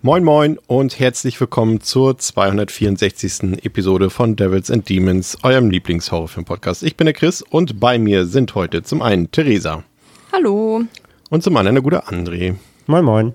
Moin Moin und herzlich willkommen zur 264. Episode von Devils and Demons, eurem Lieblingshorrorfilm-Podcast. Ich bin der Chris und bei mir sind heute zum einen Theresa. Hallo. Und zum anderen der gute André. Moin Moin.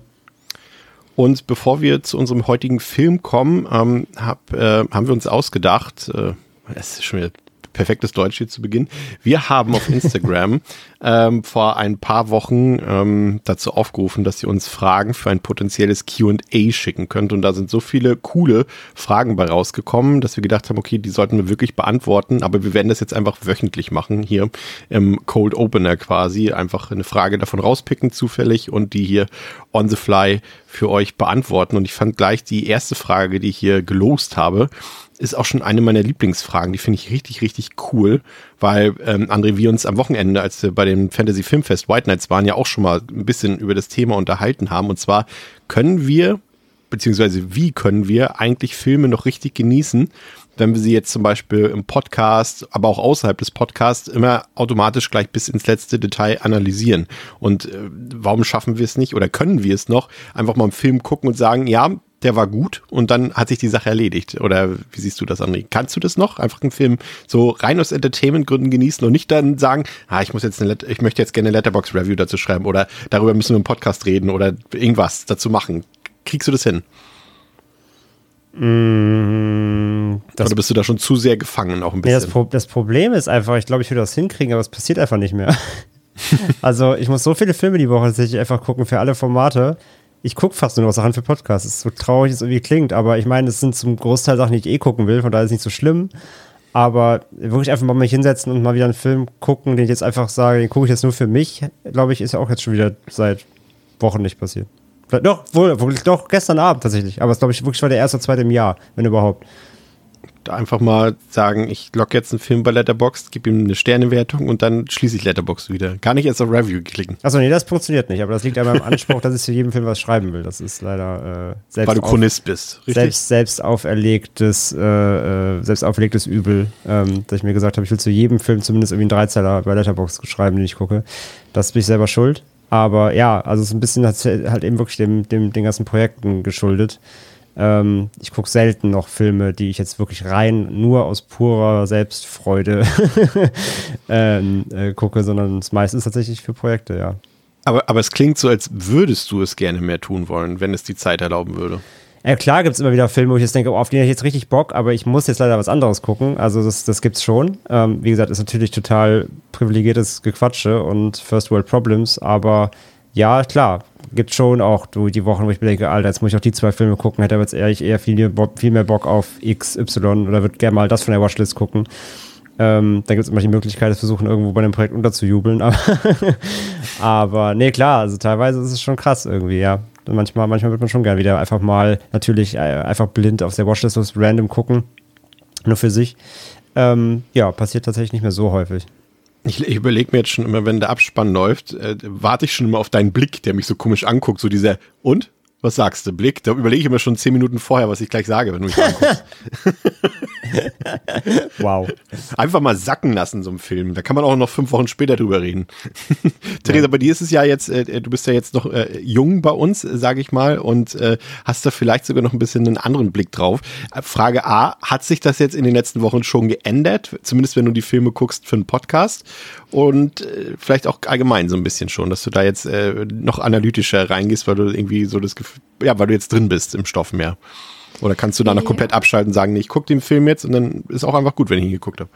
Und bevor wir zu unserem heutigen Film kommen, ähm, hab, äh, haben wir uns ausgedacht, äh, es ist schon wieder perfektes Deutsch hier zu Beginn. Wir haben auf Instagram ähm, vor ein paar Wochen ähm, dazu aufgerufen, dass ihr uns Fragen für ein potenzielles QA schicken könnt. Und da sind so viele coole Fragen bei rausgekommen, dass wir gedacht haben, okay, die sollten wir wirklich beantworten. Aber wir werden das jetzt einfach wöchentlich machen, hier im Cold Opener quasi. Einfach eine Frage davon rauspicken, zufällig, und die hier on the fly für euch beantworten. Und ich fand gleich die erste Frage, die ich hier gelost habe, ist auch schon eine meiner Lieblingsfragen. Die finde ich richtig, richtig cool, weil ähm, André, wir uns am Wochenende, als wir bei dem Fantasy Filmfest White Nights waren, ja auch schon mal ein bisschen über das Thema unterhalten haben. Und zwar können wir, beziehungsweise wie können wir eigentlich Filme noch richtig genießen, wenn wir sie jetzt zum Beispiel im Podcast, aber auch außerhalb des Podcasts immer automatisch gleich bis ins letzte Detail analysieren. Und äh, warum schaffen wir es nicht oder können wir es noch, einfach mal einen Film gucken und sagen, ja, der war gut und dann hat sich die Sache erledigt. Oder wie siehst du das, André? Kannst du das noch? Einfach einen Film so rein aus Entertainment-Gründen genießen und nicht dann sagen, ah, ich muss jetzt eine, ich möchte jetzt gerne eine Letterbox-Review dazu schreiben oder darüber müssen wir im Podcast reden oder irgendwas dazu machen. Kriegst du das hin? Mm, das oder bist du da schon zu sehr gefangen auch ein bisschen? Nee, das, Pro das Problem ist einfach, ich glaube, ich würde das hinkriegen, aber es passiert einfach nicht mehr. also ich muss so viele Filme die Woche tatsächlich einfach gucken für alle Formate ich gucke fast nur noch Sachen für Podcasts. Es ist so traurig, es irgendwie klingt, aber ich meine, es sind zum Großteil Sachen, die ich eh gucken will, von daher ist es nicht so schlimm. Aber wirklich einfach mal mich hinsetzen und mal wieder einen Film gucken, den ich jetzt einfach sage, den gucke ich jetzt nur für mich, glaube ich, ist ja auch jetzt schon wieder seit Wochen nicht passiert. Doch, wohl, doch, gestern Abend tatsächlich. Aber es glaube ich wirklich war der erste oder zweite im Jahr, wenn überhaupt einfach mal sagen, ich logge jetzt einen Film bei Letterboxd, gebe ihm eine Sternewertung und dann schließe ich Letterboxd wieder. Gar nicht erst auf Review klicken. Achso, nee, das funktioniert nicht, aber das liegt an meinem Anspruch, dass ich zu jedem Film was schreiben will. Das ist leider äh, selbst Weil du Chronist bist, richtig? Selbst, selbst auferlegtes, äh, äh, selbst auferlegtes Übel, ähm, dass ich mir gesagt habe, ich will zu jedem Film zumindest irgendwie einen Dreizeiler bei Letterboxd schreiben, den ich gucke. Das bin ich selber schuld. Aber ja, also es ist ein bisschen halt eben wirklich dem, dem, den ganzen Projekten geschuldet. Ähm, ich gucke selten noch Filme, die ich jetzt wirklich rein nur aus purer Selbstfreude ähm, äh, gucke, sondern es meistens tatsächlich für Projekte, ja. Aber, aber es klingt so, als würdest du es gerne mehr tun wollen, wenn es die Zeit erlauben würde. Ja, klar gibt es immer wieder Filme, wo ich jetzt denke, oh, auf die habe ich jetzt richtig Bock, aber ich muss jetzt leider was anderes gucken. Also das, das es schon. Ähm, wie gesagt, ist natürlich total privilegiertes Gequatsche und First World Problems, aber ja, klar, gibt schon auch die Wochen, wo ich mir denke, Alter, jetzt muss ich auch die zwei Filme gucken, hätte aber jetzt ehrlich eher viel, viel mehr Bock auf XY oder würde gerne mal das von der Watchlist gucken. Ähm, da gibt es immer die Möglichkeit, das versuchen, irgendwo bei einem Projekt unterzujubeln. Aber, aber nee, klar, also teilweise ist es schon krass irgendwie, ja. Manchmal, manchmal wird man schon gerne wieder einfach mal natürlich äh, einfach blind auf der Watchlist was random gucken. Nur für sich. Ähm, ja, passiert tatsächlich nicht mehr so häufig. Ich, ich überlege mir jetzt schon immer, wenn der Abspann läuft, äh, warte ich schon immer auf deinen Blick, der mich so komisch anguckt, so dieser, und? Was sagst du, Blick? Da überlege ich immer schon zehn Minuten vorher, was ich gleich sage, wenn du mich anguckst. wow. Einfach mal sacken lassen, so ein Film. Da kann man auch noch fünf Wochen später drüber reden. Theresa, bei dir ist es ja jetzt, äh, du bist ja jetzt noch äh, jung bei uns, äh, sage ich mal, und äh, hast da vielleicht sogar noch ein bisschen einen anderen Blick drauf. Äh, Frage A, hat sich das jetzt in den letzten Wochen schon geändert? Zumindest wenn du die Filme guckst für einen Podcast und äh, vielleicht auch allgemein so ein bisschen schon, dass du da jetzt äh, noch analytischer reingehst, weil du irgendwie so das Gefühl, ja, weil du jetzt drin bist im Stoff mehr. Oder kannst du da noch komplett abschalten und sagen, nee, ich gucke den Film jetzt und dann ist auch einfach gut, wenn ich ihn geguckt habe?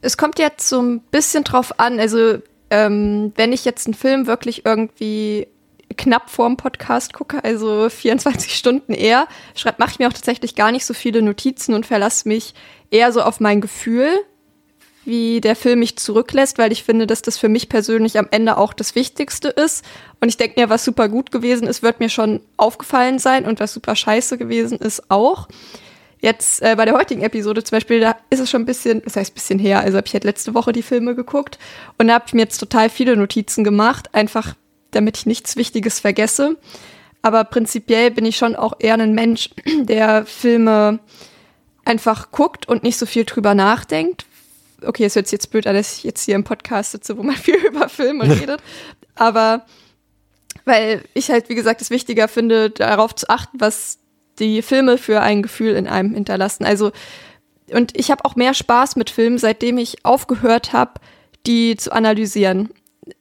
Es kommt jetzt so ein bisschen drauf an, also ähm, wenn ich jetzt einen Film wirklich irgendwie knapp vorm Podcast gucke, also 24 Stunden eher, mache ich mir auch tatsächlich gar nicht so viele Notizen und verlasse mich eher so auf mein Gefühl wie der Film mich zurücklässt, weil ich finde, dass das für mich persönlich am Ende auch das Wichtigste ist. Und ich denke mir, was super gut gewesen ist, wird mir schon aufgefallen sein und was super scheiße gewesen ist auch. jetzt äh, bei der heutigen Episode zum Beispiel, da ist es schon ein bisschen, das heißt ein bisschen her, also habe ich halt letzte Woche die Filme geguckt und da habe ich mir jetzt total viele Notizen gemacht, einfach damit ich nichts Wichtiges vergesse. Aber prinzipiell bin ich schon auch eher ein Mensch, der Filme einfach guckt und nicht so viel drüber nachdenkt. Okay, es hört sich jetzt blöd an, dass ich jetzt hier im Podcast sitze, wo man viel über Filme redet. Aber weil ich halt, wie gesagt, es wichtiger finde, darauf zu achten, was die Filme für ein Gefühl in einem hinterlassen. Also, und ich habe auch mehr Spaß mit Filmen, seitdem ich aufgehört habe, die zu analysieren.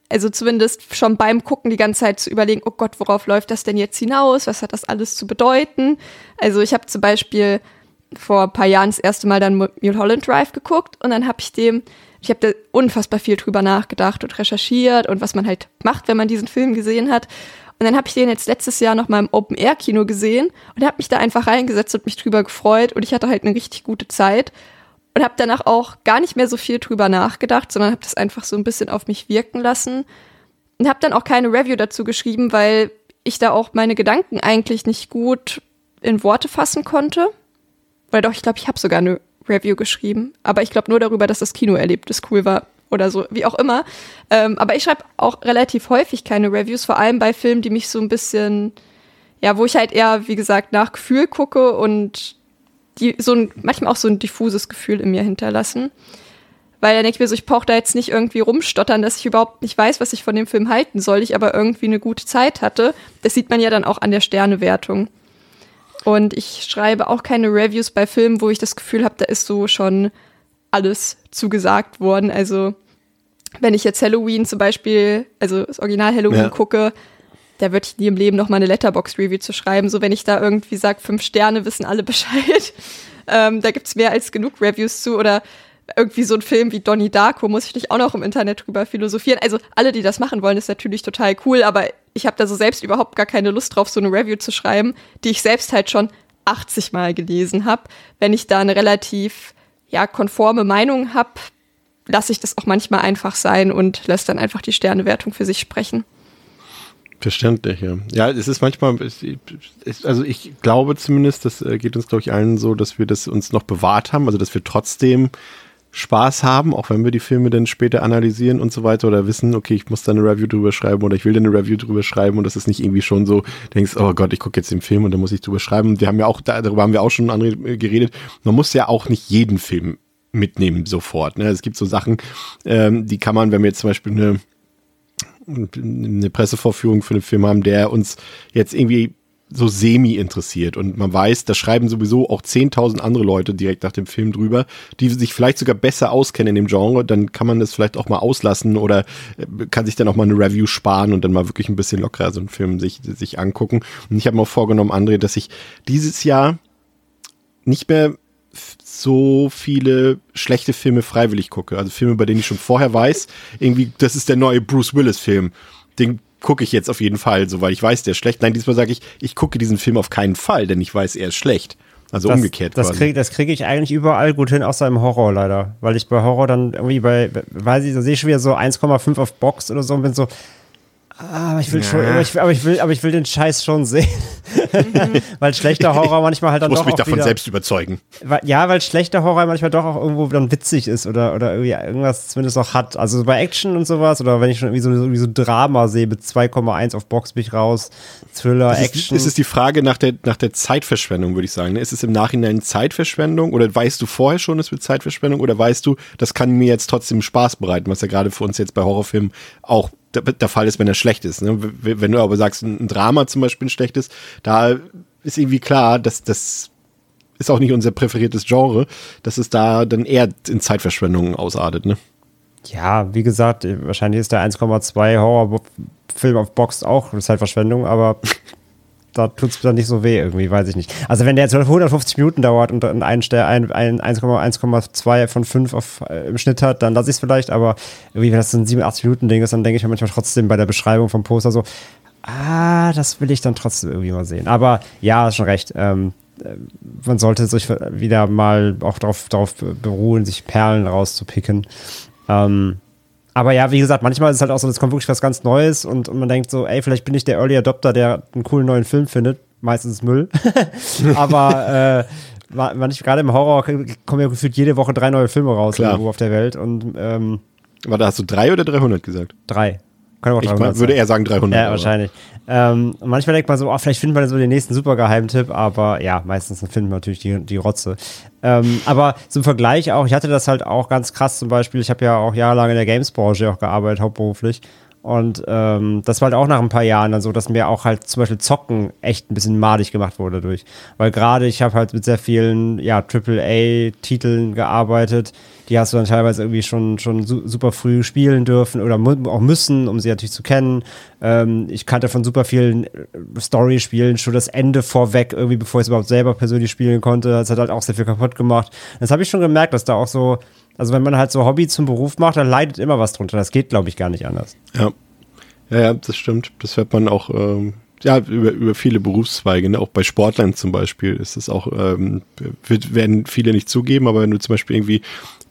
Also zumindest schon beim Gucken die ganze Zeit zu überlegen, oh Gott, worauf läuft das denn jetzt hinaus? Was hat das alles zu bedeuten? Also ich habe zum Beispiel vor ein paar Jahren das erste Mal dann Mulholland Drive geguckt und dann habe ich dem, ich habe da unfassbar viel drüber nachgedacht und recherchiert und was man halt macht, wenn man diesen Film gesehen hat. Und dann habe ich den jetzt letztes Jahr noch mal im Open-Air-Kino gesehen und habe mich da einfach reingesetzt und mich drüber gefreut und ich hatte halt eine richtig gute Zeit und habe danach auch gar nicht mehr so viel drüber nachgedacht, sondern habe das einfach so ein bisschen auf mich wirken lassen und habe dann auch keine Review dazu geschrieben, weil ich da auch meine Gedanken eigentlich nicht gut in Worte fassen konnte. Weil doch, ich glaube, ich habe sogar eine Review geschrieben, aber ich glaube nur darüber, dass das Kinoerlebnis cool war oder so, wie auch immer. Ähm, aber ich schreibe auch relativ häufig keine Reviews, vor allem bei Filmen, die mich so ein bisschen, ja, wo ich halt eher, wie gesagt, nach Gefühl gucke und die so ein, manchmal auch so ein diffuses Gefühl in mir hinterlassen. Weil dann denke ich mir so, ich brauche da jetzt nicht irgendwie rumstottern, dass ich überhaupt nicht weiß, was ich von dem Film halten soll, ich aber irgendwie eine gute Zeit hatte. Das sieht man ja dann auch an der Sternewertung. Und ich schreibe auch keine Reviews bei Filmen, wo ich das Gefühl habe, da ist so schon alles zugesagt worden. Also wenn ich jetzt Halloween zum Beispiel, also das Original Halloween ja. gucke, da würde ich nie im Leben noch mal eine Letterbox-Review zu schreiben. So wenn ich da irgendwie sage, fünf Sterne, wissen alle Bescheid. ähm, da gibt's mehr als genug Reviews zu. Oder irgendwie so ein Film wie Donnie Darko muss ich nicht auch noch im Internet drüber philosophieren. Also alle, die das machen wollen, ist natürlich total cool, aber ich habe da so selbst überhaupt gar keine Lust drauf, so eine Review zu schreiben, die ich selbst halt schon 80 Mal gelesen habe. Wenn ich da eine relativ ja, konforme Meinung habe, lasse ich das auch manchmal einfach sein und lässt dann einfach die Sternewertung für sich sprechen. Verständlich, ja. Ja, es ist manchmal, also ich glaube zumindest, das äh, geht uns, glaube ich, allen so, dass wir das uns noch bewahrt haben, also dass wir trotzdem Spaß haben, auch wenn wir die Filme dann später analysieren und so weiter oder wissen, okay, ich muss da eine Review drüber schreiben oder ich will da eine Review drüber schreiben und das ist nicht irgendwie schon so, denkst, oh Gott, ich gucke jetzt den Film und da muss ich drüber schreiben. Wir haben ja auch, darüber haben wir auch schon andere geredet, man muss ja auch nicht jeden Film mitnehmen sofort. Ne? Es gibt so Sachen, ähm, die kann man, wenn wir jetzt zum Beispiel eine, eine Pressevorführung für einen Film haben, der uns jetzt irgendwie so semi interessiert und man weiß, da schreiben sowieso auch 10.000 andere Leute direkt nach dem Film drüber, die sich vielleicht sogar besser auskennen in dem Genre, dann kann man das vielleicht auch mal auslassen oder äh, kann sich dann auch mal eine Review sparen und dann mal wirklich ein bisschen lockerer so einen Film sich, sich angucken. Und ich habe mir auch vorgenommen, André, dass ich dieses Jahr nicht mehr so viele schlechte Filme freiwillig gucke. Also Filme, bei denen ich schon vorher weiß, irgendwie, das ist der neue Bruce Willis-Film. Den gucke ich jetzt auf jeden Fall, so weil ich weiß, der ist schlecht. Nein, diesmal sage ich, ich gucke diesen Film auf keinen Fall, denn ich weiß, er ist schlecht. Also das, umgekehrt. Das kriege krieg ich eigentlich überall gut hin, außer im Horror leider. Weil ich bei Horror dann irgendwie bei, weiß ich, da sehe ich schon wieder so 1,5 auf Box oder so und bin so, aber ich will schon, aber ich, aber ich, will, aber ich will den Scheiß schon sehen. Weil schlechter Horror manchmal halt dann ich muss doch mich davon wieder, selbst überzeugen. Weil, ja, weil schlechter Horror manchmal doch auch irgendwo dann witzig ist oder, oder irgendwie irgendwas zumindest auch hat. Also bei Action und sowas oder wenn ich schon irgendwie so, irgendwie so Drama sehe mit 2,1 auf Box bin ich raus, Thriller, ist Action. Es, ist es die Frage nach der, nach der Zeitverschwendung, würde ich sagen. Ne? Ist es im Nachhinein Zeitverschwendung oder weißt du vorher schon, es wird Zeitverschwendung oder weißt du, das kann mir jetzt trotzdem Spaß bereiten, was ja gerade für uns jetzt bei Horrorfilmen auch der, Fall ist, wenn er schlecht ist. Ne? Wenn du aber sagst, ein Drama zum Beispiel ein schlechtes, da ist irgendwie klar, dass das ist auch nicht unser präferiertes Genre, dass es da dann eher in Zeitverschwendung ausartet. Ne? Ja, wie gesagt, wahrscheinlich ist der 1,2 Horrorfilm auf Box auch Zeitverschwendung, aber da tut es dann nicht so weh irgendwie, weiß ich nicht. Also wenn der jetzt 150 Minuten dauert und ein, ein, ein 1,2 von 5 auf, äh, im Schnitt hat, dann lasse ich es vielleicht, aber irgendwie, wenn das so ein 87 Minuten Ding ist, dann denke ich mir manchmal trotzdem bei der Beschreibung vom Poster so, ah, das will ich dann trotzdem irgendwie mal sehen. Aber ja, hast schon recht. Ähm, äh, man sollte sich wieder mal auch darauf, darauf beruhen, sich Perlen rauszupicken. Ähm, aber ja, wie gesagt, manchmal ist es halt auch so, es kommt wirklich was ganz Neues und, und man denkt so, ey, vielleicht bin ich der Early Adopter, der einen coolen neuen Film findet. Meistens Müll. Aber manchmal gerade im Horror kommen ja gefühlt jede Woche drei neue Filme raus Klar. irgendwo auf der Welt und ähm, Warte, hast du drei oder 300 gesagt? drei. Kann auch Ich 300 würde sein. eher sagen 300. Ja, wahrscheinlich. Ähm, manchmal denkt man so, oh, vielleicht findet man so den nächsten super Geheimtipp, aber ja, meistens findet man natürlich die, die Rotze. Ähm, aber zum Vergleich auch, ich hatte das halt auch ganz krass zum Beispiel, ich habe ja auch jahrelang in der Games-Branche auch gearbeitet, hauptberuflich. Und ähm, das war halt auch nach ein paar Jahren dann so, dass mir auch halt zum Beispiel Zocken echt ein bisschen madig gemacht wurde dadurch. Weil gerade ich habe halt mit sehr vielen ja, AAA-Titeln gearbeitet, die hast du dann teilweise irgendwie schon, schon su super früh spielen dürfen oder auch müssen, um sie natürlich zu kennen. Ähm, ich kannte von super vielen äh, Story-Spielen schon das Ende vorweg, irgendwie bevor ich es überhaupt selber persönlich spielen konnte. Das hat halt auch sehr viel kaputt gemacht. Das habe ich schon gemerkt, dass da auch so, also wenn man halt so Hobby zum Beruf macht, dann leidet immer was drunter. Das geht, glaube ich, gar nicht anders. Ja. ja, ja, das stimmt. Das hört man auch ähm, ja, über, über viele Berufszweige. Ne? Auch bei Sportlern zum Beispiel ist es auch, ähm, wird, werden viele nicht zugeben, aber wenn du zum Beispiel irgendwie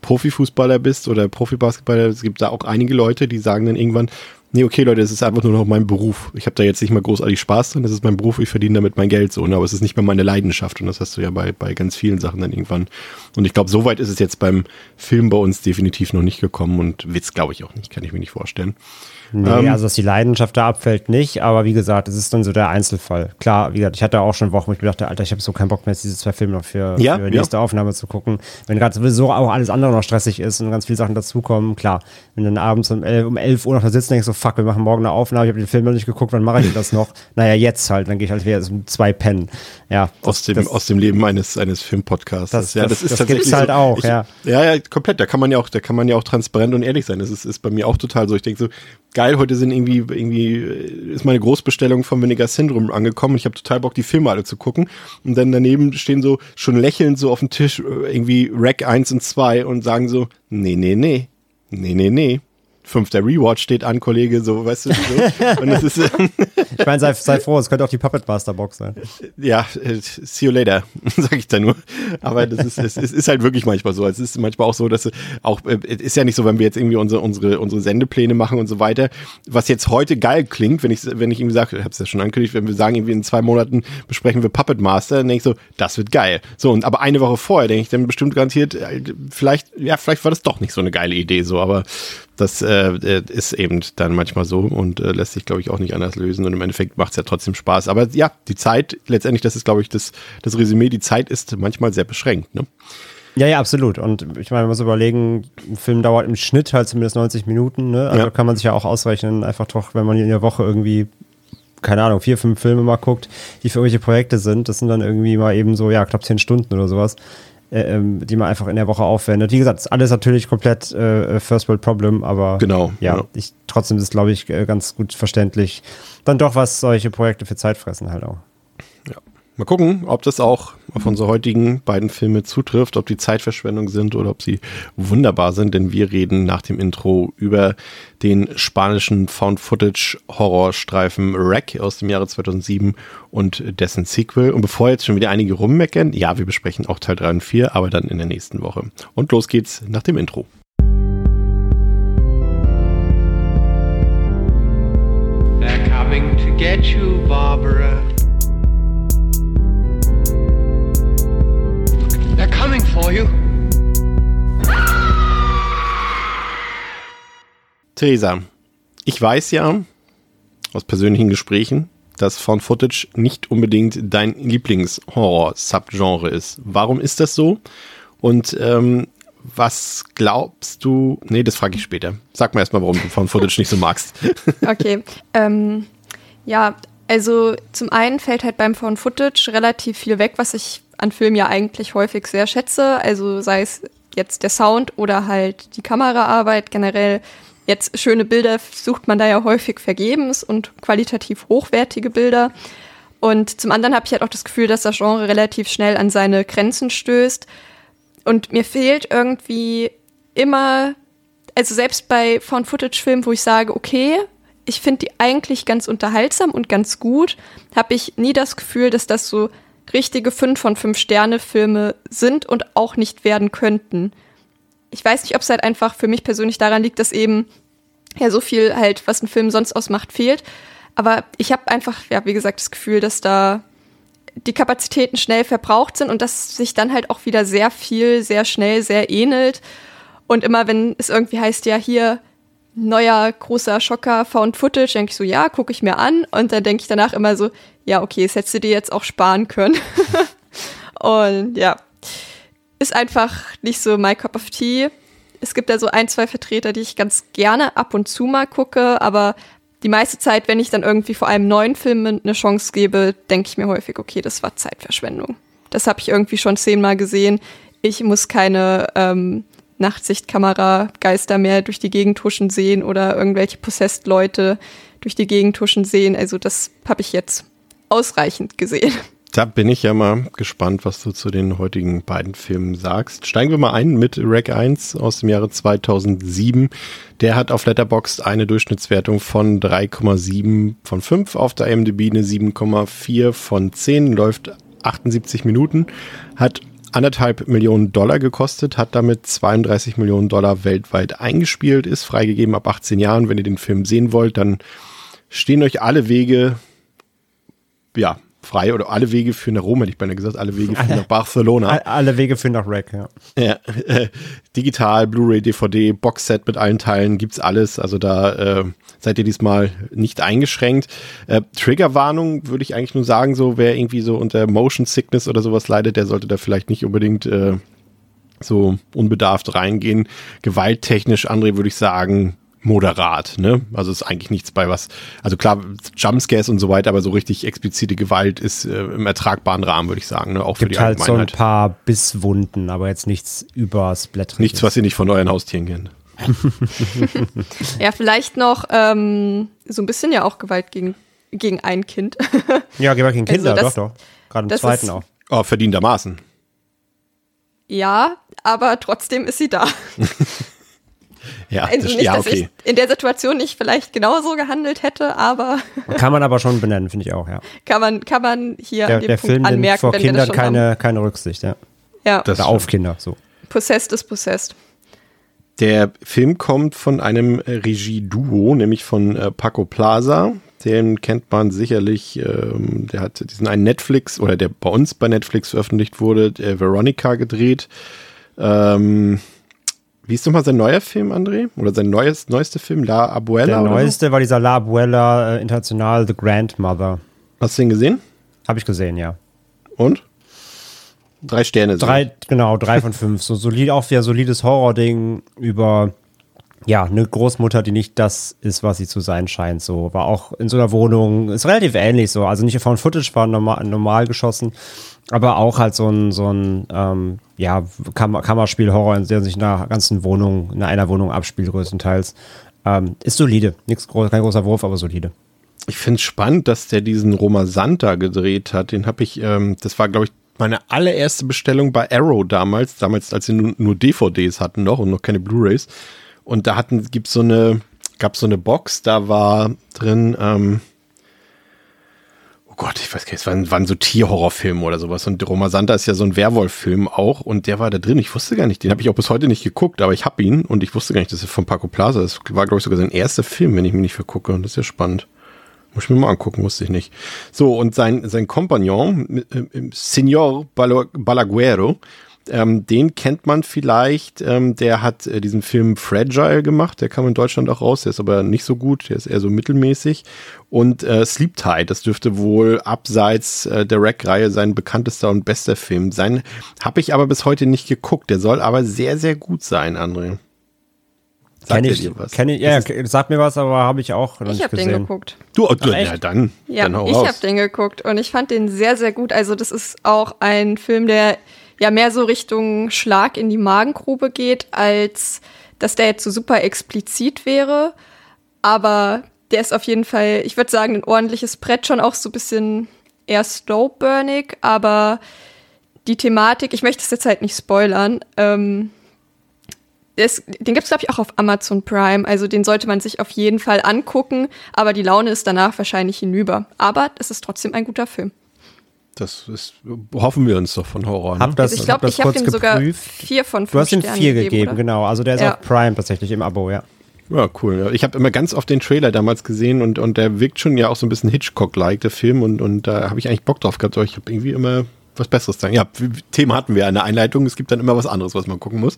Profifußballer bist oder Profibasketballer, es gibt da auch einige Leute, die sagen dann irgendwann, nee, okay, Leute, es ist einfach nur noch mein Beruf. Ich habe da jetzt nicht mal großartig Spaß drin, das ist mein Beruf, ich verdiene damit mein Geld so, ne? aber es ist nicht mehr meine Leidenschaft und das hast du ja bei, bei ganz vielen Sachen dann irgendwann. Und ich glaube, so weit ist es jetzt beim Film bei uns definitiv noch nicht gekommen und Witz glaube ich auch nicht, kann ich mir nicht vorstellen. Nee, Ähm, also dass die Leidenschaft da abfällt, nicht, aber wie gesagt, es ist dann so der Einzelfall. Klar, wie gesagt, ich hatte auch schon Wochen, wo ich mir dachte, Alter, ich habe so keinen Bock mehr, jetzt diese zwei Filme noch für, Ja, für ja. nächste Aufnahme zu gucken. Wenn gerade sowieso auch alles andere noch stressig ist und ganz viele Sachen dazukommen, klar. Wenn du dann abends um 11, um 11 Uhr noch da sitzt und denkst so, fuck, wir machen morgen eine Aufnahme, ich habe den Film noch nicht geguckt, wann mache ich das noch? naja, jetzt halt, dann gehe ich halt wieder um zwei pennen. Ja, aus dem, das- aus dem Leben eines, eines Filmpodcasts. Das- das- das gibt's halt auch, ja. Ja, ja, komplett. Da kann man ja auch, da kann man ja auch transparent und ehrlich sein. Das ist, ist bei mir auch total so. Ich denke so, geil, heute sind irgendwie, irgendwie, äh, ist meine Großbestellung vom Vinegar Syndrome angekommen. Ich habe total Bock, die Filme alle zu gucken. Und dann daneben stehen so, schon lächelnd so auf dem Tisch, äh, irgendwie Rack 1 und 2 und sagen so, nee, nee, nee, nee, nee, nee. Fünfter Rewatch steht an, Kollege, so, weißt du, so. Und das ist, ich meine, sei, sei froh, es könnte auch die Puppet Master Box sein. ja, äh, see you later, sag ich da nur. Aber das ist, es, es ist halt wirklich manchmal so. Es ist manchmal auch so, dass auch, äh, es ist ja nicht so, wenn wir jetzt irgendwie unsere, unsere, unsere Sendepläne machen und so weiter, was jetzt heute geil klingt, wenn ich, wenn ich irgendwie sage, ich hab's ja schon angekündigt, wenn wir sagen, irgendwie in zwei Monaten besprechen wir Puppet Master, dann denke ich so, das wird geil. So, und aber eine Woche vorher denke ich dann bestimmt garantiert, äh, vielleicht, ja, vielleicht war das doch nicht so eine geile Idee, so, aber das äh, äh, ist eben dann manchmal so und äh, lässt sich, glaube ich, auch nicht anders lösen. Und im Endeffekt macht es ja trotzdem Spaß. Aber ja, die Zeit, letztendlich, das ist, glaube ich, das, das Resümee, die Zeit ist manchmal sehr beschränkt. Ne? Ja, ja, absolut. Und ich meine, man muss überlegen, ein Film dauert im Schnitt halt zumindest 90 Minuten. Ne? Also Ja. kann man sich ja auch ausrechnen, einfach doch, wenn man in der Woche irgendwie, keine Ahnung, vier, fünf Filme mal guckt, die für irgendwelche Projekte sind. Das sind dann irgendwie mal eben so, ja, knapp zehn Stunden oder sowas, die man einfach in der Woche aufwendet. Wie gesagt, ist alles natürlich komplett äh, First World Problem, aber Genau, ja, genau. Ich, trotzdem ist es, glaube ich, äh, ganz gut verständlich. Dann doch, was solche Projekte für Zeit fressen halt auch. Mal gucken, ob das auch auf unsere heutigen beiden Filme zutrifft, ob die Zeitverschwendung sind oder ob sie wunderbar sind, denn wir reden nach dem Intro über den spanischen Found-Footage-Horrorstreifen Wreck aus dem Jahre 2007 und dessen Sequel. Und bevor jetzt schon wieder einige rummeckern, ja, wir besprechen auch Teil 3 und 4, aber dann in der nächsten Woche. Und los geht's nach dem Intro. They're coming to get you, Barbara. For you. Theresa, ich weiß ja aus persönlichen Gesprächen, dass Found Footage nicht unbedingt dein Lieblings-Horror-Subgenre ist. Warum ist das so? Und ähm, was glaubst du? Nee, das frage ich später. Sag mir erstmal, warum du Found Footage nicht so magst. Okay. ähm, ja, also zum einen fällt halt beim Found Footage relativ viel weg, was ich an Filmen ja eigentlich häufig sehr schätze. Also sei es jetzt der Sound oder halt die Kameraarbeit generell. Jetzt schöne Bilder sucht man da ja häufig vergebens und qualitativ hochwertige Bilder. Und zum anderen habe ich halt auch das Gefühl, dass das Genre relativ schnell an seine Grenzen stößt. Und mir fehlt irgendwie immer, also selbst bei Found-Footage-Filmen, wo ich sage, okay, ich finde die eigentlich ganz unterhaltsam und ganz gut, habe ich nie das Gefühl, dass das so richtige 5 von 5 Sterne-Filme sind und auch nicht werden könnten. Ich weiß nicht, ob es halt einfach für mich persönlich daran liegt, dass eben ja so viel halt, was ein Film sonst ausmacht, fehlt. Aber ich habe einfach, ja, wie gesagt, das Gefühl, dass da die Kapazitäten schnell verbraucht sind und dass sich dann halt auch wieder sehr viel, sehr schnell, sehr ähnelt. Und immer wenn es irgendwie heißt, ja, hier neuer großer Schocker Found Footage, denke ich so, ja, gucke ich mir an. Und dann denke ich danach immer so, ja, okay, das hättest du dir jetzt auch sparen können. und ja, ist einfach nicht so my cup of tea. Es gibt da so ein, zwei Vertreter, die ich ganz gerne ab und zu mal gucke, aber die meiste Zeit, wenn ich dann irgendwie vor einem neuen Film eine Chance gebe, denke ich mir häufig, okay, das war Zeitverschwendung. Das habe ich irgendwie schon zehnmal gesehen. Ich muss keine ähm, Nachtsichtkamera-Geister mehr durch die Gegend huschen sehen oder irgendwelche Possessed-Leute durch die Gegend huschen sehen. Also das habe ich jetzt ausreichend gesehen. Da bin ich ja mal gespannt, was du zu den heutigen beiden Filmen sagst. Steigen wir mal ein mit Rack 1 aus dem Jahre 2007. Der hat auf Letterboxd eine Durchschnittswertung von 3,7 von 5, auf der IMDb eine 7,4 von 10, läuft 78 Minuten, hat anderthalb Millionen Dollar gekostet, hat damit 32 Millionen Dollar weltweit eingespielt, ist freigegeben ab 18 Jahren. Wenn ihr den Film sehen wollt, dann stehen euch alle Wege, ja, frei oder alle Wege führen nach Rom, hätte ich beinahe gesagt, alle Wege führen nach Barcelona. Alle Wege führen nach Rack, ja. ja äh, digital, Blu-ray, DVD, Boxset mit allen Teilen, gibt's alles. Also da äh, seid ihr diesmal nicht eingeschränkt. Äh, Triggerwarnung würde ich eigentlich nur sagen, so wer irgendwie so unter Motion Sickness oder sowas leidet, der sollte da vielleicht nicht unbedingt äh, so unbedarft reingehen. Gewalttechnisch, André, würde ich sagen, moderat, ne? Also ist eigentlich nichts bei was, also klar, Jumpscares und so weiter, aber so richtig explizite Gewalt ist äh, im ertragbaren Rahmen, würde ich sagen, ne? Auch Gibt für die halt so ein paar Bisswunden, aber jetzt nichts übersplatteriges. Nichts, was ihr nicht von euren Haustieren kennt. ja, vielleicht noch ähm, so ein bisschen ja auch Gewalt gegen, gegen ein Kind. ja, Gewalt gegen Kinder, also das, doch, doch. Gerade im zweiten ist, auch. Oh, verdientermaßen. Ja, aber trotzdem ist sie da. Ja, also das, nicht, ja, dass okay. ich in der Situation nicht vielleicht genauso gehandelt hätte, aber. Kann man aber schon benennen, finde ich auch, ja. Kann man, kann man hier der, an dem der Punkt Film anmerken, vor wenn Kindern wir das schon keine, haben. keine Rücksicht, ja. Ja. Das Oder auf Kinder, so. Possessed ist possessed. Der Film kommt von einem äh, Regie-Duo, nämlich von äh, Paco Plaza. Den kennt man sicherlich, ähm, der hat diesen einen Netflix oder der bei uns bei Netflix veröffentlicht wurde, der Veronica gedreht. Ähm, wie ist nochmal sein neuer Film, André? Oder sein neues, neueste Film, La Abuela? Der oder neueste so? war dieser La Abuela äh, International The Grandmother. Hast du den gesehen? Habe ich gesehen, ja. Und? Drei Sterne. Drei, genau, drei von fünf. So solid, auch wieder solides Horror-Ding über ja, eine Großmutter, die nicht das ist, was sie zu sein scheint. So war auch in so einer Wohnung, ist relativ ähnlich so. Also nicht von Footage war normal, normal geschossen, aber auch halt so ein, so ein ähm, ja, Kam Kammerspiel-Horror, der sich in einer ganzen Wohnung, in einer Wohnung abspielt, größtenteils. Ähm, ist solide. Nichts, kein großer Wurf, aber solide. Ich finde es spannend, dass der diesen Roma Santa gedreht hat. Den habe ich, ähm, das war, glaube ich, meine allererste Bestellung bei Arrow damals, damals, als sie nur, nur DVDs hatten noch und noch keine Blu-Rays. Und da hatten, gibt's so eine, gab so eine Box, da war drin, ähm, oh Gott, ich weiß gar nicht, es waren, waren so Tierhorrorfilme oder sowas. Und Roma Santa ist ja so ein Werwolf-Film auch und der war da drin. Ich wusste gar nicht, den habe ich auch bis heute nicht geguckt, aber ich habe ihn und ich wusste gar nicht, dass er von Paco Plaza ist. War, glaube ich, sogar sein erster Film, wenn ich mich nicht vergucke. Und das ist ja spannend. Muss ich mir mal angucken, wusste ich nicht. So, und sein, sein Kompagnon, äh, Signor Balaguero, ähm, den kennt man vielleicht. Ähm, der hat äh, diesen Film Fragile gemacht. Der kam in Deutschland auch raus. Der ist aber nicht so gut. Der ist eher so mittelmäßig. Und äh, Sleep Tide, das dürfte wohl abseits äh, der Rack-Reihe sein bekanntester und bester Film sein. Habe ich aber bis heute nicht geguckt. Der soll aber sehr, sehr gut sein, André. Kenn ich, kenn ich, ja, sag mir was, aber habe ich auch noch Ich habe den geguckt. Du, du ja, dann, ja, dann hau ich habe den geguckt und ich fand den sehr, sehr gut. Also das ist auch ein Film, der ja mehr so Richtung Schlag in die Magengrube geht, als dass der jetzt so super explizit wäre. Aber der ist auf jeden Fall, ich würde sagen, ein ordentliches Brett, schon auch so ein bisschen eher slow-burnig, aber die Thematik, ich möchte es jetzt halt nicht spoilern, ähm, das, den gibt es, glaube ich, auch auf Amazon Prime. Also den sollte man sich auf jeden Fall angucken, aber die Laune ist danach wahrscheinlich hinüber. Aber es ist trotzdem ein guter Film. Das ist, hoffen wir uns doch von Horror. Ne? Hab das, also ich glaube, hab ich habe ihm sogar vier von fünf Du hast ihm vier gegeben, gegeben, genau. Also der ist Ja. auf Prime tatsächlich im Abo, ja. Ja, cool. Ich habe immer ganz oft den Trailer damals gesehen und, und der wirkt schon ja auch so ein bisschen Hitchcock-like, der Film, und, und da habe ich eigentlich Bock drauf gehabt, aber ich habe irgendwie immer was Besseres sagen. Ja, Thema hatten wir in der Einleitung. Es gibt dann immer was anderes, was man gucken muss.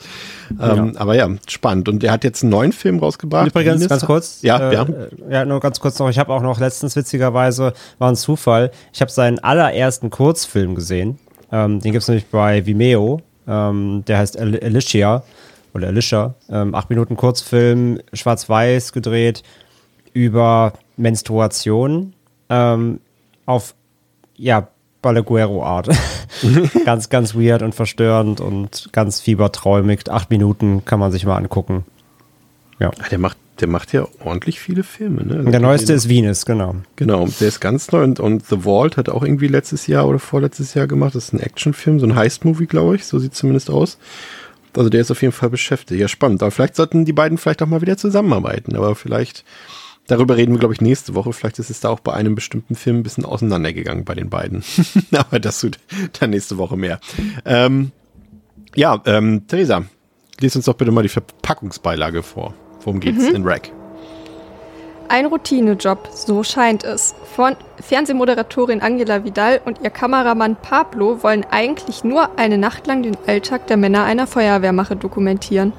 Ähm, ja. Aber ja, spannend. Und er hat jetzt einen neuen Film rausgebracht. Übrigens, ganz kurz. Ja, äh, ja. Ja, nur ganz kurz noch. Ich habe auch noch letztens, witzigerweise, war ein Zufall. Ich habe seinen allerersten Kurzfilm gesehen. Ähm, den gibt es nämlich bei Vimeo. Ähm, der heißt Al Alicia oder Alicia. Ähm, acht Minuten Kurzfilm, schwarz-weiß gedreht über Menstruation ähm, auf ja, Balaguero-Art. ganz, ganz weird und verstörend und ganz fieberträumig. Acht Minuten kann man sich mal angucken. Ja. Der macht, der macht ja ordentlich viele Filme. Ne? Also der neueste ist Venus, genau. Genau, der ist ganz neu und, und The Vault hat auch irgendwie letztes Jahr oder vorletztes Jahr gemacht. Das ist ein Actionfilm, so ein Heist-Movie, glaube ich. So sieht es zumindest aus. Also der ist auf jeden Fall beschäftigt. Ja, spannend. Aber vielleicht sollten die beiden vielleicht auch mal wieder zusammenarbeiten. Aber vielleicht Darüber reden wir, glaube ich, nächste Woche. Vielleicht ist es da auch bei einem bestimmten Film ein bisschen auseinandergegangen bei den beiden. Aber das tut dann nächste Woche mehr. Ähm, ja, ähm, Theresa, lies uns doch bitte mal die Verpackungsbeilage vor. Worum geht's mhm. in Rack? Ein Routinejob, so scheint es. Von Fernsehmoderatorin Angela Vidal und ihr Kameramann Pablo wollen eigentlich nur eine Nacht lang den Alltag der Männer einer Feuerwehrmache dokumentieren.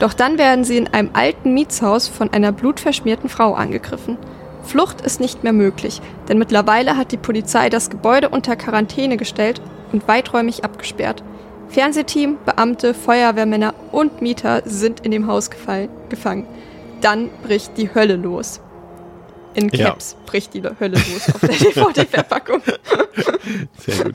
Doch dann werden sie in einem alten Mietshaus von einer blutverschmierten Frau angegriffen. Flucht ist nicht mehr möglich, denn mittlerweile hat die Polizei das Gebäude unter Quarantäne gestellt und weiträumig abgesperrt. Fernsehteam, Beamte, Feuerwehrmänner und Mieter sind in dem Haus gefangen. Dann bricht die Hölle los. In Caps ja. bricht die Hölle los auf der DVD-Verpackung. Sehr gut.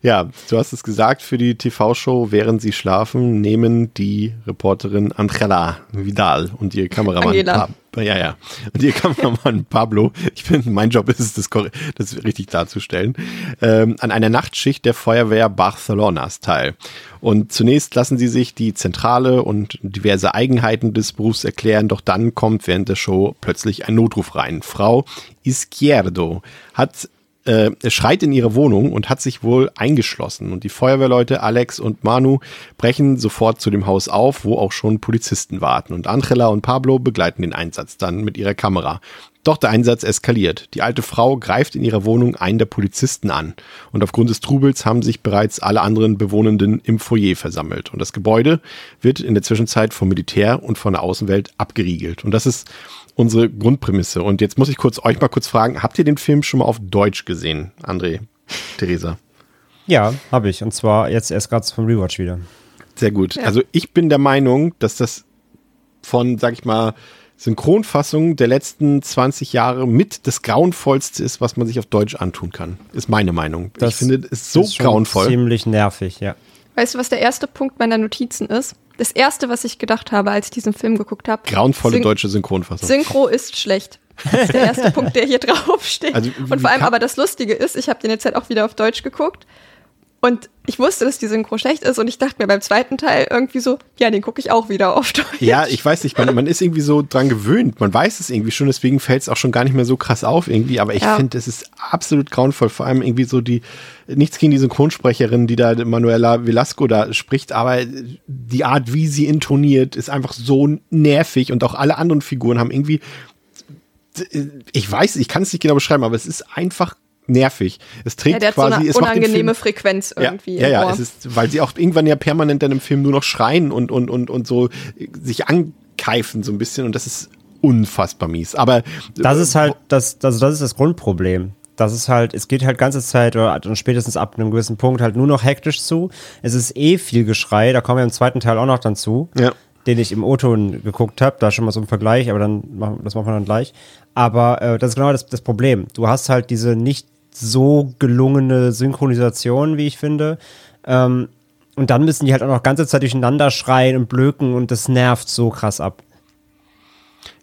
Ja, du hast es gesagt, für die TV-Show, während sie schlafen, nehmen die Reporterin Angela Vidal und ihr Kameramann Angela. Ja, ja. Und ihr Kameramann Pablo, ich finde, mein Job ist es, das, das richtig darzustellen, ähm, an einer Nachtschicht der Feuerwehr Barcelonas teil. Und zunächst lassen sie sich die Zentrale und diverse Eigenheiten des Berufs erklären, doch dann kommt während der Show plötzlich ein Notruf rein. Frau Izquierdo hat äh, schreit in ihre Wohnung und hat sich wohl eingeschlossen. Und die Feuerwehrleute Alex und Manu brechen sofort zu dem Haus auf, wo auch schon Polizisten warten. Und Angela und Pablo begleiten den Einsatz dann mit ihrer Kamera. Doch der Einsatz eskaliert. Die alte Frau greift in ihrer Wohnung einen der Polizisten an. Und aufgrund des Trubels haben sich bereits alle anderen Bewohnenden im Foyer versammelt. Und das Gebäude wird in der Zwischenzeit vom Militär und von der Außenwelt abgeriegelt. Und das ist unsere Grundprämisse. Und jetzt muss ich kurz euch mal kurz fragen, habt ihr den Film schon mal auf Deutsch gesehen, André, Theresa? Ja, habe ich. Und zwar jetzt erst gerade vom Rewatch wieder. Sehr gut. Ja. Also ich bin der Meinung, dass das von, sag ich mal, Synchronfassung der letzten 20 Jahre mit das grauenvollste ist, was man sich auf Deutsch antun kann. Ist meine Meinung. Das ich finde, es ist so ist grauenvoll. Ziemlich nervig, ja. Weißt du, was der erste Punkt meiner Notizen ist? Das erste, was ich gedacht habe, als ich diesen Film geguckt habe. Grauenvolle Syn deutsche Synchronfassung. Synchro ist schlecht. Das ist der erste Punkt, der hier draufsteht. Also, und vor allem aber das Lustige ist, ich habe den jetzt halt auch wieder auf Deutsch geguckt und ich wusste, dass die Synchro schlecht ist und ich dachte mir beim zweiten Teil irgendwie so, ja, den gucke ich auch wieder auf Deutsch. Ja, ich weiß nicht, man, man ist irgendwie so dran gewöhnt, man weiß es irgendwie schon, deswegen fällt es auch schon gar nicht mehr so krass auf irgendwie, aber ich ja. finde, es ist absolut grauenvoll, vor allem irgendwie so die, nichts gegen die Synchronsprecherin, die da Manuela Velasco da spricht, aber die Art, wie sie intoniert, ist einfach so nervig und auch alle anderen Figuren haben irgendwie ich weiß, ich kann es nicht genau beschreiben, aber es ist einfach nervig. Es trägt ja, quasi, so eine es unangenehme Frequenz irgendwie. Ja, ja, ja es ist, weil sie auch irgendwann ja permanent dann im Film nur noch schreien und, und, und, und so sich ankeifen so ein bisschen und das ist unfassbar mies. Aber das ist halt das, also das ist das Grundproblem. Das ist halt, es geht halt ganze Zeit oder spätestens ab einem gewissen Punkt halt nur noch hektisch zu. Es ist eh viel Geschrei, da kommen wir im zweiten Teil auch noch dann zu. Ja den ich im O-Ton geguckt habe, da schon mal so ein Vergleich, aber dann machen, das machen wir dann gleich. Aber äh, das ist genau das, das Problem. Du hast halt diese nicht so gelungene Synchronisation, wie ich finde. Ähm, und dann müssen die halt auch noch ganze Zeit durcheinander schreien und blöken und das nervt so krass ab.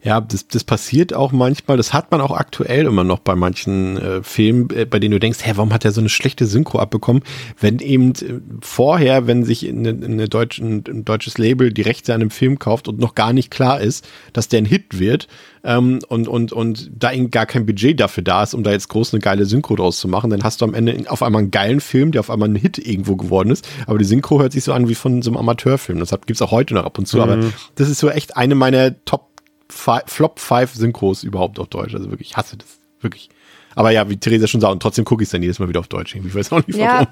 Ja, das, das passiert auch manchmal. Das hat man auch aktuell immer noch bei manchen äh, Filmen, äh, bei denen du denkst, hä, warum hat er so eine schlechte Synchro abbekommen? Wenn eben äh, vorher, wenn sich eine, eine deutschen, ein deutsches Label die Rechte an einem Film kauft und noch gar nicht klar ist, dass der ein Hit wird ähm, und, und, und da eben gar kein Budget dafür da ist, um da jetzt groß eine geile Synchro draus zu machen, dann hast du am Ende auf einmal einen geilen Film, der auf einmal ein Hit irgendwo geworden ist. Aber die Synchro hört sich so an wie von so einem Amateurfilm. Das gibt es auch heute noch ab und zu. Mhm. Aber das ist so echt eine meiner Top Flop 5 Synchros überhaupt auf Deutsch. Also wirklich, ich hasse das. Wirklich. Aber ja, wie Theresa schon sagt, und trotzdem gucke ich es dann jedes Mal wieder auf Deutsch. Ich weiß auch nicht warum.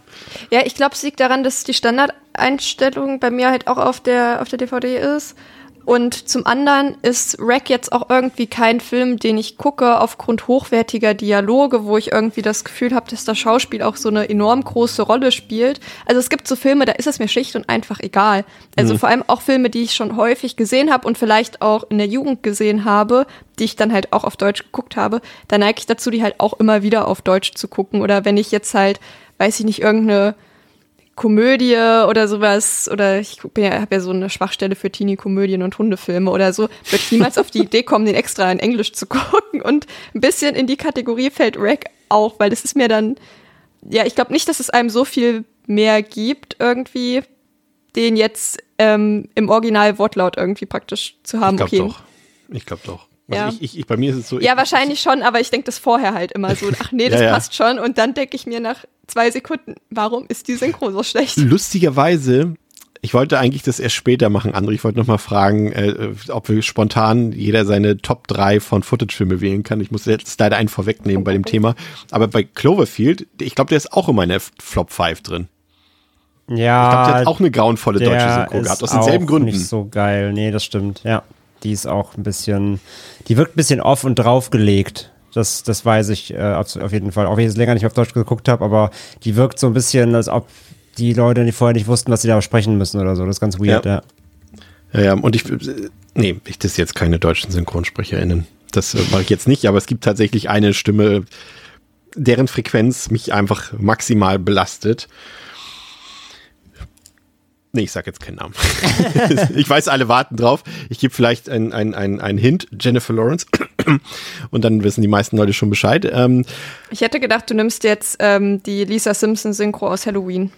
Ja, ja ich glaube, es liegt daran, dass die Standardeinstellung bei mir halt auch auf der, auf der DVD ist. Und zum anderen ist Rack jetzt auch irgendwie kein Film, den ich gucke aufgrund hochwertiger Dialoge, wo ich irgendwie das Gefühl habe, dass das Schauspiel auch so eine enorm große Rolle spielt. Also es gibt so Filme, da ist es mir schlicht und einfach egal. Also vor allem auch Filme, die ich schon häufig gesehen habe und vielleicht auch in der Jugend gesehen habe, die ich dann halt auch auf Deutsch geguckt habe. Da neige ich dazu, die halt auch immer wieder auf Deutsch zu gucken. Oder wenn ich jetzt halt, weiß ich nicht, irgendeine Komödie oder sowas, oder ich ja, habe ja so eine Schwachstelle für Teenie-Komödien und Hundefilme oder so, würde ich niemals auf die Idee kommen, den extra in Englisch zu gucken. Und ein bisschen in die Kategorie fällt Rack auch, weil das ist mir dann, ja, ich glaube nicht, dass es einem so viel mehr gibt, irgendwie, den jetzt ähm, im Original Wortlaut irgendwie praktisch zu haben. Ich glaube okay. doch. Ich glaube doch. Also Ja. ich, ich, ich, bei mir ist es so. Ja, ich, wahrscheinlich schon, aber ich denke das vorher halt immer so, ach nee, das Ja, ja. passt schon. Und dann denke ich mir nach zwei Sekunden, warum ist die Synchro so schlecht? Lustigerweise, ich wollte eigentlich das erst später machen, André. Ich wollte noch mal fragen, äh, ob wir spontan jeder seine Top 3 von Footage-Filme wählen kann. Ich muss jetzt leider einen vorwegnehmen bei dem Thema. Aber bei Cloverfield, ich glaube, der ist auch in meiner Flop 5 drin. Ja, Ich glaube, der hat auch eine grauenvolle deutsche der Synchro ist gehabt, aus denselben auch Gründen. nicht so geil. Nee, das stimmt. Ja, die ist auch ein bisschen, die wirkt ein bisschen off und draufgelegt. Das, das weiß ich äh, auf jeden Fall. Auch wenn ich es länger nicht auf Deutsch geguckt habe, aber die wirkt so ein bisschen, als ob die Leute die vorher nicht wussten, was sie da sprechen müssen oder so. Das ist ganz weird, Ja. ja. Ja, ja, und ich, äh, nee, ich das jetzt keine deutschen SynchronsprecherInnen. Das äh, mache ich jetzt nicht, aber es gibt tatsächlich eine Stimme, deren Frequenz mich einfach maximal belastet. Nee, ich sag jetzt keinen Namen. ich weiß, alle warten drauf. Ich gebe vielleicht ein, ein, ein, Hint, Jennifer Lawrence. Und dann wissen die meisten Leute schon Bescheid. Ähm, Ich hätte gedacht, du nimmst jetzt ähm, die Lisa Simpson Synchro aus Halloween.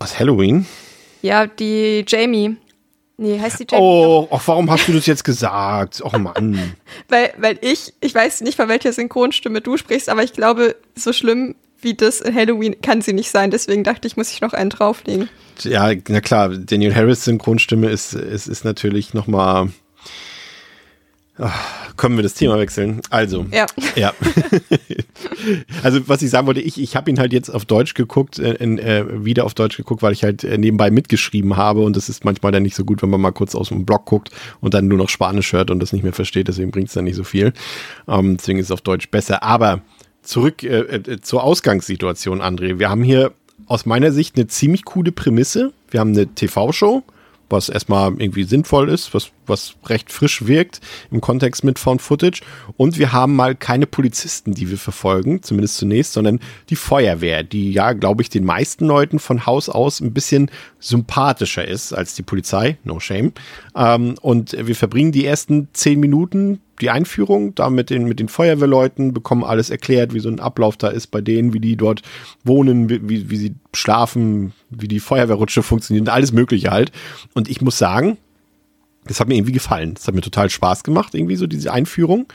aus Halloween. Ja, die Jamie. Nee, heißt die Jamie? Oh, ach, warum hast du das jetzt gesagt? Oh Mann. Weil, weil ich, ich weiß nicht, von welcher Synchronstimme du sprichst, aber ich glaube, so schlimm wie das in Halloween kann sie nicht sein. Deswegen dachte ich, muss ich noch einen drauflegen. Ja, na klar, Daniel Harris Synchronstimme ist, ist, ist natürlich nochmal. Können wir das Thema wechseln? Also, Ja. ja. also, was ich sagen wollte, ich, ich habe ihn halt jetzt auf Deutsch geguckt, äh, äh, wieder auf Deutsch geguckt, weil ich halt äh, nebenbei mitgeschrieben habe und das ist manchmal dann nicht so gut, wenn man mal kurz aus dem Blog guckt und dann nur noch Spanisch hört und das nicht mehr versteht, deswegen bringt es dann nicht so viel. Ähm, deswegen ist es auf Deutsch besser. Aber zurück äh, äh, zur Ausgangssituation, André. Wir haben hier aus meiner Sicht eine ziemlich coole Prämisse. Wir haben eine TV-Show, was erstmal irgendwie sinnvoll ist, was, was recht frisch wirkt im Kontext mit Found Footage. Und wir haben mal keine Polizisten, die wir verfolgen, zumindest zunächst, sondern die Feuerwehr, die ja, glaube ich, den meisten Leuten von Haus aus ein bisschen sympathischer ist als die Polizei. No shame. Ähm, und wir verbringen die ersten zehn Minuten die Einführung da mit den, mit den Feuerwehrleuten, bekommen alles erklärt, wie so ein Ablauf da ist bei denen, wie die dort wohnen, wie, wie, wie sie schlafen, wie die Feuerwehrrutsche funktioniert, alles Mögliche halt. Und ich muss sagen, das hat mir irgendwie gefallen. Das hat mir total Spaß gemacht, irgendwie so diese Einführung.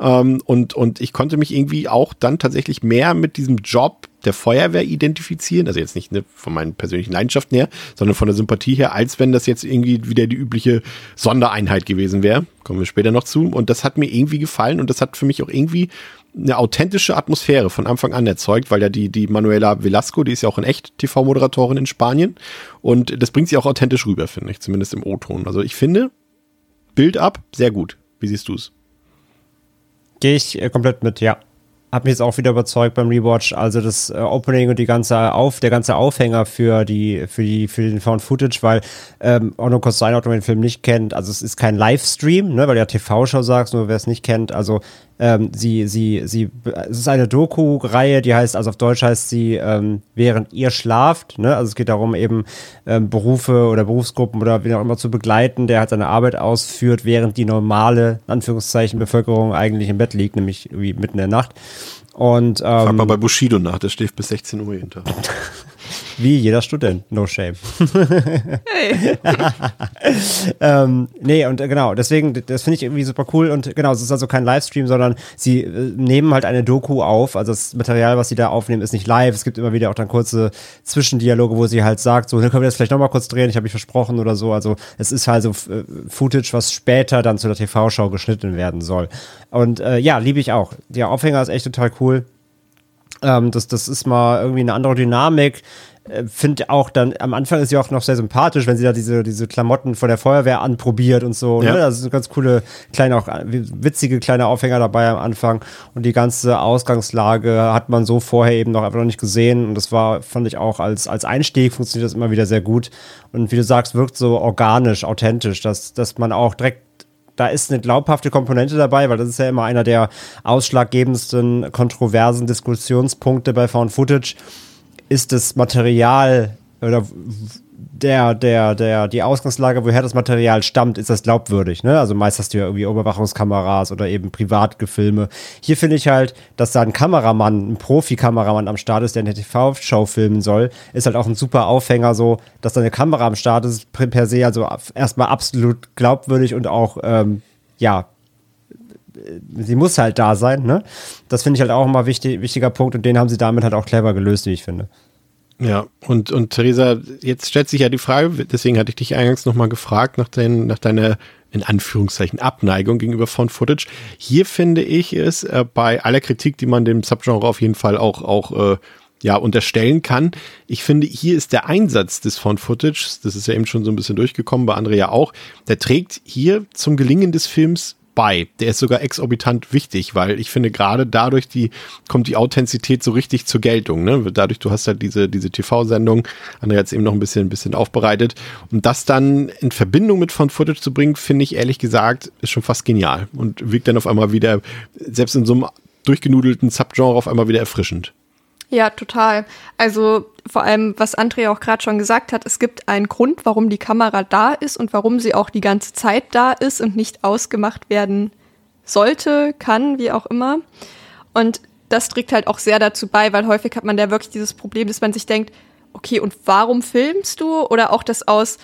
Ähm, und, und ich konnte mich irgendwie auch dann tatsächlich mehr mit diesem Job der Feuerwehr identifizieren. Also jetzt nicht ne, von meinen persönlichen Leidenschaften her, sondern von der Sympathie her, als wenn das jetzt irgendwie wieder die übliche Sondereinheit gewesen wäre. Kommen wir später noch zu. Und das hat mir irgendwie gefallen und das hat für mich auch irgendwie eine authentische Atmosphäre von Anfang an erzeugt, weil ja die, die Manuela Velasco, die ist ja auch in echt TV-Moderatorin in Spanien und das bringt sie auch authentisch rüber, finde ich, zumindest im O-Ton. Also ich finde, Bild ab, sehr gut. Wie siehst du es? Gehe ich äh, komplett mit, ja. Hat mich jetzt auch wieder überzeugt beim Rewatch. Also das äh, Opening und die ganze Auf, der ganze Aufhänger für die, für die, für den Found Footage, weil ähm, auch nur kurz sein, ob man den Film nicht kennt. Also es ist kein Livestream, ne, weil du ja TV-Show sagst, nur wer es nicht kennt. Also ähm, sie, sie, sie, es ist eine Doku-Reihe, die heißt, also auf Deutsch heißt sie, ähm, während ihr schlaft, ne? Also es geht darum, eben ähm, Berufe oder Berufsgruppen oder wie auch immer zu begleiten, der halt seine Arbeit ausführt, während die normale, in Anführungszeichen, Bevölkerung eigentlich im Bett liegt, nämlich irgendwie mitten in der Nacht. Und Frag ähm, mal bei Bushido nach, der schläft bis 16 Uhr jeden Tag. Wie jeder Student, no shame. Hey. ähm, nee, und äh, genau, deswegen, das finde ich irgendwie super cool. Und genau, es ist also kein Livestream, sondern sie äh, nehmen halt eine Doku auf. Also das Material, was sie da aufnehmen, ist nicht live. Es gibt immer wieder auch dann kurze Zwischendialoge, wo sie halt sagt, so, dann können wir das vielleicht nochmal kurz drehen, ich habe mich versprochen oder so. Also es ist halt so äh, Footage, was später dann zu der TV-Show geschnitten werden soll. Und äh, ja, liebe ich auch. Der Aufhänger ist echt total cool. Ähm, das, das ist mal irgendwie eine andere Dynamik. Äh, Finde auch dann, am Anfang ist sie auch noch sehr sympathisch, wenn sie da diese, diese Klamotten von der Feuerwehr anprobiert und so. Ne? Ja. Ne? Das ist ganz coole, kleine, auch witzige kleine Aufhänger dabei am Anfang. Und die ganze Ausgangslage hat man so vorher eben noch einfach noch nicht gesehen. Und das war, fand ich auch als, als Einstieg funktioniert das immer wieder sehr gut. Und wie du sagst, wirkt so organisch, authentisch, dass, dass man auch direkt da ist eine glaubhafte Komponente dabei, weil das ist ja immer einer der ausschlaggebendsten kontroversen Diskussionspunkte bei Found Footage. Ist das Material oder der, der, der, die Ausgangslage, woher das Material stammt, ist das glaubwürdig. Ne? Also meist hast du ja irgendwie Überwachungskameras oder eben Privatgefilme. Hier finde ich halt, dass da ein Kameramann, ein Profi-Kameramann am Start ist, der eine TV-Show filmen soll, ist halt auch ein super Aufhänger so, dass da eine Kamera am Start ist, per se also erstmal absolut glaubwürdig und auch, ähm, ja, sie muss halt da sein, ne? Das finde ich halt auch immer wichtig, wichtiger Punkt und den haben sie damit halt auch clever gelöst, wie ich finde. Ja, und, und Theresa, jetzt stellt sich ja die Frage, deswegen hatte ich dich eingangs nochmal gefragt nach, dein, nach deiner, in Anführungszeichen, Abneigung gegenüber Found Footage. Hier finde ich es, äh, bei aller Kritik, die man dem Subgenre auf jeden Fall auch, auch äh, ja, unterstellen kann. Ich finde, hier ist der Einsatz des Found Footage, das ist ja eben schon so ein bisschen durchgekommen, bei Andrea auch, der trägt hier zum Gelingen des Films bei. Der ist sogar exorbitant wichtig, weil ich finde, gerade dadurch die, kommt die Authentizität so richtig zur Geltung. Ne? Dadurch, du hast halt diese, diese TV-Sendung, Andrea hat es eben noch ein bisschen, ein bisschen aufbereitet. Und das dann in Verbindung mit Found Footage zu bringen, finde ich ehrlich gesagt, ist schon fast genial. Und wirkt dann auf einmal wieder, selbst in so einem durchgenudelten Subgenre auf einmal wieder erfrischend. Ja, total. Also vor allem, was Andrea auch gerade schon gesagt hat, es gibt einen Grund, warum die Kamera da ist und warum sie auch die ganze Zeit da ist und nicht ausgemacht werden sollte, kann, wie auch immer. Und das trägt halt auch sehr dazu bei, weil häufig hat man da wirklich dieses Problem, dass man sich denkt, okay, und warum filmst du? Oder auch, dass aus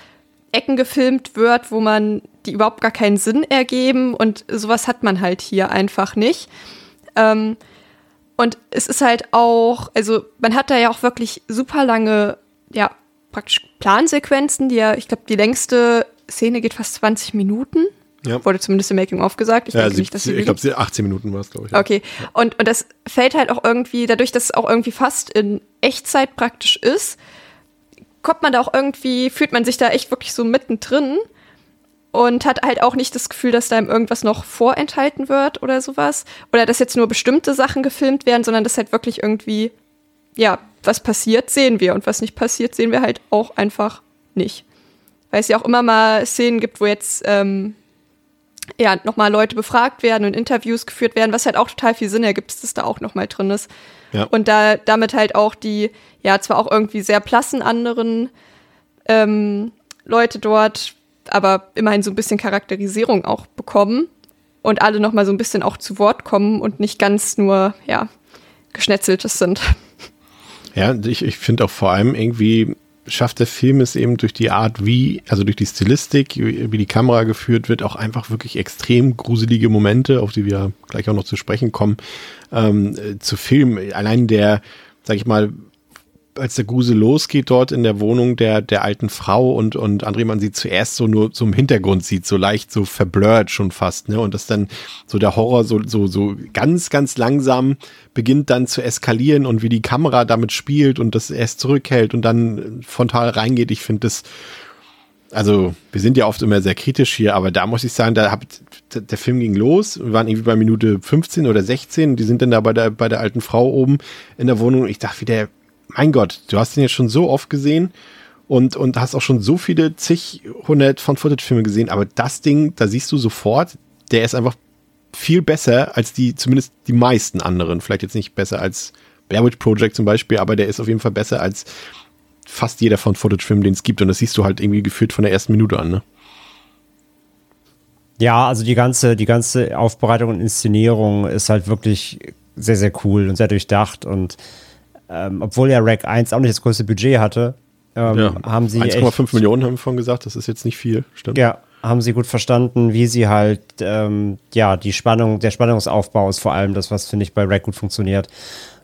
Ecken gefilmt wird, wo man die überhaupt gar keinen Sinn ergeben und sowas hat man halt hier einfach nicht. Ähm, und es ist halt auch, also man hat da ja auch wirklich super lange, ja, praktisch Plansequenzen, die ja, ich glaube, die längste Szene geht fast 20 Minuten. Ja. Wurde zumindest im Making-of gesagt. Ich, ja, sie, nicht, dass sie ich glaube, 18 Minuten war es, glaube ich. Ja. Okay. Und, und das fällt halt auch irgendwie, dadurch, dass es auch irgendwie fast in Echtzeit praktisch ist, kommt man da auch irgendwie, fühlt man sich da echt wirklich so mittendrin und hat halt auch nicht das Gefühl, dass da ihm irgendwas noch vorenthalten wird oder sowas. Oder dass jetzt nur bestimmte Sachen gefilmt werden, sondern dass halt wirklich irgendwie, ja, was passiert, sehen wir. Und was nicht passiert, sehen wir halt auch einfach nicht. Weil es ja auch immer mal Szenen gibt, wo jetzt, ähm, ja, nochmal Leute befragt werden und Interviews geführt werden, was halt auch total viel Sinn ergibt, dass das da auch nochmal drin ist. Ja. Und da damit halt auch die, ja, zwar auch irgendwie sehr plassen anderen ähm, Leute dort aber immerhin so ein bisschen Charakterisierung auch bekommen und alle noch mal so ein bisschen auch zu Wort kommen und nicht ganz nur, ja, geschnetzeltes sind. Ja, ich, ich finde auch vor allem irgendwie schafft der Film es eben durch die Art, wie, also durch die Stilistik, wie die Kamera geführt wird, auch einfach wirklich extrem gruselige Momente, auf die wir gleich auch noch zu sprechen kommen, ähm, zu filmen. Allein der, sag ich mal, als der Guse losgeht dort in der Wohnung der, der alten Frau und, und André man sie zuerst so nur so im Hintergrund sieht, so leicht so verblurrt schon fast, ne? Und das dann so der Horror so, so, so ganz, ganz langsam beginnt dann zu eskalieren und wie die Kamera damit spielt und das erst zurückhält und dann frontal reingeht. Ich finde das, also wir sind ja oft immer sehr kritisch hier, aber da muss ich sagen, da hab, der Film ging los, wir waren irgendwie bei Minute 15 oder 16, die sind dann da bei der, bei der alten Frau oben in der Wohnung. Ich dachte, wie der mein Gott, du hast ihn jetzt schon so oft gesehen und, und hast auch schon so viele zig hundert von Footage-Filme gesehen, aber das Ding, da siehst du sofort, der ist einfach viel besser als die, zumindest die meisten anderen. Vielleicht jetzt nicht besser als Blair Witch Project zum Beispiel, aber der ist auf jeden Fall besser als fast jeder von Footage-Film, den es gibt. Und das siehst du halt irgendwie gefühlt von der ersten Minute an, ne? Ja, also die ganze, die ganze Aufbereitung und Inszenierung ist halt wirklich sehr, sehr cool und sehr durchdacht und ähm, obwohl ja Rack 1 auch nicht das größte Budget hatte, ähm, Ja, haben sie 1,5 echt, Millionen haben wir vorhin gesagt, das ist jetzt nicht viel, stimmt. Ja, haben sie gut verstanden, wie sie halt, ähm, ja, die Spannung, der Spannungsaufbau ist vor allem das, was, finde ich, bei Rack gut funktioniert.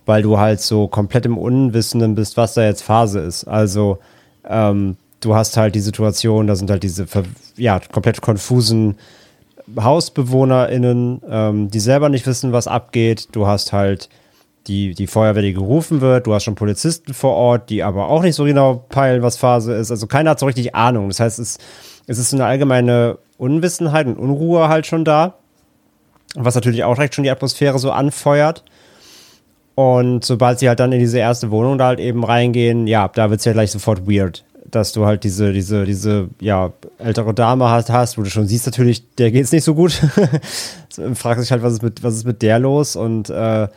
Weil du halt so komplett im Unwissenden bist, was da jetzt Phase ist. Also, ähm, du hast halt die Situation, da sind halt diese, ja, komplett konfusen HausbewohnerInnen, ähm, die selber nicht wissen, was abgeht. Du hast halt die, die Feuerwehr, die gerufen wird. Du hast schon Polizisten vor Ort, die aber auch nicht so genau peilen, was Phase ist. Also keiner hat so richtig Ahnung. Das heißt, es, es ist eine allgemeine Unwissenheit und Unruhe halt schon da. Was natürlich auch direkt schon die Atmosphäre so anfeuert. Und sobald sie halt dann in diese erste Wohnung da halt eben reingehen, ja, da wird es ja gleich sofort weird. Dass du halt diese, diese, diese, ja, ältere Dame hast, hast, wo du schon siehst, natürlich, der geht's nicht so gut. Fragst dich halt, was ist mit, was ist mit der los? Und äh,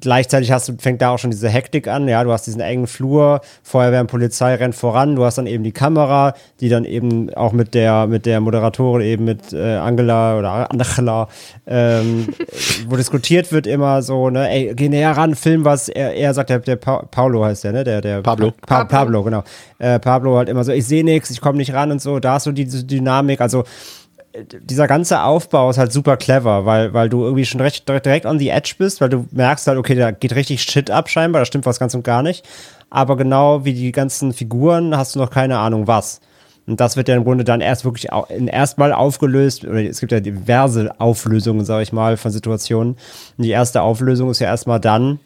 gleichzeitig hast du, fängt da auch schon diese Hektik an, ja, du hast diesen engen Flur, Feuerwehr und Polizei rennt voran, du hast dann eben die Kamera, die dann eben auch mit der, mit der Moderatorin eben mit äh, Angela oder Angela, ähm, wo diskutiert wird immer so, ne, ey, geh näher ran, film was, er, er sagt, der, der pa Paulo heißt der, ne, der, der Pablo. Pa Pablo. Pablo, genau. Äh, Pablo halt immer so, ich sehe nichts, ich komme nicht ran und so, da hast du diese Dynamik, also dieser ganze Aufbau ist halt super clever, weil, weil du irgendwie schon recht, direkt on the edge bist, weil du merkst halt, okay, da geht richtig Shit ab scheinbar, da stimmt was ganz und gar nicht. Aber genau wie die ganzen Figuren hast du noch keine Ahnung was. Und das wird ja im Grunde dann erst wirklich erstmal aufgelöst, oder es gibt ja diverse Auflösungen, sage ich mal, von Situationen. Und die erste Auflösung ist ja erstmal dann,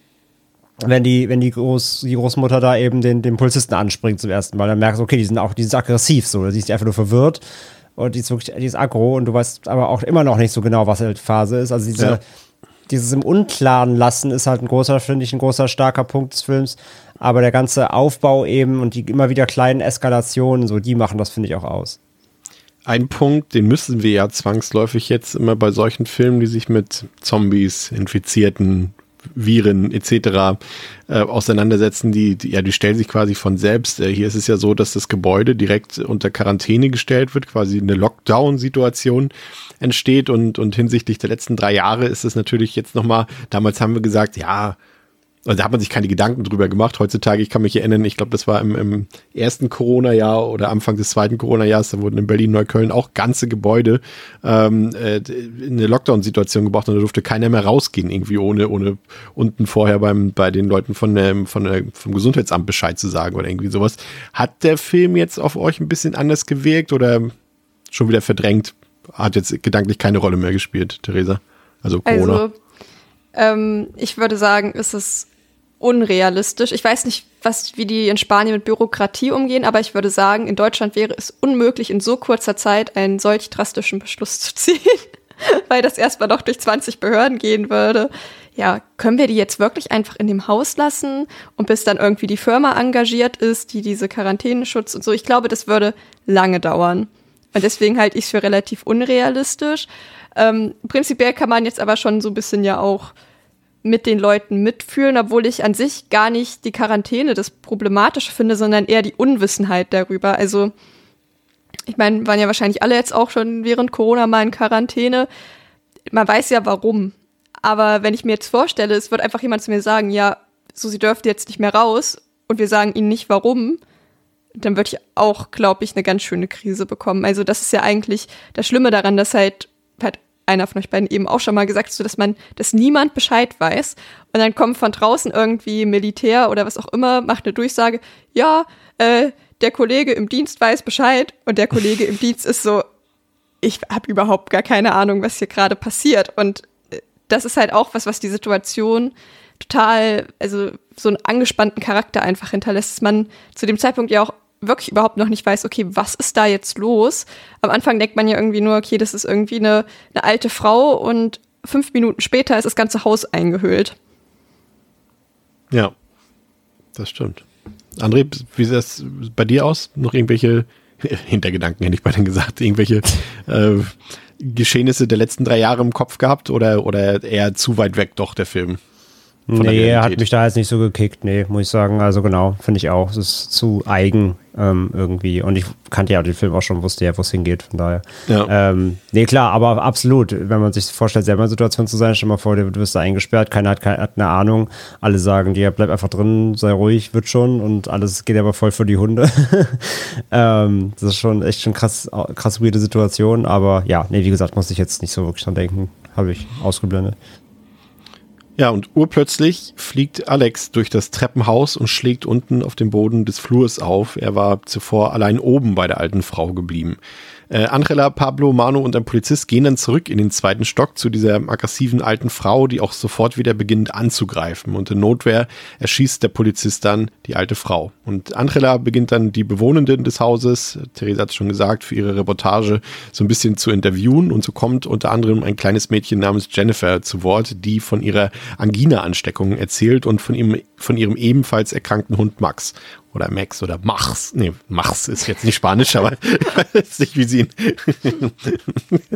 wenn die, wenn die, Groß, die Großmutter da eben den, den Polizisten anspringt zum ersten Mal, dann merkst du, okay, die sind auch, die sind aggressiv so, die ist einfach nur verwirrt und die ist wirklich, die ist aggro und du weißt aber auch immer noch nicht so genau, was halt Phase ist. Also diese, Ja. dieses im Unklaren lassen ist halt ein großer, finde ich, ein großer, starker Punkt des Films. Aber der ganze Aufbau eben und die immer wieder kleinen Eskalationen, so, die machen das, finde ich, auch aus. Ein Punkt, den müssen wir ja zwangsläufig jetzt immer bei solchen Filmen, die sich mit Zombies, Infizierten, Viren etc. Äh, auseinandersetzen, die, die, ja, die stellen sich quasi von selbst. Äh, hier ist es ja so, dass das Gebäude direkt unter Quarantäne gestellt wird, quasi eine Lockdown-Situation entsteht und, und hinsichtlich der letzten drei Jahre ist es natürlich jetzt nochmal, damals haben wir gesagt, ja, also da hat man sich keine Gedanken drüber gemacht. Heutzutage, ich kann mich erinnern, ich glaube, das war im, im ersten Corona-Jahr oder Anfang des zweiten Corona-Jahres, da wurden in Berlin-Neukölln auch ganze Gebäude ähm, äh, in eine Lockdown-Situation gebracht und da durfte keiner mehr rausgehen, irgendwie ohne, ohne unten vorher beim, bei den Leuten von der, von der, vom Gesundheitsamt Bescheid zu sagen oder irgendwie sowas. Hat der Film jetzt auf euch ein bisschen anders gewirkt oder schon wieder verdrängt? Hat jetzt gedanklich keine Rolle mehr gespielt, Theresa? Also Corona. Also, ähm, ich würde sagen, ist es unrealistisch. Ich weiß nicht, was, wie die in Spanien mit Bürokratie umgehen, aber ich würde sagen, in Deutschland wäre es unmöglich, in so kurzer Zeit einen solch drastischen Beschluss zu ziehen, weil das erstmal noch durch 20 Behörden gehen würde. Ja, können wir die jetzt wirklich einfach in dem Haus lassen und bis dann irgendwie die Firma engagiert ist, die diese Quarantäneschutz und so. Ich glaube, das würde lange dauern. Und deswegen halte ich es für relativ unrealistisch. Ähm, prinzipiell kann man jetzt aber schon so ein bisschen ja auch mit den Leuten mitfühlen, obwohl ich an sich gar nicht die Quarantäne das Problematische finde, sondern eher die Unwissenheit darüber. Also, ich meine, waren ja wahrscheinlich alle jetzt auch schon während Corona mal in Quarantäne. Man weiß ja warum. Aber wenn ich mir jetzt vorstelle, es wird einfach jemand zu mir sagen, ja, so, sie dürfte jetzt nicht mehr raus und wir sagen ihnen nicht warum, dann würde ich auch, glaube ich, eine ganz schöne Krise bekommen. Also das ist ja eigentlich das Schlimme daran, dass halt, halt einer von euch beiden eben auch schon mal gesagt, so dass man, dass niemand Bescheid weiß. Und dann kommt von draußen irgendwie Militär oder was auch immer, macht eine Durchsage, ja, äh, der Kollege im Dienst weiß Bescheid und der Kollege im Dienst ist so, ich habe überhaupt gar keine Ahnung, was hier gerade passiert. Und äh, das ist halt auch was, was die Situation total, also so einen angespannten Charakter einfach hinterlässt, dass man zu dem Zeitpunkt ja auch wirklich überhaupt noch nicht weiß, okay, was ist da jetzt los? Am Anfang denkt man ja irgendwie nur, okay, das ist irgendwie eine, eine alte Frau und fünf Minuten später ist das ganze Haus eingehüllt. Ja, das stimmt. André, wie sieht das bei dir aus? Noch irgendwelche Hintergedanken, hätte ich bei denen gesagt, irgendwelche äh, Geschehnisse der letzten drei Jahre im Kopf gehabt oder, oder eher zu weit weg doch der Film? Nee, hat mich da jetzt nicht so gekickt, nee, muss ich sagen. Also genau, finde ich auch. Es ist zu eigen ähm, irgendwie. Und ich kannte ja den Film auch schon, wusste ja, wo es hingeht, von daher. Ja. Ähm, nee, klar, aber absolut. Wenn man sich vorstellt, selber in Situation zu sein, stell mal vor, du wirst da eingesperrt, keiner hat, keine, hat eine Ahnung. Alle sagen dir, bleib einfach drin, sei ruhig, wird schon. Und alles geht aber voll für die Hunde. ähm, das ist schon echt schon krass, krass weirde Situation. Aber ja, nee, wie gesagt, muss ich jetzt nicht so wirklich dran denken. Habe ich ausgeblendet. Ja, und urplötzlich fliegt Alex durch das Treppenhaus und schlägt unten auf dem Boden des Flurs auf. Er war zuvor allein oben bei der alten Frau geblieben. Äh, Angela, Pablo, Manu und ein Polizist gehen dann zurück in den zweiten Stock zu dieser aggressiven alten Frau, die auch sofort wieder beginnt anzugreifen. Und in Notwehr erschießt der Polizist dann die alte Frau. Und Angela beginnt dann die Bewohnenden des Hauses, Theresa hat es schon gesagt, für ihre Reportage so ein bisschen zu interviewen. Und so kommt unter anderem ein kleines Mädchen namens Jennifer zu Wort, die von ihrer Angina-Ansteckung erzählt und von ihrem, von ihrem ebenfalls erkrankten Hund Max oder Max oder Machs. Nee, Machs ist jetzt nicht Spanisch, aber ich weiß nicht, wie sie ihn.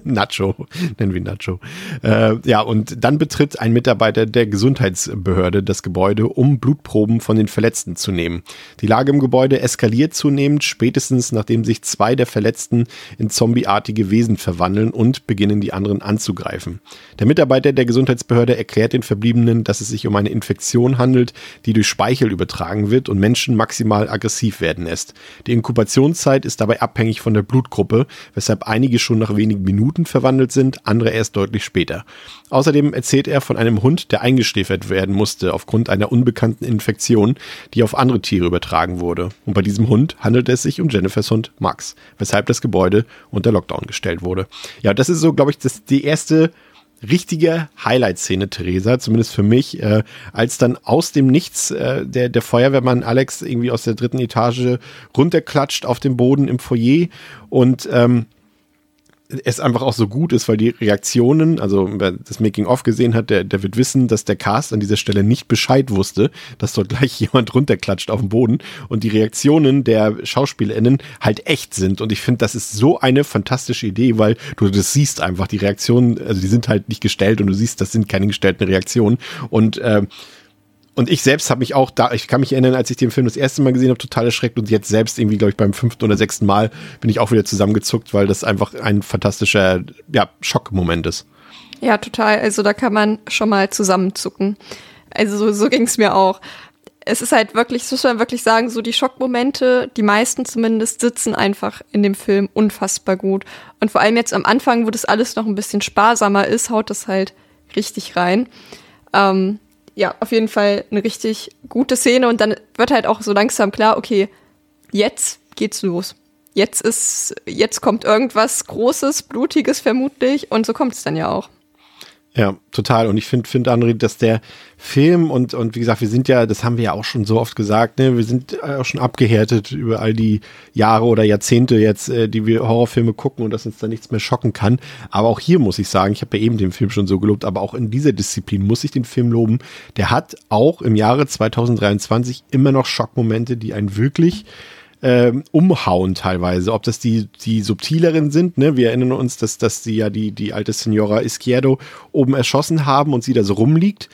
Nacho, nennen wir Nacho. Äh, ja, und dann betritt ein Mitarbeiter der Gesundheitsbehörde das Gebäude, um Blutproben von den Verletzten zu nehmen. Die Lage im Gebäude eskaliert zunehmend, spätestens nachdem sich zwei der Verletzten in zombieartige Wesen verwandeln und beginnen die anderen anzugreifen. Der Mitarbeiter der Gesundheitsbehörde erklärt den Verbliebenen, dass es sich um eine Infektion handelt, die durch Speichel übertragen wird und Menschen maximal aggressiv werden lässt. Die Inkubationszeit ist dabei abhängig von der Blutgruppe, weshalb einige schon nach wenigen Minuten verwandelt sind, andere erst deutlich später. Außerdem erzählt er von einem Hund, der eingeschläfert werden musste aufgrund einer unbekannten Infektion, die auf andere Tiere übertragen wurde. Und bei diesem Hund handelt es sich um Jennifers Hund Max, weshalb das Gebäude unter Lockdown gestellt wurde. Ja, das ist so, glaube ich, das, die erste richtige Highlight-Szene, Theresa, zumindest für mich, äh, als dann aus dem Nichts äh, der, der Feuerwehrmann Alex irgendwie aus der dritten Etage runterklatscht auf dem Boden im Foyer und ähm, es einfach auch so gut ist, weil die Reaktionen, also wer das Making-of gesehen hat, der, der wird wissen, dass der Cast an dieser Stelle nicht Bescheid wusste, dass dort gleich jemand runterklatscht auf dem Boden und die Reaktionen der SchauspielerInnen halt echt sind. Und ich finde, das ist so eine fantastische Idee, weil du das siehst einfach, die Reaktionen, also die sind halt nicht gestellt und du siehst, das sind keine gestellten Reaktionen. Und äh, und ich selbst habe mich auch da, ich kann mich erinnern, als ich den Film das erste Mal gesehen habe, total erschreckt und jetzt selbst irgendwie, glaube ich, beim fünften oder sechsten Mal bin ich auch wieder zusammengezuckt, weil das einfach ein fantastischer, ja, Schockmoment ist. Ja, total. Also da kann man schon mal zusammenzucken. Also so, so ging es mir auch. Es ist halt wirklich, das muss man wirklich sagen, so die Schockmomente, die meisten zumindest, sitzen einfach in dem Film unfassbar gut. Und vor allem jetzt am Anfang, wo das alles noch ein bisschen sparsamer ist, haut das halt richtig rein. Ähm, ja, auf jeden Fall eine richtig gute Szene und dann wird halt auch so langsam klar, okay, jetzt geht's los. Jetzt ist, jetzt kommt irgendwas Großes, Blutiges vermutlich und so kommt es dann ja auch. Ja, total. Und ich finde, finde André, dass der Film und, und wie gesagt, wir sind ja, das haben wir ja auch schon so oft gesagt, ne, wir sind auch schon abgehärtet über all die Jahre oder Jahrzehnte jetzt, äh, die wir Horrorfilme gucken und dass uns da nichts mehr schocken kann. Aber auch hier muss ich sagen, ich habe ja eben den Film schon so gelobt, aber auch in dieser Disziplin muss ich den Film loben. Der hat auch im Jahre 2023 immer noch Schockmomente, die einen wirklich ähm, umhauen teilweise. Ob das die, die subtileren sind, ne? Wir erinnern uns, dass, dass sie ja die, die alte Signora Izquierdo oben erschossen haben und sie da so rumliegt.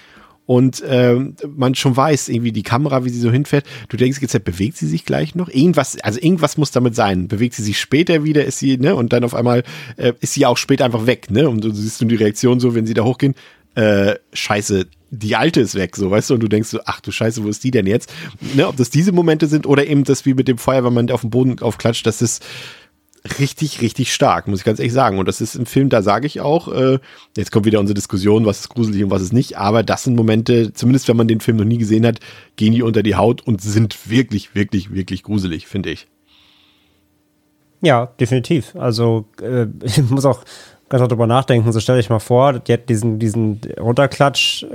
Und ähm, man schon weiß, irgendwie die Kamera, wie sie so hinfährt. Du denkst jetzt, bewegt sie sich gleich noch? Irgendwas, also irgendwas muss damit sein. Bewegt sie sich später wieder, ist sie, ne? Und dann auf einmal äh, ist sie auch später einfach weg, ne? Und du siehst du die Reaktion so, wenn sie da hochgehen, äh, scheiße, die alte ist weg, so, weißt du, und du denkst so, ach du Scheiße, wo ist die denn jetzt? Ne, ob das diese Momente sind oder eben das wie mit dem Feuerwehrmann, der auf dem Boden aufklatscht, das ist richtig, richtig stark, muss ich ganz ehrlich sagen. Und das ist im Film, da sage ich auch, äh, jetzt kommt wieder unsere Diskussion, was ist gruselig und was ist nicht, aber das sind Momente, zumindest wenn man den Film noch nie gesehen hat, gehen die unter die Haut und sind wirklich, wirklich, wirklich gruselig, finde ich. Ja, definitiv. Also äh, ich muss auch ganz darüber nachdenken. So stell dich mal vor, die hat diesen, diesen Runterklatsch, äh,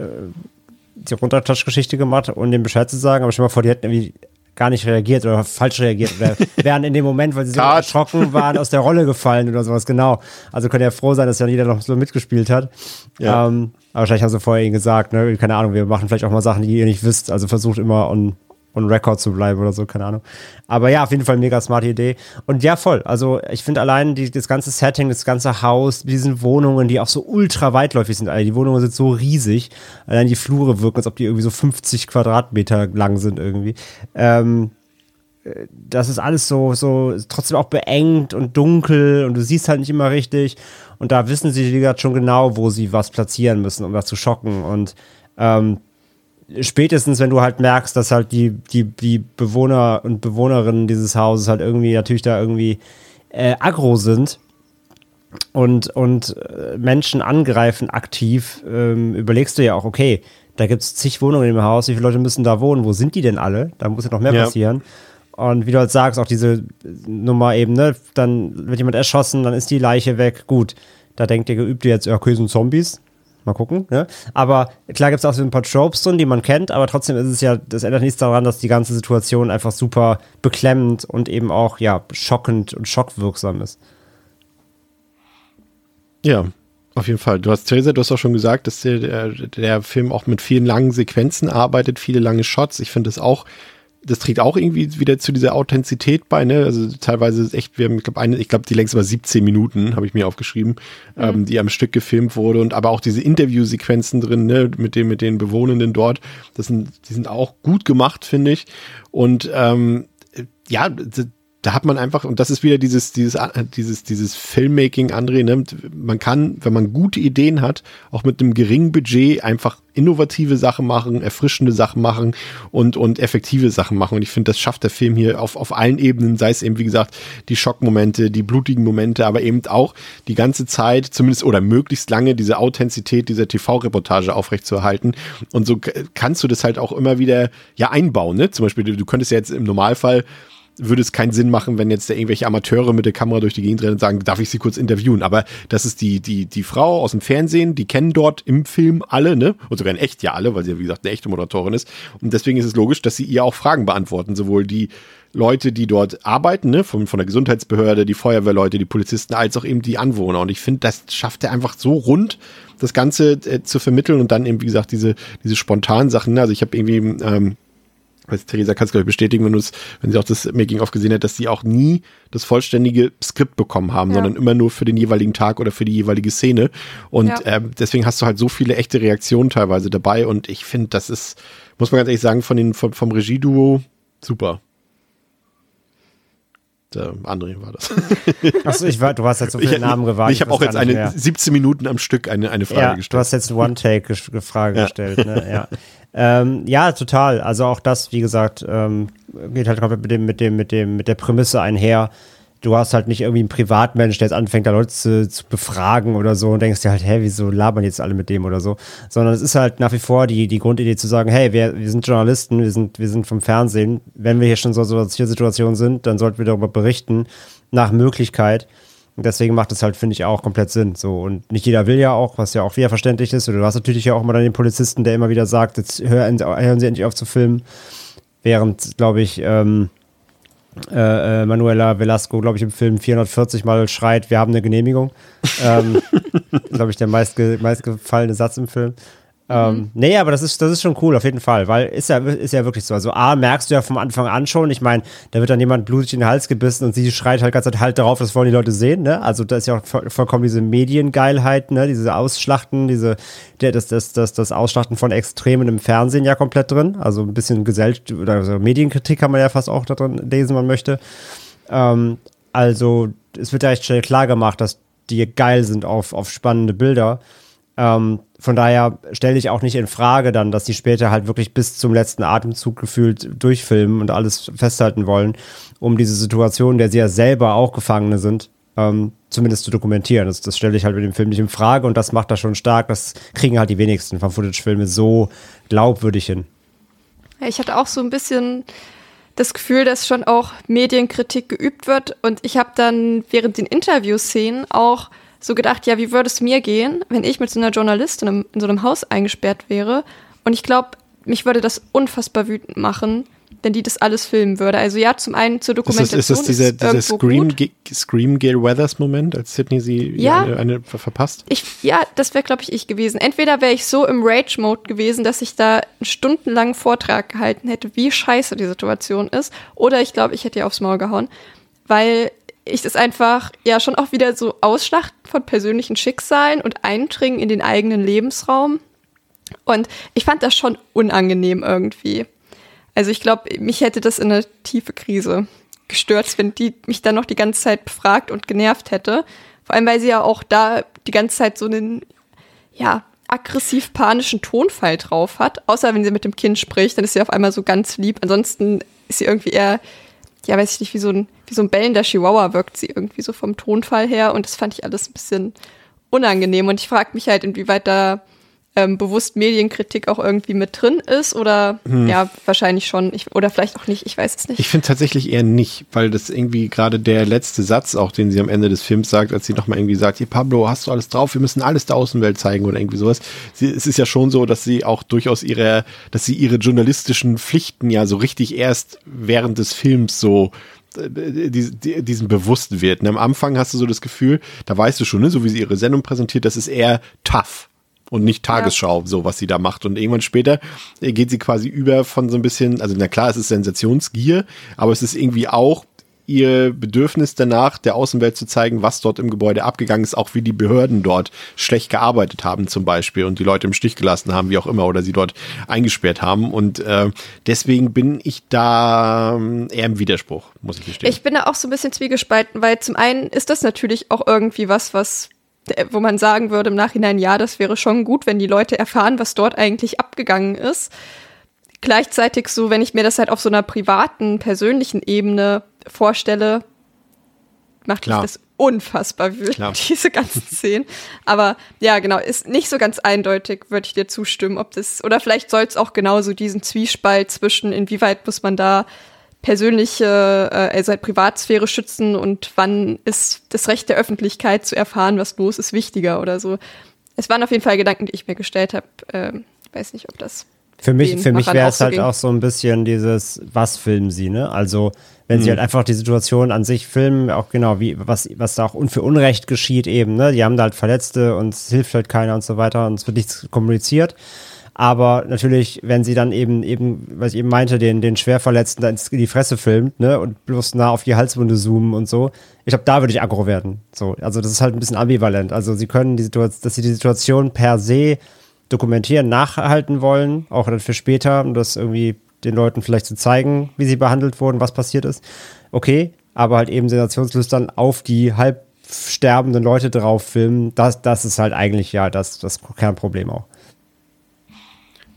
die Runterklatschgeschichte gemacht, um dem Bescheid zu sagen, aber stell dir mal vor, die hätten irgendwie gar nicht reagiert oder falsch reagiert oder wären in dem Moment, weil sie so erschrocken waren, aus der Rolle gefallen oder sowas, genau. Also könnt ihr ja froh sein, dass ja jeder noch so mitgespielt hat. Ja. Ähm, aber wahrscheinlich haben sie vorher ihnen gesagt, ne, keine Ahnung, wir machen vielleicht auch mal Sachen, die ihr nicht wisst, also versucht immer on, on record zu bleiben oder so, keine Ahnung. Aber ja, auf jeden Fall mega smarte Idee. Und ja, voll. Also ich finde allein die, das ganze Setting, das ganze Haus, diesen Wohnungen, die auch so ultra weitläufig sind. Also die Wohnungen sind so riesig. Allein die Flure wirken, als ob die irgendwie so 50 Quadratmeter lang sind irgendwie. Ähm, das ist alles so, so trotzdem auch beengt und dunkel und du siehst halt nicht immer richtig. Und da wissen sie, wie gesagt, schon genau, wo sie was platzieren müssen, um was zu schocken. Und ähm, spätestens, wenn du halt merkst, dass halt die, die, die Bewohner und Bewohnerinnen dieses Hauses halt irgendwie natürlich da irgendwie äh, aggro sind und, und äh, Menschen angreifen aktiv, ähm, überlegst du ja auch, okay, da gibt es zig Wohnungen im Haus, wie viele Leute müssen da wohnen, wo sind die denn alle? Da muss ja noch mehr ja. passieren. Und wie du halt sagst, auch diese Nummer eben, ne, dann wird jemand erschossen, dann ist die Leiche weg. Gut, da denkt ihr, geübt ihr jetzt, ja, okay, sind Zombies. Mal gucken, ne? Aber klar gibt es auch so ein paar Tropes drin, die man kennt, aber trotzdem ist es ja, das ändert nichts daran, dass die ganze Situation einfach super beklemmend und eben auch, ja, schockend und schockwirksam ist. Ja, auf jeden Fall. Du hast, Theresa, du hast auch schon gesagt, dass der, der, der Film auch mit vielen langen Sequenzen arbeitet, viele lange Shots. Ich finde es auch das trägt auch irgendwie wieder zu dieser Authentizität bei, ne? Also teilweise ist echt, wir haben, ich glaube, eine, ich glaube, die längste war 17 Minuten, habe ich mir aufgeschrieben, mhm. ähm, die am Stück gefilmt wurde und aber auch diese Interviewsequenzen drin, ne, mit den, mit den Bewohnenden dort, das sind, die sind auch gut gemacht, finde ich. Und ähm, ja, da hat man einfach, und das ist wieder dieses, dieses, dieses, dieses Filmmaking, André, ne? man kann, wenn man gute Ideen hat, auch mit einem geringen Budget einfach innovative Sachen machen, erfrischende Sachen machen und, und effektive Sachen machen. Und ich finde, das schafft der Film hier auf, auf allen Ebenen, sei es eben, wie gesagt, die Schockmomente, die blutigen Momente, aber eben auch die ganze Zeit, zumindest oder möglichst lange, diese Authentizität dieser TV-Reportage aufrechtzuerhalten. Und so kannst du das halt auch immer wieder ja einbauen. Ne? Zum Beispiel, du könntest ja jetzt im Normalfall würde es keinen Sinn machen, wenn jetzt da irgendwelche Amateure mit der Kamera durch die Gegend rennen und sagen, darf ich sie kurz interviewen? Aber das ist die, die, die Frau aus dem Fernsehen, die kennen dort im Film alle, ne? Und sogar in echt ja alle, weil sie ja, wie gesagt, eine echte Moderatorin ist. Und deswegen ist es logisch, dass sie ihr auch Fragen beantworten, sowohl die Leute, die dort arbeiten, ne, von, von der Gesundheitsbehörde, die Feuerwehrleute, die Polizisten, als auch eben die Anwohner. Und ich finde, das schafft er einfach so rund, das Ganze äh, zu vermitteln und dann eben, wie gesagt, diese, diese spontanen Sachen. Ne? Also ich habe irgendwie ähm, weiß, Theresa kann es glaube ich bestätigen, wenn, wenn sie auch das Making-of gesehen hat, dass sie auch nie das vollständige Skript bekommen haben, ja. sondern immer nur für den jeweiligen Tag oder für die jeweilige Szene. Und ja. äh, deswegen hast du halt so viele echte Reaktionen teilweise dabei. Und ich finde, das ist, muss man ganz ehrlich sagen, von den, vom, vom Regieduo super. Der André war das. Achso, ich war, du hast jetzt so viele ich, Namen gewartet. Ich habe auch jetzt eine mehr. 17 Minuten am Stück eine, eine Frage ja, gestellt. Du hast jetzt eine One-Take-Frage ja. gestellt, ne? Ja. Ähm, ja, total. Also auch das, wie gesagt, ähm, geht halt komplett mit dem, mit dem, mit dem, mit der Prämisse einher. Du hast halt nicht irgendwie einen Privatmensch, der jetzt anfängt, da Leute zu, zu befragen oder so und denkst dir halt, hä, wieso labern jetzt alle mit dem oder so? Sondern es ist halt nach wie vor die, die Grundidee zu sagen, hey, wir, wir sind Journalisten, wir sind, wir sind vom Fernsehen. Wenn wir hier schon so, so Situationen sind, dann sollten wir darüber berichten, nach Möglichkeit. Und deswegen macht es halt, finde ich, auch komplett Sinn. So, und nicht jeder will ja auch, was ja auch wieder verständlich ist. Und du hast natürlich ja auch immer dann den Polizisten, der immer wieder sagt, jetzt hören, hören Sie endlich auf zu filmen. Während, glaube ich, ähm, äh, äh, Manuela Velasco, glaube ich, im Film 440 Mal schreit, wir haben eine Genehmigung. ähm, glaube ich, der meistge meistgefallene Satz im Film. Ähm, mhm. nee, aber das ist, das ist schon cool, auf jeden Fall, weil ist ja, ist ja wirklich so. Also A, merkst du ja vom Anfang an schon, ich meine, da wird dann jemand blutig in den Hals gebissen und sie schreit halt ganz halt darauf, das wollen die Leute sehen, ne? Also da ist ja auch vollkommen diese Mediengeilheit, ne? Diese Ausschlachten, diese, der, das, das, das, das Ausschlachten von Extremen im Fernsehen ja komplett drin. Also ein bisschen Gesellschaft oder also Medienkritik kann man ja fast auch da drin lesen, wenn man möchte. Ähm, also es wird ja echt schnell klar gemacht, dass die geil sind auf, auf spannende Bilder. Ähm, von daher stelle ich auch nicht in Frage dann, dass die später halt wirklich bis zum letzten Atemzug gefühlt durchfilmen und alles festhalten wollen, um diese Situation, der sie ja selber auch Gefangene sind, ähm, zumindest zu dokumentieren. Das, das stelle ich halt mit dem Film nicht in Frage und das macht das schon stark. Das kriegen halt die wenigsten von Footage-Filme so glaubwürdig hin. Ich hatte auch so ein bisschen das Gefühl, dass schon auch Medienkritik geübt wird und ich habe dann während den Interviewszenen auch so gedacht, ja, wie würde es mir gehen, wenn ich mit so einer Journalistin in, so einem Haus eingesperrt wäre? Und ich glaube, mich würde das unfassbar wütend machen, wenn die das alles filmen würde. Also ja, zum einen zur Dokumentation. Ist das, ist das dieser, dieser Scream, Scream Gail Weathers Moment, als Sydney sie ja. eine, eine verpasst? Ich, ja, das wäre, glaube ich, ich gewesen. Entweder wäre ich so im Rage-Mode gewesen, dass ich da einen stundenlangen Vortrag gehalten hätte, wie scheiße die Situation ist. Oder ich glaube, ich hätte ihr aufs Maul gehauen. Weil ich das einfach ja schon auch wieder so Ausschlachten von persönlichen Schicksalen und Eindringen in den eigenen Lebensraum. Und ich fand das schon unangenehm irgendwie. Also ich glaube, mich hätte das in eine tiefe Krise gestürzt, wenn die mich dann noch die ganze Zeit befragt und genervt hätte. Vor allem, weil sie ja auch da die ganze Zeit so einen, ja, aggressiv-panischen Tonfall drauf hat. Außer wenn sie mit dem Kind spricht, dann ist sie auf einmal so ganz lieb. Ansonsten ist sie irgendwie eher, ja, weiß ich nicht, wie so ein, wie so ein bellender Chihuahua wirkt sie irgendwie so vom Tonfall her. Und das fand ich alles ein bisschen unangenehm. Und ich frage mich halt, inwieweit da ähm, bewusst Medienkritik auch irgendwie mit drin ist oder hm. ja, wahrscheinlich schon ich, oder vielleicht auch nicht, ich weiß es nicht. Ich finde tatsächlich eher nicht, weil das irgendwie gerade der letzte Satz, auch den sie am Ende des Films sagt, als sie nochmal irgendwie sagt, hier Pablo, hast du alles drauf, wir müssen alles der Außenwelt zeigen oder irgendwie sowas. Sie, es ist ja schon so, dass sie auch durchaus ihre, dass sie ihre journalistischen Pflichten ja so richtig erst während des Films so äh, die, die, diesen bewusst wird. Und am Anfang hast du so das Gefühl, da weißt du schon, ne, so wie sie ihre Sendung präsentiert, das ist eher tough und nicht Tagesschau, ja. so was sie da macht. Und irgendwann später geht sie quasi über von so ein bisschen, also na klar, es ist Sensationsgier, aber es ist irgendwie auch ihr Bedürfnis danach, der Außenwelt zu zeigen, was dort im Gebäude abgegangen ist, auch wie die Behörden dort schlecht gearbeitet haben zum Beispiel und die Leute im Stich gelassen haben, wie auch immer, oder sie dort eingesperrt haben. Und äh, deswegen bin ich da ähm, eher im Widerspruch, muss ich gestehen. Ich bin da auch so ein bisschen zwiegespalten, weil zum einen ist das natürlich auch irgendwie was, was wo man sagen würde im Nachhinein, ja, das wäre schon gut, wenn die Leute erfahren, was dort eigentlich abgegangen ist. Gleichzeitig so, wenn ich mir das halt auf so einer privaten, persönlichen Ebene vorstelle, macht mich das unfassbar wütend, Klar. diese ganzen Szenen. Aber ja, genau, ist nicht so ganz eindeutig, würde ich dir zustimmen, ob das, oder vielleicht soll es auch genauso diesen Zwiespalt zwischen, inwieweit muss man da persönliche, äh, also halt Privatsphäre schützen und wann ist das Recht der Öffentlichkeit zu erfahren, was los ist, wichtiger oder so. Es waren auf jeden Fall Gedanken, die ich mir gestellt habe. Ähm, weiß nicht, ob das für mich, für mich wäre es halt ging. auch so ein bisschen dieses, was filmen sie, ne? Also, wenn mhm. sie halt einfach die Situation an sich filmen, auch genau, wie, was, was da auch für Unrecht geschieht eben, ne? Die haben da halt Verletzte und es hilft halt keiner und so weiter und es wird nichts kommuniziert. Aber natürlich, wenn sie dann eben, eben, was ich eben meinte, den, den Schwerverletzten da in die Fresse filmt, ne, und bloß nah auf die Halswunde zoomen und so, ich glaube, da würde ich aggro werden. So, also das ist halt ein bisschen ambivalent. Also sie können die Situation, dass sie die Situation per se dokumentieren, nachhalten wollen, auch dann für später, um das irgendwie den Leuten vielleicht zu zeigen, wie sie behandelt wurden, was passiert ist. Okay, aber halt eben sensationslüstern auf die halb sterbenden Leute drauf filmen, das, das ist halt eigentlich ja das, das Kernproblem auch.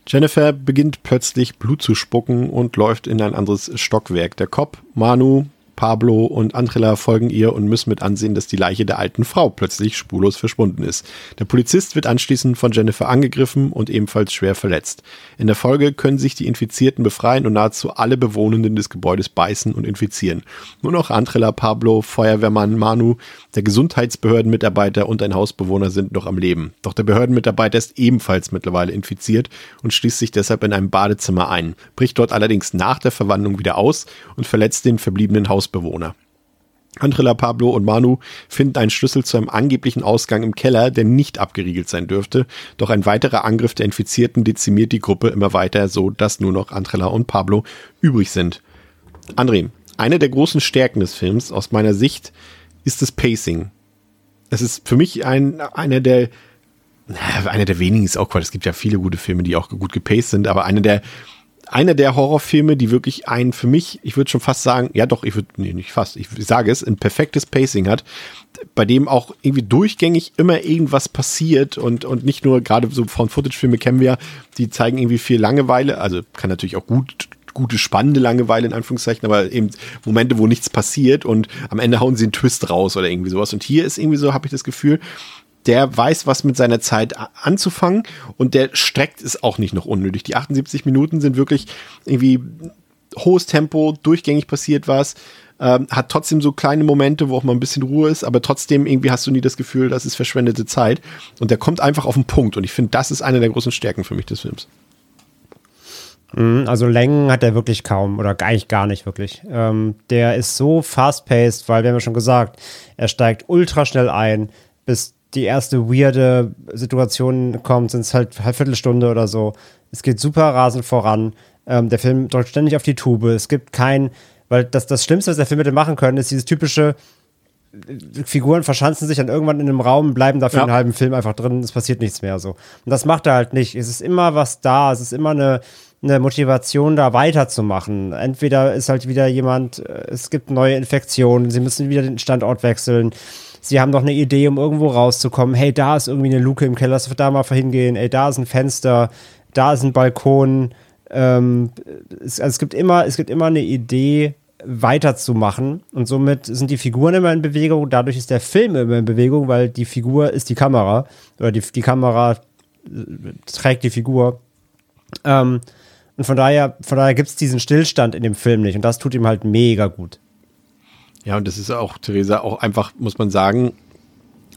Jennifer beginnt plötzlich Blut zu spucken und läuft in ein anderes Stockwerk. Der Cop, Manu, Pablo und Angela folgen ihr und müssen mit ansehen, dass die Leiche der alten Frau plötzlich spurlos verschwunden ist. Der Polizist wird anschließend von Jennifer angegriffen und ebenfalls schwer verletzt. In der Folge können sich die Infizierten befreien und nahezu alle Bewohnenden des Gebäudes beißen und infizieren. Nur noch Angela, Pablo, Feuerwehrmann Manu, der Gesundheitsbehördenmitarbeiter und ein Hausbewohner sind noch am Leben. Doch der Behördenmitarbeiter ist ebenfalls mittlerweile infiziert und schließt sich deshalb in einem Badezimmer ein, bricht dort allerdings nach der Verwandlung wieder aus und verletzt den verbliebenen Haus Hausbewohner. Andrella, Pablo und Manu finden einen Schlüssel zu einem angeblichen Ausgang im Keller, der nicht abgeriegelt sein dürfte. Doch ein weiterer Angriff der Infizierten dezimiert die Gruppe immer weiter, so dass nur noch Andrella und Pablo übrig sind. André, eine der großen Stärken des Films aus meiner Sicht ist das Pacing. Es ist für mich ein, einer der, einer der wenigen ist auch Quatsch. Es gibt ja viele gute Filme, die auch gut gepaced sind, aber einer der einer der Horrorfilme, die wirklich ein für mich, ich würde schon fast sagen, ja doch, ich würde, nee, nicht fast, ich sage es, ein perfektes Pacing hat, bei dem auch irgendwie durchgängig immer irgendwas passiert und, und nicht nur gerade so von Footage-Filme kennen wir, die zeigen irgendwie viel Langeweile, also kann natürlich auch gut gute, spannende Langeweile in Anführungszeichen, aber eben Momente, wo nichts passiert und am Ende hauen sie einen Twist raus oder irgendwie sowas. Und hier ist irgendwie so, habe ich das Gefühl, der weiß, was mit seiner Zeit anzufangen und der streckt es auch nicht noch unnötig. Die 78 Minuten sind wirklich irgendwie hohes Tempo, durchgängig passiert was, ähm, hat trotzdem so kleine Momente, wo auch mal ein bisschen Ruhe ist, aber trotzdem irgendwie hast du nie das Gefühl, das ist verschwendete Zeit und der kommt einfach auf den Punkt und ich finde, das ist eine der großen Stärken für mich des Films. Mhm, also Längen hat er wirklich kaum oder eigentlich gar nicht wirklich. Ähm, der ist so fast-paced, weil wir haben ja schon gesagt, er steigt ultra schnell ein, bis die erste weirde Situation kommt, sind es halt eine Viertelstunde oder so. Es geht super rasend voran. Ähm, der Film drückt ständig auf die Tube. Es gibt kein, weil das, das Schlimmste, was der Film hätte machen können, ist dieses typische, Figuren verschanzen sich dann irgendwann in einem Raum, bleiben dafür ja. einen halben Film einfach drin, es passiert nichts mehr so. Und das macht er halt nicht. Es ist immer was da, es ist immer eine, eine Motivation da weiterzumachen. Entweder ist halt wieder jemand, äh, es gibt neue Infektionen, sie müssen wieder den Standort wechseln. Sie haben noch eine Idee, um irgendwo rauszukommen. Hey, da ist irgendwie eine Luke im Keller, lass da mal hingehen. Ey, da ist ein Fenster, da ist ein Balkon. Ähm, es, also es gibt immer, es gibt immer eine Idee, weiterzumachen. Und somit sind die Figuren immer in Bewegung. Dadurch ist der Film immer in Bewegung, weil die Figur ist die Kamera. Oder die, die Kamera trägt die Figur. Ähm, und von daher, von daher gibt es diesen Stillstand in dem Film nicht. Und das tut ihm halt mega gut. Ja, und das ist auch, Theresa, auch einfach, muss man sagen,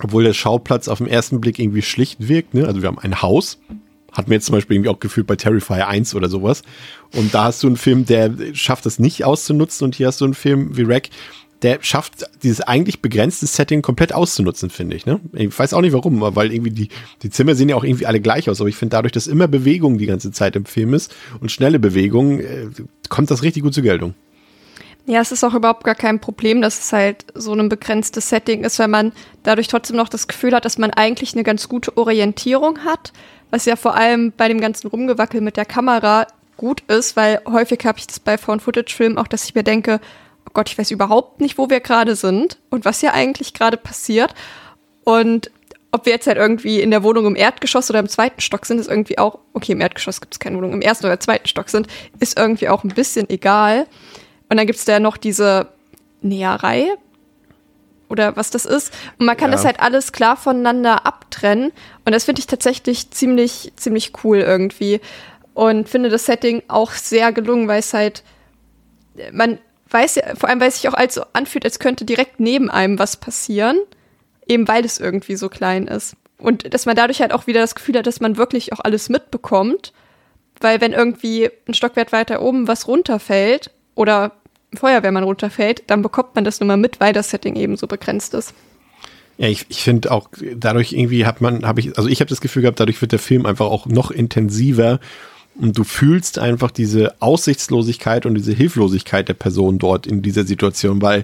obwohl der Schauplatz auf den ersten Blick irgendwie schlicht wirkt. Ne? Also wir haben ein Haus, hat mir jetzt zum Beispiel irgendwie auch gefühlt bei Terrifier 1 oder sowas. Und da hast du einen Film, der schafft das nicht auszunutzen. Und hier hast du einen Film wie Wreck, der schafft dieses eigentlich begrenzte Setting komplett auszunutzen, finde ich. Ne? Ich weiß auch nicht warum, weil irgendwie die, die Zimmer sehen ja auch irgendwie alle gleich aus. Aber ich finde dadurch, dass immer Bewegung die ganze Zeit im Film ist und schnelle Bewegung, äh, kommt das richtig gut zur Geltung. Ja, es ist auch überhaupt gar kein Problem, dass es halt so ein begrenztes Setting ist, weil man dadurch trotzdem noch das Gefühl hat, dass man eigentlich eine ganz gute Orientierung hat, was ja vor allem bei dem ganzen Rumgewackel mit der Kamera gut ist, weil häufig habe ich das bei Found-Footage-Filmen auch, dass ich mir denke, oh Gott, ich weiß überhaupt nicht, wo wir gerade sind und was hier eigentlich gerade passiert. Und ob wir jetzt halt irgendwie in der Wohnung im Erdgeschoss oder im zweiten Stock sind, ist irgendwie auch, okay, im Erdgeschoss gibt es keine Wohnung, im ersten oder zweiten Stock sind, ist irgendwie auch ein bisschen egal. Und dann gibt es da noch diese Näherei oder was das ist. Und man kann ja. das halt alles klar voneinander abtrennen. Und das finde ich tatsächlich ziemlich, ziemlich cool irgendwie. Und finde das Setting auch sehr gelungen, weil es halt, man weiß ja, vor allem weil es sich auch als so anfühlt, als könnte direkt neben einem was passieren. Eben weil es irgendwie so klein ist. Und dass man dadurch halt auch wieder das Gefühl hat, dass man wirklich auch alles mitbekommt. Weil wenn irgendwie ein Stockwert weiter oben was runterfällt oder Feuerwehrmann runterfällt, dann bekommt man das nur mal mit, weil das Setting eben so begrenzt ist. Ja, ich, ich finde auch, dadurch irgendwie hat man, habe ich, also ich habe das Gefühl gehabt, dadurch wird der Film einfach auch noch intensiver und du fühlst einfach diese Aussichtslosigkeit und diese Hilflosigkeit der Person dort in dieser Situation, weil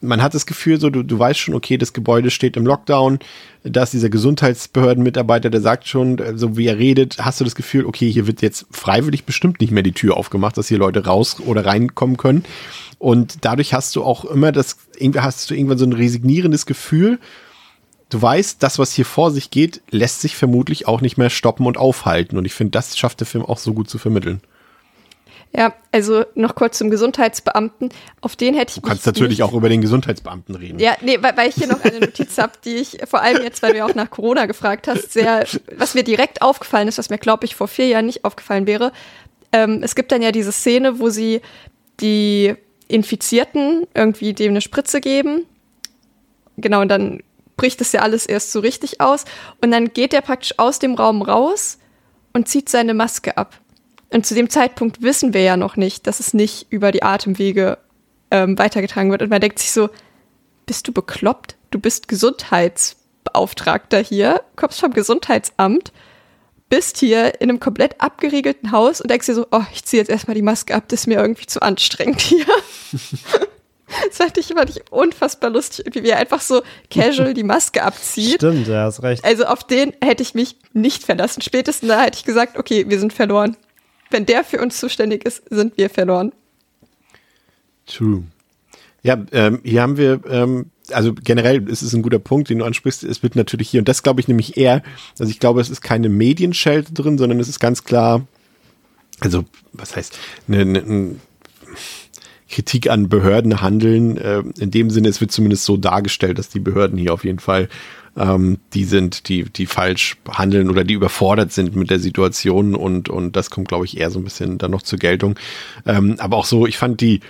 man hat das Gefühl, so du, du weißt schon, okay, das Gebäude steht im Lockdown, da ist dieser Gesundheitsbehördenmitarbeiter, der sagt schon, so wie er redet, hast du das Gefühl, okay, hier wird jetzt freiwillig bestimmt nicht mehr die Tür aufgemacht, dass hier Leute raus oder reinkommen können. Und dadurch hast du auch immer das, irgendwie hast du irgendwann so ein resignierendes Gefühl. Du weißt, das, was hier vor sich geht, lässt sich vermutlich auch nicht mehr stoppen und aufhalten. Und ich finde, das schafft der Film auch so gut zu vermitteln. Ja, also noch kurz zum Gesundheitsbeamten. Auf den hätte ich. Du kannst natürlich auch über den Gesundheitsbeamten reden. Ja, nee, weil, weil ich hier noch eine Notiz habe, die ich vor allem jetzt, weil du ja auch nach Corona gefragt hast, sehr, was mir direkt aufgefallen ist, was mir, glaube ich, vor vier Jahren nicht aufgefallen wäre. Ähm, es gibt dann ja diese Szene, wo sie die Infizierten irgendwie dem eine Spritze geben. Genau, und dann bricht das ja alles erst so richtig aus. Und dann geht er praktisch aus dem Raum raus und zieht seine Maske ab. Und zu dem Zeitpunkt wissen wir ja noch nicht, dass es nicht über die Atemwege ähm, weitergetragen wird. Und man denkt sich so, bist du bekloppt? Du bist Gesundheitsbeauftragter hier, kommst vom Gesundheitsamt, bist hier in einem komplett abgeriegelten Haus und denkst dir so, oh, ich ziehe jetzt erstmal die Maske ab, das ist mir irgendwie zu anstrengend hier. Das fand ich, fand ich unfassbar lustig, wie er einfach so casual die Maske abzieht. Stimmt, ja, hast recht. Also auf den hätte ich mich nicht verlassen. Spätestens da hätte ich gesagt, okay, wir sind verloren wenn der für uns zuständig ist, sind wir verloren. True. Ja, ähm, hier haben wir, ähm, also generell ist es ein guter Punkt, den du ansprichst. Es wird natürlich hier, und das glaube ich nämlich eher, also ich glaube, es ist keine Medienschelte drin, sondern es ist ganz klar, also was heißt, eine, eine Kritik an Behörden handeln. Äh, in dem Sinne, es wird zumindest so dargestellt, dass die Behörden hier auf jeden Fall ähm, die sind, die, die falsch handeln oder die überfordert sind mit der Situation und, und das kommt, glaube ich, eher so ein bisschen dann noch zur Geltung. Ähm, aber auch so, ich fand die,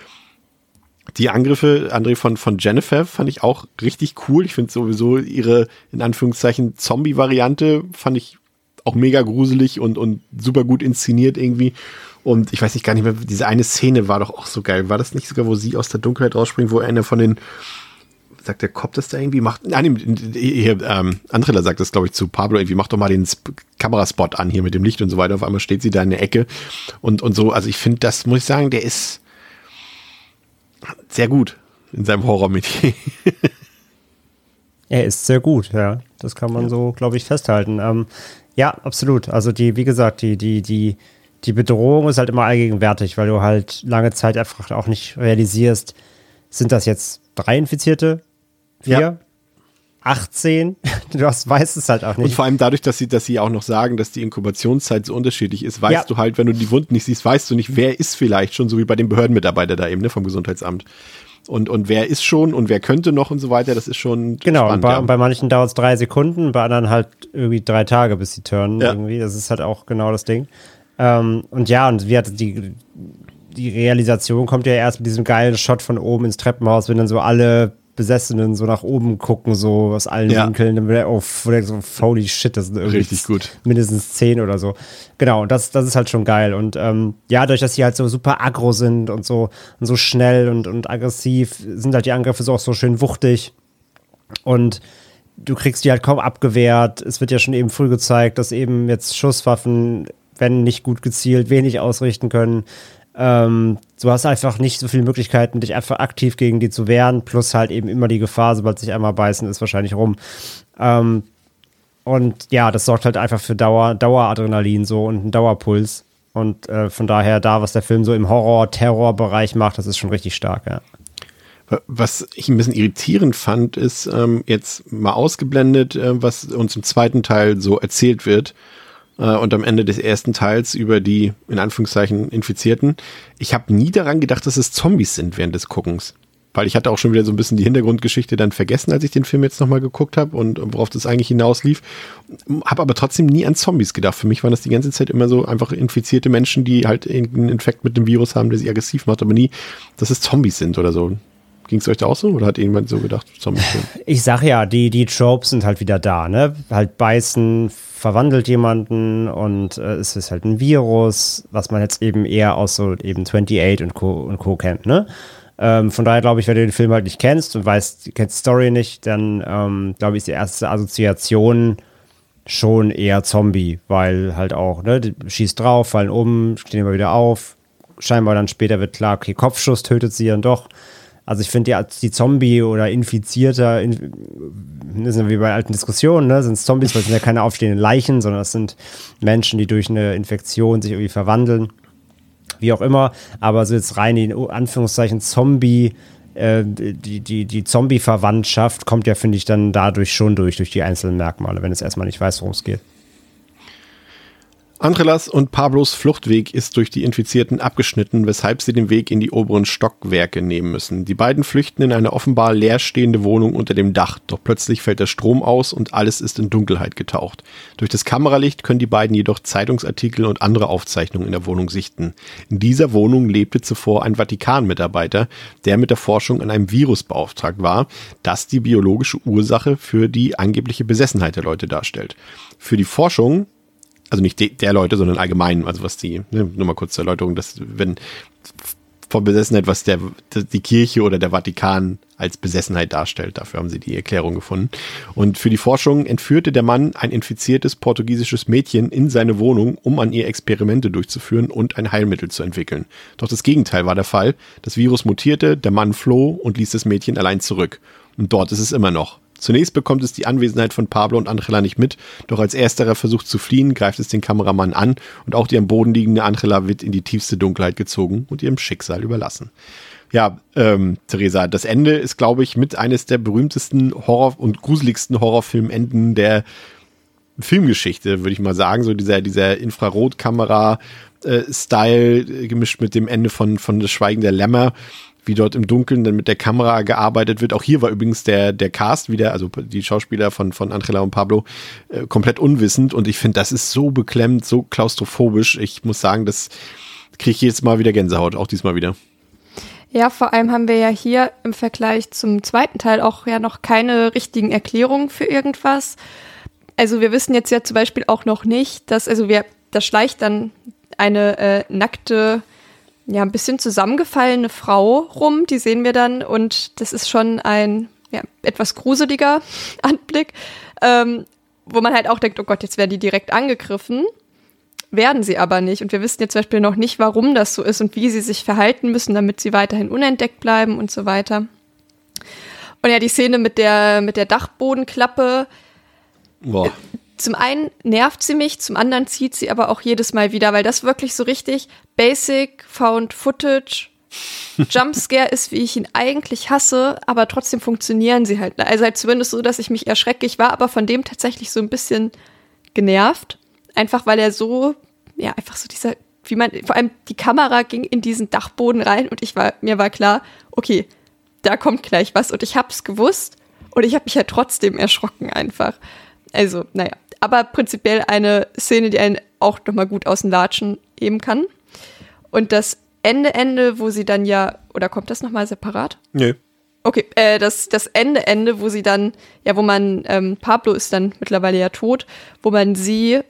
die Angriffe, André, von, von Jennifer fand ich auch richtig cool. Ich finde sowieso ihre, in Anführungszeichen, Zombie-Variante fand ich auch mega gruselig und, und super gut inszeniert irgendwie. Und ich weiß nicht gar nicht mehr, diese eine Szene war doch auch so geil. War das nicht sogar, wo sie aus der Dunkelheit rausspringt, wo einer von den, sagt der Kopf das da irgendwie, macht, nein, hier, ähm, Andrella sagt das, glaube ich, zu Pablo, irgendwie, mach doch mal den Sp Kameraspot an hier mit dem Licht und so weiter. Auf einmal steht sie da in der Ecke und, und so. Also ich finde, das muss ich sagen, der ist sehr gut in seinem Horror-Metier. er ist sehr gut, ja. Das kann man so, glaube ich, festhalten. Ähm, ja, absolut. Also die, wie gesagt, die, die, die, die Bedrohung ist halt immer allgegenwärtig, weil du halt lange Zeit einfach auch nicht realisierst, sind das jetzt drei Infizierte? Vier? Ja. 18? Du hast, weißt es halt auch nicht. Und vor allem dadurch, dass sie, dass sie auch noch sagen, dass die Inkubationszeit so unterschiedlich ist, weißt ja. du halt, wenn du die Wunden nicht siehst, weißt du nicht, wer ist vielleicht schon, so wie bei den Behördenmitarbeitern da eben, ne, vom Gesundheitsamt. Und, und wer ist schon und wer könnte noch und so weiter, das ist schon. Genau, spannend, und bei, ja. bei manchen dauert es drei Sekunden, bei anderen halt irgendwie drei Tage, bis sie turnen ja. irgendwie. Das ist halt auch genau das Ding. Ähm, und ja, und wie hat die, die Realisation kommt ja erst mit diesem geilen Shot von oben ins Treppenhaus, wenn dann so alle Besessenen so nach oben gucken, so aus allen ja. Winkeln, dann wird er, oh, so, holy shit, das sind irgendwie Richtig gut. mindestens zehn oder so. Genau, und das, das ist halt schon geil. Und ähm, ja, dadurch, dass sie halt so super aggro sind und so, und so schnell und, und aggressiv, sind halt die Angriffe so auch so schön wuchtig. Und du kriegst die halt kaum abgewehrt. Es wird ja schon eben früh gezeigt, dass eben jetzt Schusswaffen, wenn nicht gut gezielt, wenig ausrichten können. Ähm, du hast einfach nicht so viele Möglichkeiten, dich einfach aktiv gegen die zu wehren, plus halt eben immer die Gefahr, sobald sich einmal beißen, ist wahrscheinlich rum. Ähm, und ja, das sorgt halt einfach für Dauer, Daueradrenalin so und einen Dauerpuls. Und äh, von daher, da, was der Film so im Horror-Terror-Bereich macht, das ist schon richtig stark, ja. Was ich ein bisschen irritierend fand, ist ähm, jetzt mal ausgeblendet, äh, was uns im zweiten Teil so erzählt wird äh, und am Ende des ersten Teils über die, in Anführungszeichen, Infizierten. Ich habe nie daran gedacht, dass es Zombies sind während des Guckens. Weil ich hatte auch schon wieder so ein bisschen die Hintergrundgeschichte dann vergessen, als ich den Film jetzt nochmal geguckt habe und worauf das eigentlich hinauslief. Habe aber trotzdem nie an Zombies gedacht. Für mich waren das die ganze Zeit immer so einfach infizierte Menschen, die halt irgendeinen Infekt mit dem Virus haben, der sie aggressiv macht, aber nie, dass es Zombies sind oder so. Ging es euch da auch so oder hat irgendjemand so gedacht, Zombies sind? Ich sag ja, die, die Tropes sind halt wieder da, ne? Halt beißen, verwandelt jemanden und äh, es ist halt ein Virus, was man jetzt eben eher aus so eben 28 und Co. und Co. kennt, ne? Ähm, von daher glaube ich, wenn du den Film halt nicht kennst und weißt, kennst die Story nicht, dann ähm, glaube ich, ist die erste Assoziation schon eher Zombie, weil halt auch, ne, schießt drauf, fallen um, stehen immer wieder auf. Scheinbar dann später wird klar, okay, Kopfschuss tötet sie dann doch. Also ich finde ja, die Zombie oder Infizierter, in, das sind wie bei alten Diskussionen, ne, sind es Zombies, weil es sind ja keine aufstehenden Leichen, sondern es sind Menschen, die durch eine Infektion sich irgendwie verwandeln. Wie auch immer. Aber so jetzt rein in Anführungszeichen Zombie, äh, die, die, die Zombie-Verwandtschaft kommt ja, finde ich, dann dadurch schon durch, durch die einzelnen Merkmale, wenn es erstmal nicht weiß, worum es geht. Andrelas und Pablos Fluchtweg ist durch die Infizierten abgeschnitten, weshalb sie den Weg in die oberen Stockwerke nehmen müssen. Die beiden flüchten in eine offenbar leerstehende Wohnung unter dem Dach, doch plötzlich fällt der Strom aus und alles ist in Dunkelheit getaucht. Durch das Kameralicht können die beiden jedoch Zeitungsartikel und andere Aufzeichnungen in der Wohnung sichten. In dieser Wohnung lebte zuvor ein Vatikan-Mitarbeiter, der mit der Forschung an einem Virus beauftragt war, das die biologische Ursache für die angebliche Besessenheit der Leute darstellt. Für die Forschung also nicht de, der Leute, sondern allgemein, also was die, ne, nur mal kurz zur Erläuterung, dass wenn von Besessenheit, was der, die Kirche oder der Vatikan als Besessenheit darstellt. Dafür haben sie die Erklärung gefunden. Und für die Forschung entführte der Mann ein infiziertes portugiesisches Mädchen in seine Wohnung, um an ihr Experimente durchzuführen und ein Heilmittel zu entwickeln. Doch das Gegenteil war der Fall. Das Virus mutierte, der Mann floh und ließ das Mädchen allein zurück. Und dort ist es immer noch. Zunächst bekommt es die Anwesenheit von Pablo und Angela nicht mit, doch als ersterer versucht zu fliehen, greift es den Kameramann an und auch die am Boden liegende Angela wird in die tiefste Dunkelheit gezogen und ihrem Schicksal überlassen. Ja, ähm, Theresa, das Ende ist, glaube ich, mit eines der berühmtesten Horror- und gruseligsten Horrorfilmenden der Filmgeschichte, würde ich mal sagen. So dieser, dieser Infrarotkamera-Style äh, gemischt mit dem Ende von, von Das Schweigen der Lämmer wie dort im Dunkeln dann mit der Kamera gearbeitet wird. Auch hier war übrigens der, der Cast wieder, also die Schauspieler von, von Angela und Pablo, äh, komplett unwissend. Und ich finde, das ist so beklemmt, so klaustrophobisch. Ich muss sagen, das kriege ich jetzt Mal wieder Gänsehaut, auch diesmal wieder. Ja, vor allem haben wir ja hier im Vergleich zum zweiten Teil auch ja noch keine richtigen Erklärungen für irgendwas. Also wir wissen jetzt ja zum Beispiel auch noch nicht, dass, also wir, das schleicht dann eine äh, nackte, ja, ein bisschen zusammengefallene Frau rum. Die sehen wir dann und das ist schon ein ja, etwas gruseliger Anblick, ähm, wo man halt auch denkt, oh Gott, jetzt werden die direkt angegriffen. Werden sie aber nicht. Und wir wissen jetzt zum Beispiel noch nicht, warum das so ist und wie sie sich verhalten müssen, damit sie weiterhin unentdeckt bleiben und so weiter. Und ja, die Szene mit der, mit der Dachbodenklappe. Boah. Zum einen nervt sie mich, zum anderen zieht sie aber auch jedes Mal wieder, weil das wirklich so richtig basic, found footage, Jumpscare ist, wie ich ihn eigentlich hasse, aber trotzdem funktionieren sie halt. Also halt zumindest so, dass ich mich erschrecke. Ich war aber von dem tatsächlich so ein bisschen genervt. Einfach weil er so, ja, einfach so dieser, wie man, vor allem die Kamera ging in diesen Dachboden rein und ich war, mir war klar, okay, da kommt gleich was und ich hab's gewusst und ich habe mich ja halt trotzdem erschrocken einfach. Also, naja, aber prinzipiell eine Szene, die einen auch nochmal gut aus dem Latschen heben kann. Und das Ende, Ende, wo sie dann ja, oder kommt das nochmal separat? Nö. Okay, äh, das, das Ende, Ende, wo sie dann, ja, wo man, ähm, Pablo ist dann mittlerweile ja tot, wo man sie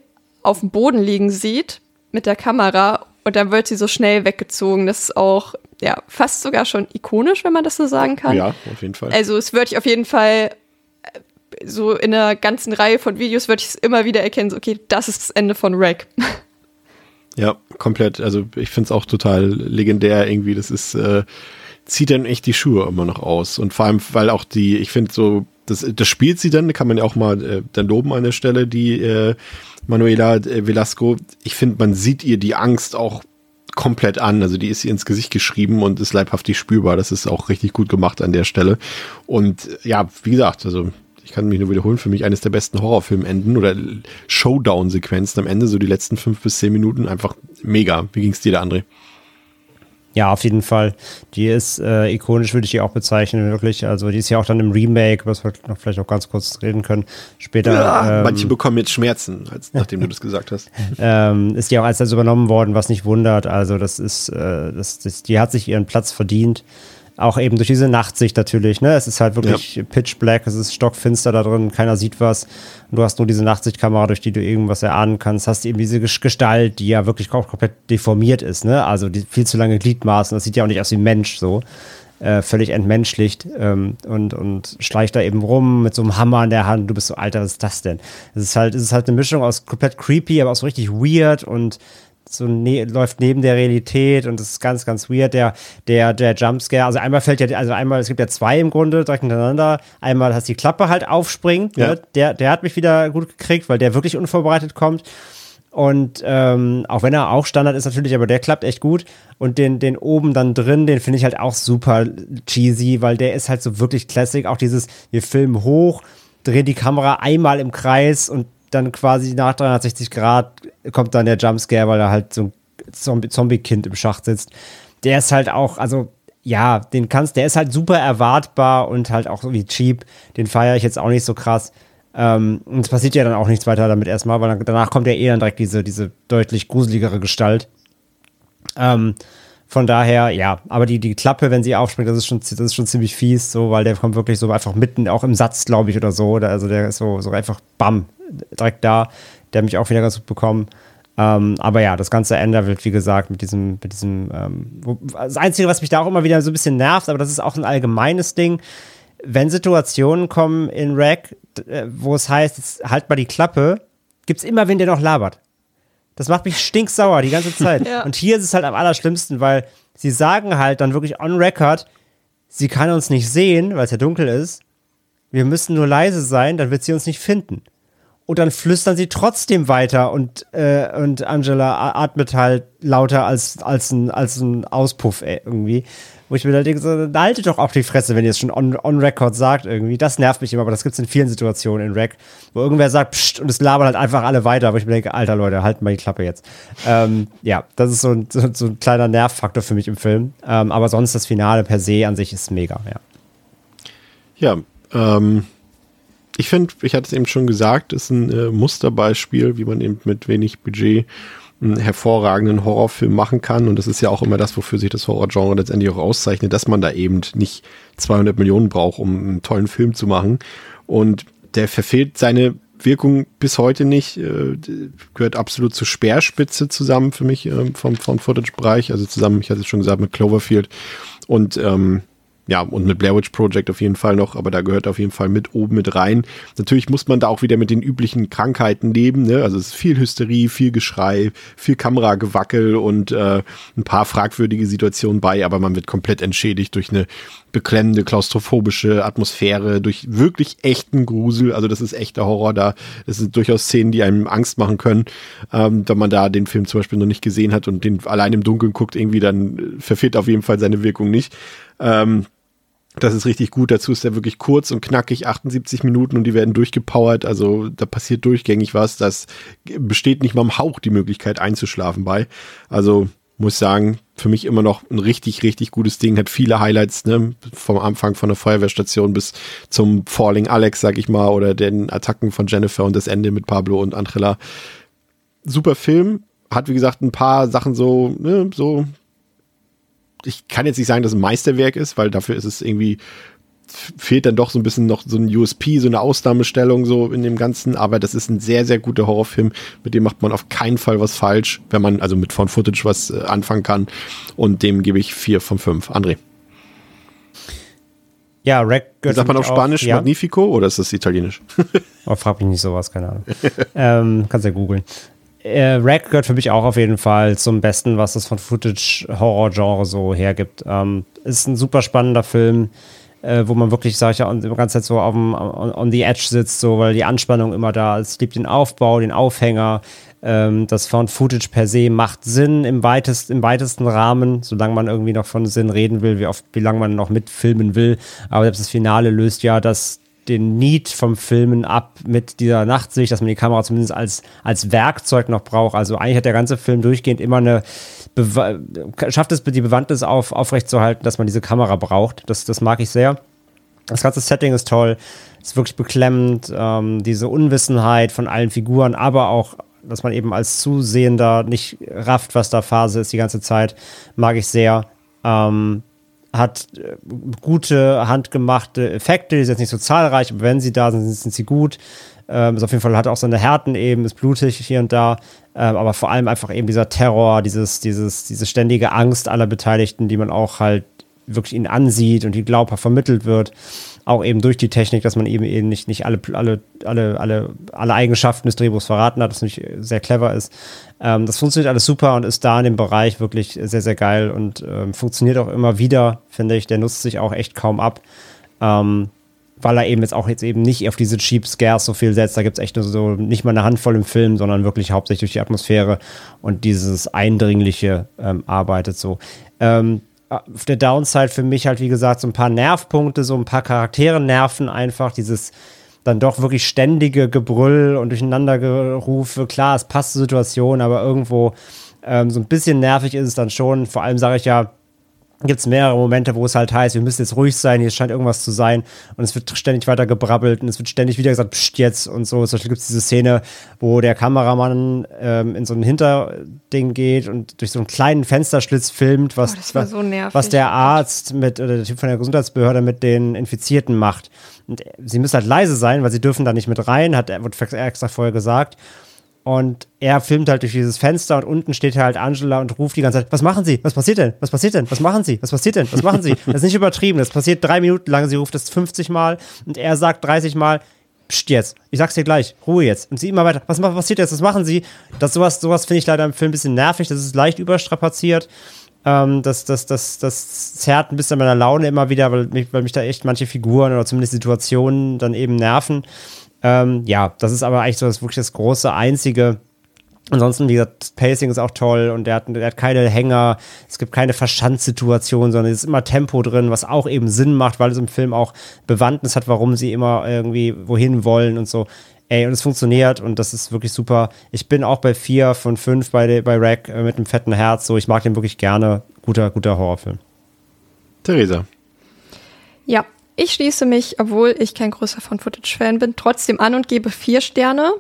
auf dem Boden liegen sieht mit der Kamera und dann wird sie so schnell weggezogen. Das ist auch, ja, fast sogar schon ikonisch, wenn man das so sagen kann. Ja, auf jeden Fall. Also es würde ich auf jeden Fall so in einer ganzen Reihe von Videos würde ich es immer wieder erkennen, so, okay, das ist das Ende von Rack. Ja, komplett. Also ich finde es auch total legendär irgendwie. Das ist, äh, zieht dann echt die Schuhe immer noch aus. Und vor allem, weil auch die, ich finde so, das, das spielt sie dann, kann man ja auch mal äh, dann loben an der Stelle, die äh, Manuela äh, Velasco. Ich finde, man sieht ihr die Angst auch komplett an. Also die ist ihr ins Gesicht geschrieben und ist leibhaftig spürbar. Das ist auch richtig gut gemacht an der Stelle. Und ja, wie gesagt, also ich kann mich nur wiederholen, für mich eines der besten Horrorfilmenden oder Showdown-Sequenzen am Ende, so die letzten fünf bis zehn Minuten, einfach mega. Wie ging es dir da, André? Ja, auf jeden Fall. Die ist äh, ikonisch, würde ich die auch bezeichnen, wirklich. Also die ist ja auch dann im Remake, was wir noch vielleicht auch ganz kurz reden können. Später. Ja, ähm, manche bekommen jetzt Schmerzen, als, nachdem du das gesagt hast. Ähm, ist die auch als das übernommen worden, was nicht wundert. Also das ist, äh, das, das, die hat sich ihren Platz verdient. Auch eben durch diese Nachtsicht natürlich, ne? Es ist halt wirklich ja. pitch black, es ist stockfinster da drin, keiner sieht was. Und du hast nur diese Nachtsichtkamera, durch die du irgendwas erahnen kannst. Hast eben diese Gestalt, die ja wirklich komplett deformiert ist, ne? Also die viel zu lange Gliedmaßen, das sieht ja auch nicht aus wie ein Mensch so. Äh, völlig entmenschlicht ähm, und, und schleicht da eben rum mit so einem Hammer in der Hand. Du bist so, Alter, was ist das denn? Es ist halt, es ist halt eine Mischung aus komplett creepy, aber auch so richtig weird und so ne läuft neben der Realität und das ist ganz, ganz weird. Der, der, der Jumpscare, also einmal fällt ja, also einmal, es gibt ja zwei im Grunde direkt hintereinander. Einmal, dass die Klappe halt aufspringt. Ja. Ne? Der, der hat mich wieder gut gekriegt, weil der wirklich unvorbereitet kommt. Und ähm, auch wenn er auch Standard ist natürlich, aber der klappt echt gut. Und den, den oben dann drin, den finde ich halt auch super cheesy, weil der ist halt so wirklich Classic. Auch dieses, wir filmen hoch, drehen die Kamera einmal im Kreis und dann quasi nach 360 Grad kommt dann der Jumpscare, weil da halt so ein Zombie-Kind im Schacht sitzt. Der ist halt auch, also ja, den kannst, der ist halt super erwartbar und halt auch so wie cheap. Den feiere ich jetzt auch nicht so krass. Ähm, und es passiert ja dann auch nichts weiter damit erstmal, weil dann, danach kommt ja eh dann direkt diese, diese deutlich gruseligere Gestalt. Ähm, von daher, ja, aber die, die Klappe, wenn sie aufspringt, das ist schon, das ist schon ziemlich fies, so, weil der kommt wirklich so einfach mitten, auch im Satz, glaube ich, oder so. Also der ist so, so einfach bam, direkt da. Der hat mich auch wieder ganz gut bekommen. Ähm, aber ja, das ganze Ende wird, wie gesagt, mit diesem, mit diesem, ähm, das Einzige, was mich da auch immer wieder so ein bisschen nervt, aber das ist auch ein allgemeines Ding, wenn Situationen kommen in Rack, äh, wo es heißt, jetzt halt mal die Klappe, gibt es immer wen, der noch labert. Das macht mich stinksauer die ganze Zeit. ja. Und hier ist es halt am allerschlimmsten, weil sie sagen halt dann wirklich on record, sie kann uns nicht sehen, weil es ja dunkel ist. Wir müssen nur leise sein, dann wird sie uns nicht finden und dann flüstern sie trotzdem weiter und, äh, und Angela atmet halt lauter als, als, ein, als ein Auspuff ey, irgendwie. Wo ich mir halt denke, so, haltet doch auch die Fresse, wenn ihr es schon on, on record sagt irgendwie. Das nervt mich immer, aber das gibt es in vielen Situationen in Rack, wo irgendwer sagt, pst, und es labern halt einfach alle weiter, wo ich mir denke, alter Leute, halten mal die Klappe jetzt. Ähm, ja, das ist so ein, so, so, ein kleiner Nervfaktor für mich im Film. Ähm, aber sonst das Finale per se an sich ist mega, ja. Ja, ähm, ich finde, ich hatte es eben schon gesagt, ist ein äh, Musterbeispiel, wie man eben mit wenig Budget einen hervorragenden Horrorfilm machen kann. Und das ist ja auch immer das, wofür sich das Horrorgenre letztendlich auch auszeichnet, dass man da eben nicht 200 Millionen braucht, um einen tollen Film zu machen. Und der verfehlt seine Wirkung bis heute nicht. Äh, gehört absolut zur Speerspitze zusammen für mich äh, vom, vom Footage-Bereich. Also zusammen, ich hatte es schon gesagt, mit Cloverfield. Und ähm, ja, und mit Blair Witch Project auf jeden Fall noch, aber da gehört auf jeden Fall mit oben mit rein. Natürlich muss man da auch wieder mit den üblichen Krankheiten leben, ne? Also es ist viel Hysterie, viel Geschrei, viel Kameragewackel und äh, ein paar fragwürdige Situationen bei, aber man wird komplett entschädigt durch eine beklemmende, klaustrophobische Atmosphäre, durch wirklich echten Grusel. Also das ist echter Horror da. Das sind durchaus Szenen, die einem Angst machen können, ähm, wenn man da den Film zum Beispiel noch nicht gesehen hat und den allein im Dunkeln guckt, irgendwie dann verfehlt auf jeden Fall seine Wirkung nicht. Ähm, das ist richtig gut. Dazu ist er wirklich kurz und knackig, 78 Minuten und die werden durchgepowert. Also da passiert durchgängig was. Das besteht nicht mal im Hauch die Möglichkeit einzuschlafen bei. Also muss sagen, für mich immer noch ein richtig, richtig gutes Ding. Hat viele Highlights, ne? Vom Anfang von der Feuerwehrstation bis zum Falling Alex, sag ich mal, oder den Attacken von Jennifer und das Ende mit Pablo und Angela. Super Film. Hat, wie gesagt, ein paar Sachen so, ne, so ich kann jetzt nicht sagen, dass es ein Meisterwerk ist, weil dafür ist es irgendwie fehlt dann doch so ein bisschen noch so ein USP, so eine Ausnahmestellung so in dem Ganzen, aber das ist ein sehr, sehr guter Horrorfilm, mit dem macht man auf keinen Fall was falsch, wenn man also mit Found Footage was äh, anfangen kann und dem gebe ich vier von fünf. André. Ja, Rack gehört Sagt man auf Spanisch auch, ja. Magnifico oder ist das Italienisch? oh, frag mich nicht sowas, keine Ahnung. ähm, kannst ja googeln äh, Rack gehört für mich auch auf jeden Fall zum Besten, was das von Footage-Horror-Genre so hergibt. Ähm, ist ein super spannender Film, äh, wo man wirklich, sag ich ja, die ganze Zeit so auf dem, on, on the edge sitzt, so, weil die Anspannung immer da ist. Es liebt den Aufbau, den Aufhänger. Ähm, das Found Footage per se macht Sinn im, weitest, im weitesten Rahmen, solange man irgendwie noch von Sinn reden will, wie, oft, wie lange man noch mitfilmen will. Aber selbst das Finale löst ja das den Need vom Filmen ab mit dieser Nachtsicht, dass man die Kamera zumindest als, als Werkzeug noch braucht. Also eigentlich hat der ganze Film durchgehend immer eine, Bewa schafft es die Bewandtnis auf, aufrechtzuerhalten, dass man diese Kamera braucht. Das, das mag ich sehr. Das ganze Setting ist toll, ist wirklich beklemmend, ähm, diese Unwissenheit von allen Figuren, aber auch, dass man eben als Zusehender nicht rafft, was da Phase ist die ganze Zeit, mag ich sehr. Ähm, hat äh, gute handgemachte Effekte, die sind jetzt nicht so zahlreich, aber wenn sie da sind, sind sie gut. Ähm, ist auf jeden Fall hat auch seine Härten eben, ist blutig hier und da, ähm, aber vor allem einfach eben dieser Terror, dieses, dieses, diese ständige Angst aller Beteiligten, die man auch halt wirklich ihnen ansieht und die glaubhaft vermittelt wird auch eben durch die Technik, dass man eben eben nicht, nicht alle, alle, alle, alle, alle Eigenschaften des Drehbuchs verraten hat, was natürlich sehr clever ist. Ähm, das funktioniert alles super und ist da in dem Bereich wirklich sehr, sehr geil und ähm, funktioniert auch immer wieder, finde ich. Der nutzt sich auch echt kaum ab. Ähm, weil er eben jetzt auch jetzt eben nicht auf diese Cheap Scares so viel setzt. Da gibt es echt nur so nicht mal eine Handvoll im Film, sondern wirklich hauptsächlich durch die Atmosphäre und dieses Eindringliche ähm, arbeitet so. Ähm, auf der Downside für mich halt, wie gesagt, so ein paar Nervpunkte, so ein paar Charaktere nerven einfach, dieses dann doch wirklich ständige Gebrüll und Durcheinandergerufe. Klar, es passt zur Situation, aber irgendwo ähm, so ein bisschen nervig ist es dann schon. Vor allem sage ich ja, gibt es mehrere Momente, wo es halt heißt, wir müssen jetzt ruhig sein, hier scheint irgendwas zu sein und es wird ständig weiter gebrabbelt und es wird ständig wieder gesagt, pst jetzt und so. Zum Beispiel gibt es diese Szene, wo der Kameramann ähm, in so ein Hinterding geht und durch so einen kleinen Fensterschlitz filmt, was, oh, so was der Arzt mit, oder der Typ von der Gesundheitsbehörde mit den Infizierten macht. Und sie müssen halt leise sein, weil sie dürfen da nicht mit rein, hat, wird extra vorher gesagt. Und er filmt halt durch dieses Fenster und unten steht halt Angela und ruft die ganze Zeit, was machen Sie? Was passiert denn? Was passiert denn? Was machen Sie? Was passiert denn? Was machen Sie? Das ist nicht übertrieben. Das passiert drei Minuten lang. Sie ruft das 50 Mal und er sagt 30 Mal, Psst jetzt, ich sag's dir gleich, Ruhe jetzt. Und sie immer weiter, was passiert jetzt, was machen sie? Das sowas, sowas finde ich leider im Film ein bisschen nervig, das ist leicht überstrapaziert. Ähm, das, das, das, das zerrt ein bisschen meiner Laune immer wieder, weil mich, weil mich da echt manche Figuren oder zumindest Situationen dann eben nerven. Ähm, ja, das ist aber eigentlich so das wirklich das große einzige. Ansonsten, wie gesagt, das Pacing ist auch toll und der hat, der hat keine Hänger, es gibt keine Verschandsituation, sondern es ist immer Tempo drin, was auch eben Sinn macht, weil es im Film auch Bewandtnis hat, warum sie immer irgendwie wohin wollen und so. Ey, und es funktioniert und das ist wirklich super. Ich bin auch bei vier von fünf bei, bei Rack äh, mit einem fetten Herz. So, ich mag den wirklich gerne. Guter, guter Horrorfilm. Theresa. Ja, ich schließe mich, obwohl ich kein großer Found-Footage-Fan bin, trotzdem an und gebe vier Sterne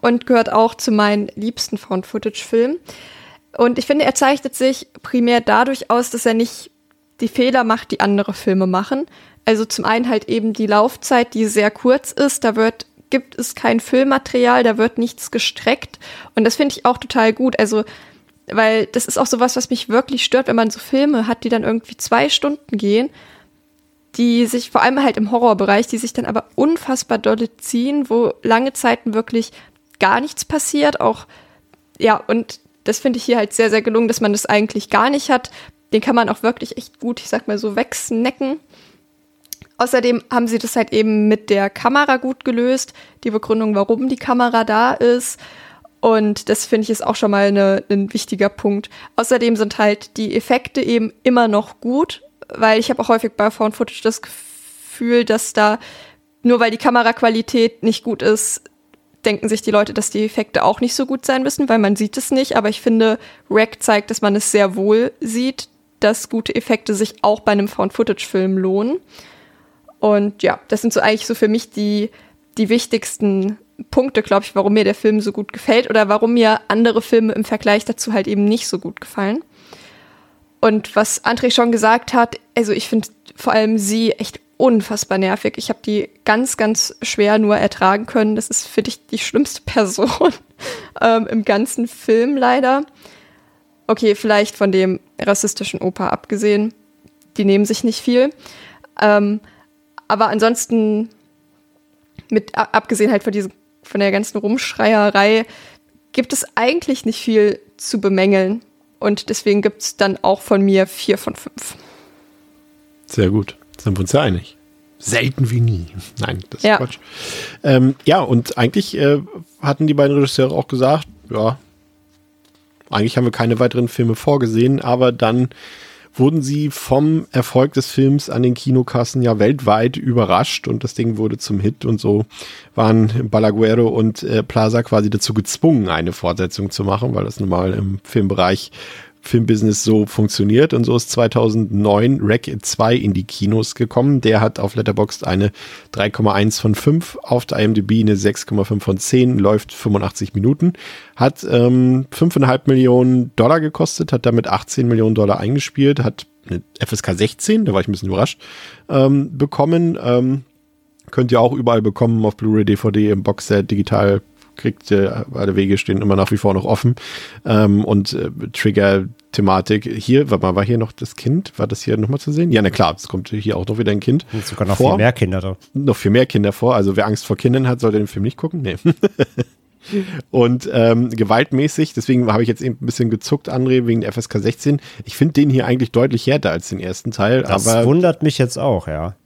und gehört auch zu meinen liebsten Found-Footage-Filmen. Und ich finde, er zeichnet sich primär dadurch aus, dass er nicht die Fehler macht, die andere Filme machen. Also zum einen halt eben die Laufzeit, die sehr kurz ist. Da wird gibt es kein Füllmaterial, da wird nichts gestreckt. Und das finde ich auch total gut. Also, weil das ist auch sowas, was mich wirklich stört, wenn man so Filme hat, die dann irgendwie zwei Stunden gehen, die sich vor allem halt im Horrorbereich, die sich dann aber unfassbar dolle ziehen, wo lange Zeiten wirklich gar nichts passiert. Auch, ja, und das finde ich hier halt sehr, sehr gelungen, dass man das eigentlich gar nicht hat. Den kann man auch wirklich echt gut, ich sag mal so, wegsnacken. Außerdem haben sie das halt eben mit der Kamera gut gelöst, die Begründung, warum die Kamera da ist. Und das finde ich ist auch schon mal ein wichtiger Punkt. Außerdem sind halt die Effekte eben immer noch gut, weil ich habe auch häufig bei Found Footage das Gefühl, dass da nur weil die Kameraqualität nicht gut ist, denken sich die Leute, dass die Effekte auch nicht so gut sein müssen, weil man sieht es nicht. Aber ich finde, Rack zeigt, dass man es sehr wohl sieht, dass gute Effekte sich auch bei einem Found-Footage-Film lohnen. Und ja, das sind so eigentlich so für mich die, die wichtigsten Punkte, glaube ich, warum mir der Film so gut gefällt oder warum mir andere Filme im Vergleich dazu halt eben nicht so gut gefallen. Und was André schon gesagt hat, also ich finde vor allem sie echt unfassbar nervig. Ich habe die ganz, ganz schwer nur ertragen können. Das ist für dich die schlimmste Person ähm, im ganzen Film leider. Okay, vielleicht von dem rassistischen Opa abgesehen. Die nehmen sich nicht viel. Ähm, aber ansonsten, mit abgesehen halt von, diesem, von der ganzen Rumschreierei, gibt es eigentlich nicht viel zu bemängeln. Und deswegen gibt es dann auch von mir vier von fünf. Sehr gut. Sind wir uns ja einig. Selten wie nie. Nein, das ist Ja. Quatsch. Ähm, ja, und eigentlich äh, hatten die beiden Regisseure auch gesagt, ja, eigentlich haben wir keine weiteren Filme vorgesehen, aber dann wurden sie vom Erfolg des Films an den Kinokassen ja weltweit überrascht und das Ding wurde zum Hit und so waren Balaguero und äh, Plaza quasi dazu gezwungen, eine Fortsetzung zu machen, weil das nun mal im Filmbereich Filmbusiness so funktioniert und so ist 2009 Rack 2 in die Kinos gekommen. Der hat auf Letterboxd eine 3,1 von 5, auf der IMDb eine 6,5 von 10, läuft 85 Minuten, hat ähm, 5,5 Millionen Dollar gekostet, hat damit 18 Millionen Dollar eingespielt, hat eine FSK 16, da war ich ein bisschen überrascht, ähm, bekommen. Ähm, könnt ihr auch überall bekommen, auf Blu-ray, DVD, im Boxset, digital kriegt ihr, alle Wege stehen immer nach wie vor noch offen. Ähm, und äh, Trigger-Thematik, hier, warte mal, war hier noch das Kind? War das hier nochmal zu sehen? Ja, na klar, es kommt hier auch noch wieder ein Kind. Und sogar noch vor. viel mehr Kinder da. Noch viel mehr Kinder vor. Also wer Angst vor Kindern hat, sollte den Film nicht gucken. Nee. Und ähm, gewaltmäßig, deswegen habe ich jetzt eben ein bisschen gezuckt, André, wegen der FSK 16. Ich finde den hier eigentlich deutlich härter als den ersten Teil, Das wundert mich jetzt auch, ja.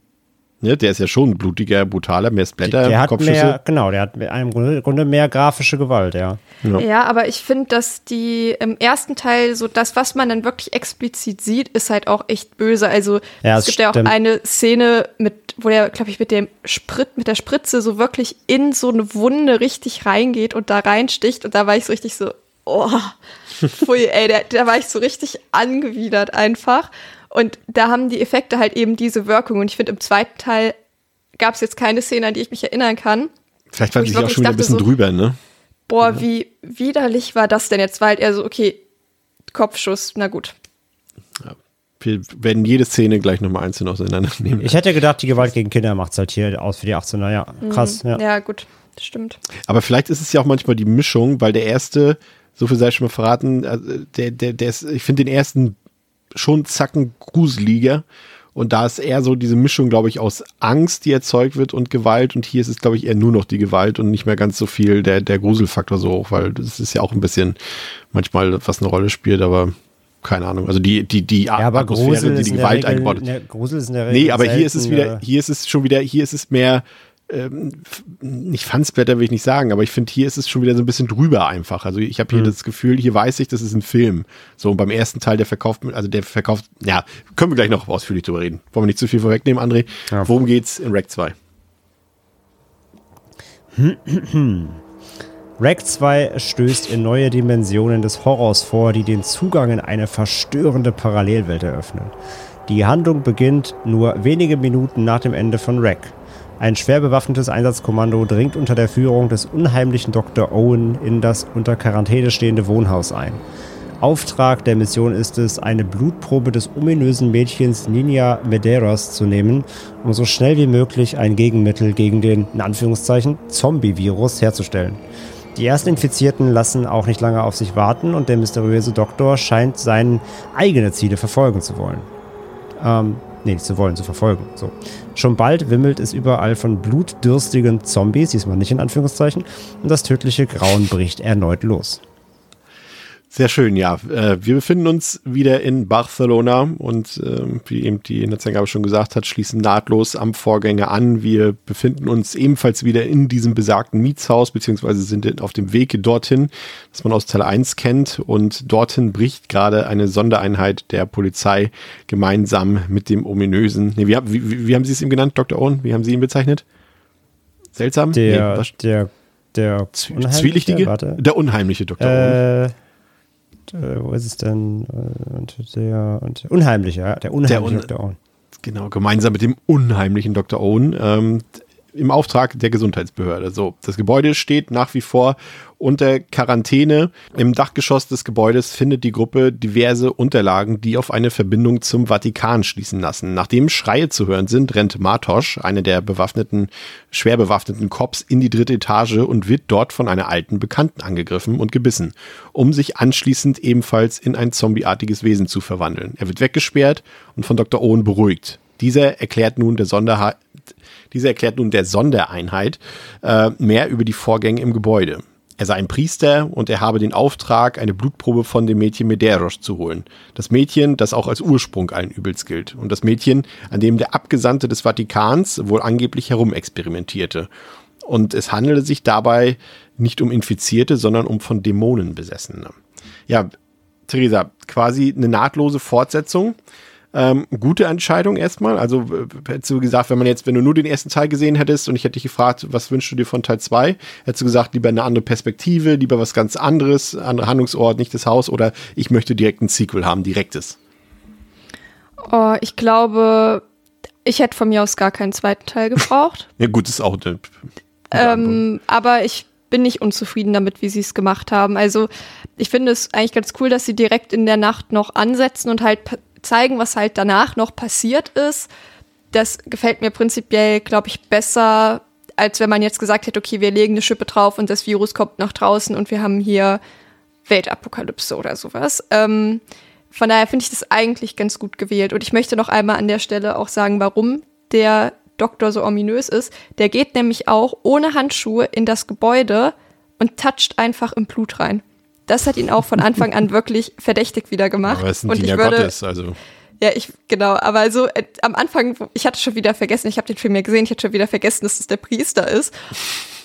Ne, der ist ja schon blutiger, brutaler, mehr Splatter, Der hat Kopfschüsse. mehr, genau, der hat im Grunde, Grunde mehr grafische Gewalt, ja. Ja. Ja, aber ich finde, dass die im ersten Teil so das, was man dann wirklich explizit sieht, ist halt auch echt böse. Also Ja, es gibt ja auch stimmt. eine Szene mit, wo der, glaube ich, mit dem Sprit, mit der Spritze so wirklich in so eine Wunde richtig reingeht und da reinsticht und da war ich so richtig so, oh, pfui, ey, da, da war ich so richtig angewidert einfach. Und da haben die Effekte halt eben diese Wirkung. Und ich finde, im zweiten Teil gab es jetzt keine Szene, an die ich mich erinnern kann. Vielleicht war ich sie auch schon wieder ein bisschen so- drüber, ne? Boah, wie widerlich war das denn jetzt? Weil er so, okay, Kopfschuss, na gut. Wir werden jede Szene gleich nochmal einzeln auseinandernehmen. Ich hätte gedacht, die Gewalt gegen Kinder macht es halt hier aus für die 18er, ja. Krass, ja. Ja, gut, das stimmt. Aber vielleicht ist es ja auch manchmal die Mischung, weil der erste, so viel sei schon mal verraten, äh, der, der, der ist, ich finde den ersten schon zacken gruseliger. Und da ist eher so diese Mischung, glaube ich, aus Angst, die erzeugt wird und Gewalt. Und hier ist es, glaube ich, eher nur noch die Gewalt und nicht mehr ganz so viel der, der Gruselfaktor so hoch, weil das ist ja auch ein bisschen manchmal, was eine Rolle spielt, aber keine Ahnung. Also die, die, die Ja, aber Atmosphäre, Grusel die die Gewalt Regel, eingebaut ne, Grusel ist in der Regel Nee, aber hier ist es wieder, hier ist es schon wieder, hier ist es mehr, ähm, nicht Fansblätter will ich nicht sagen, aber ich finde, hier ist es schon wieder so ein bisschen drüber einfach. Also ich habe hier das Gefühl, hier weiß ich, das ist ein Film. So, und beim ersten Teil, der verkauft, also der verkauft, ja, können wir gleich noch ausführlich drüber reden. Wollen wir nicht zu viel vorwegnehmen, André? Ja. Worum geht's in Rack 2? Rack 2 stößt in neue Dimensionen des Horrors vor, die den Zugang in eine verstörende Parallelwelt eröffnen. Die Handlung beginnt nur wenige Minuten nach dem Ende von Rack. Ein schwer bewaffnetes Einsatzkommando dringt unter der Führung des unheimlichen Dr. Owen in das unter Quarantäne stehende Wohnhaus ein. Auftrag der Mission ist es, eine Blutprobe des ominösen Mädchens Nina Medeiros zu nehmen, um so schnell wie möglich ein Gegenmittel gegen den, in Anführungszeichen, Zombie-Virus herzustellen. Die ersten Infizierten lassen auch nicht lange auf sich warten und der mysteriöse Doktor scheint seine eigene Ziele verfolgen zu wollen. Ähm, nee, zu wollen, zu verfolgen. So. Schon bald wimmelt es überall von blutdürstigen Zombies, diesmal nicht in Anführungszeichen, und das tödliche Grauen bricht erneut los. Sehr schön, ja. Äh, wir befinden uns wieder in Barcelona und ähm, wie eben die Netzangabe schon gesagt hat, schließen nahtlos am Vorgänger an. Wir befinden uns ebenfalls wieder in diesem besagten Mietshaus, beziehungsweise sind auf dem Weg dorthin, das man aus Teil 1 kennt. Und dorthin bricht gerade eine Sondereinheit der Polizei gemeinsam mit dem ominösen, nee, wie, wie, wie haben Sie es ihm genannt, Dr. Owen? Wie haben Sie ihn bezeichnet? Seltsam? Der, nee, der, der, Zwielichtige? Der unheimliche Dr. Äh, Owen äh, wo ist es denn? Äh, und der, und der Unheimliche, ja, der Unheimliche der Un Dr. Owen. Genau, gemeinsam mit dem unheimlichen Dr. Owen. Ähm, im Auftrag der Gesundheitsbehörde. So, das Gebäude steht nach wie vor unter Quarantäne. Im Dachgeschoss des Gebäudes findet die Gruppe diverse Unterlagen, die auf eine Verbindung zum Vatikan schließen lassen. Nachdem Schreie zu hören sind, rennt Martosch, eine der bewaffneten, schwer bewaffneten Cops, in die dritte Etage und wird dort von einer alten Bekannten angegriffen und gebissen, um sich anschließend ebenfalls in ein zombieartiges Wesen zu verwandeln. Er wird weggesperrt und von Dr. Owen beruhigt. Dieser erklärt nun der Sonderheit, dieser erklärt nun der Sondereinheit äh, mehr über die Vorgänge im Gebäude. Er sei ein Priester und er habe den Auftrag, eine Blutprobe von dem Mädchen Medeiros zu holen. Das Mädchen, das auch als Ursprung allen Übels gilt. Und das Mädchen, an dem der Abgesandte des Vatikans wohl angeblich herumexperimentierte. Und es handelte sich dabei nicht um Infizierte, sondern um von Dämonen Besessene. Ja, Theresa, quasi eine nahtlose Fortsetzung. Ähm, gute Entscheidung erstmal. Also hättest du gesagt, wenn man jetzt, wenn du nur den ersten Teil gesehen hättest und ich hätte dich gefragt, was wünschst du dir von Teil 2, hättest du gesagt, lieber eine andere Perspektive, lieber was ganz anderes, anderer Handlungsort, nicht das Haus oder ich möchte direkt ein Sequel haben, direktes. Oh, ich glaube, ich hätte von mir aus gar keinen zweiten Teil gebraucht. ja, gut, ist auch eine. Ähm, aber ich bin nicht unzufrieden damit, wie sie es gemacht haben. Also ich finde es eigentlich ganz cool, dass sie direkt in der Nacht noch ansetzen und halt zeigen, was halt danach noch passiert ist. Das gefällt mir prinzipiell, glaube ich, besser, als wenn man jetzt gesagt hätte, okay, wir legen eine Schippe drauf und das Virus kommt nach draußen und wir haben hier Weltapokalypse oder sowas. Ähm, von daher finde ich das eigentlich ganz gut gewählt. Und ich möchte noch einmal an der Stelle auch sagen, warum der Doktor so ominös ist. Der geht nämlich auch ohne Handschuhe in das Gebäude und toucht einfach im Blut rein. Das hat ihn auch von Anfang an wirklich verdächtig wieder gemacht. Aber es ein und ich würde, Gottes, also. Ja, ich, genau, aber so äh, am Anfang, ich hatte schon wieder vergessen, ich habe den Film ja gesehen, ich hatte schon wieder vergessen, dass es der Priester ist.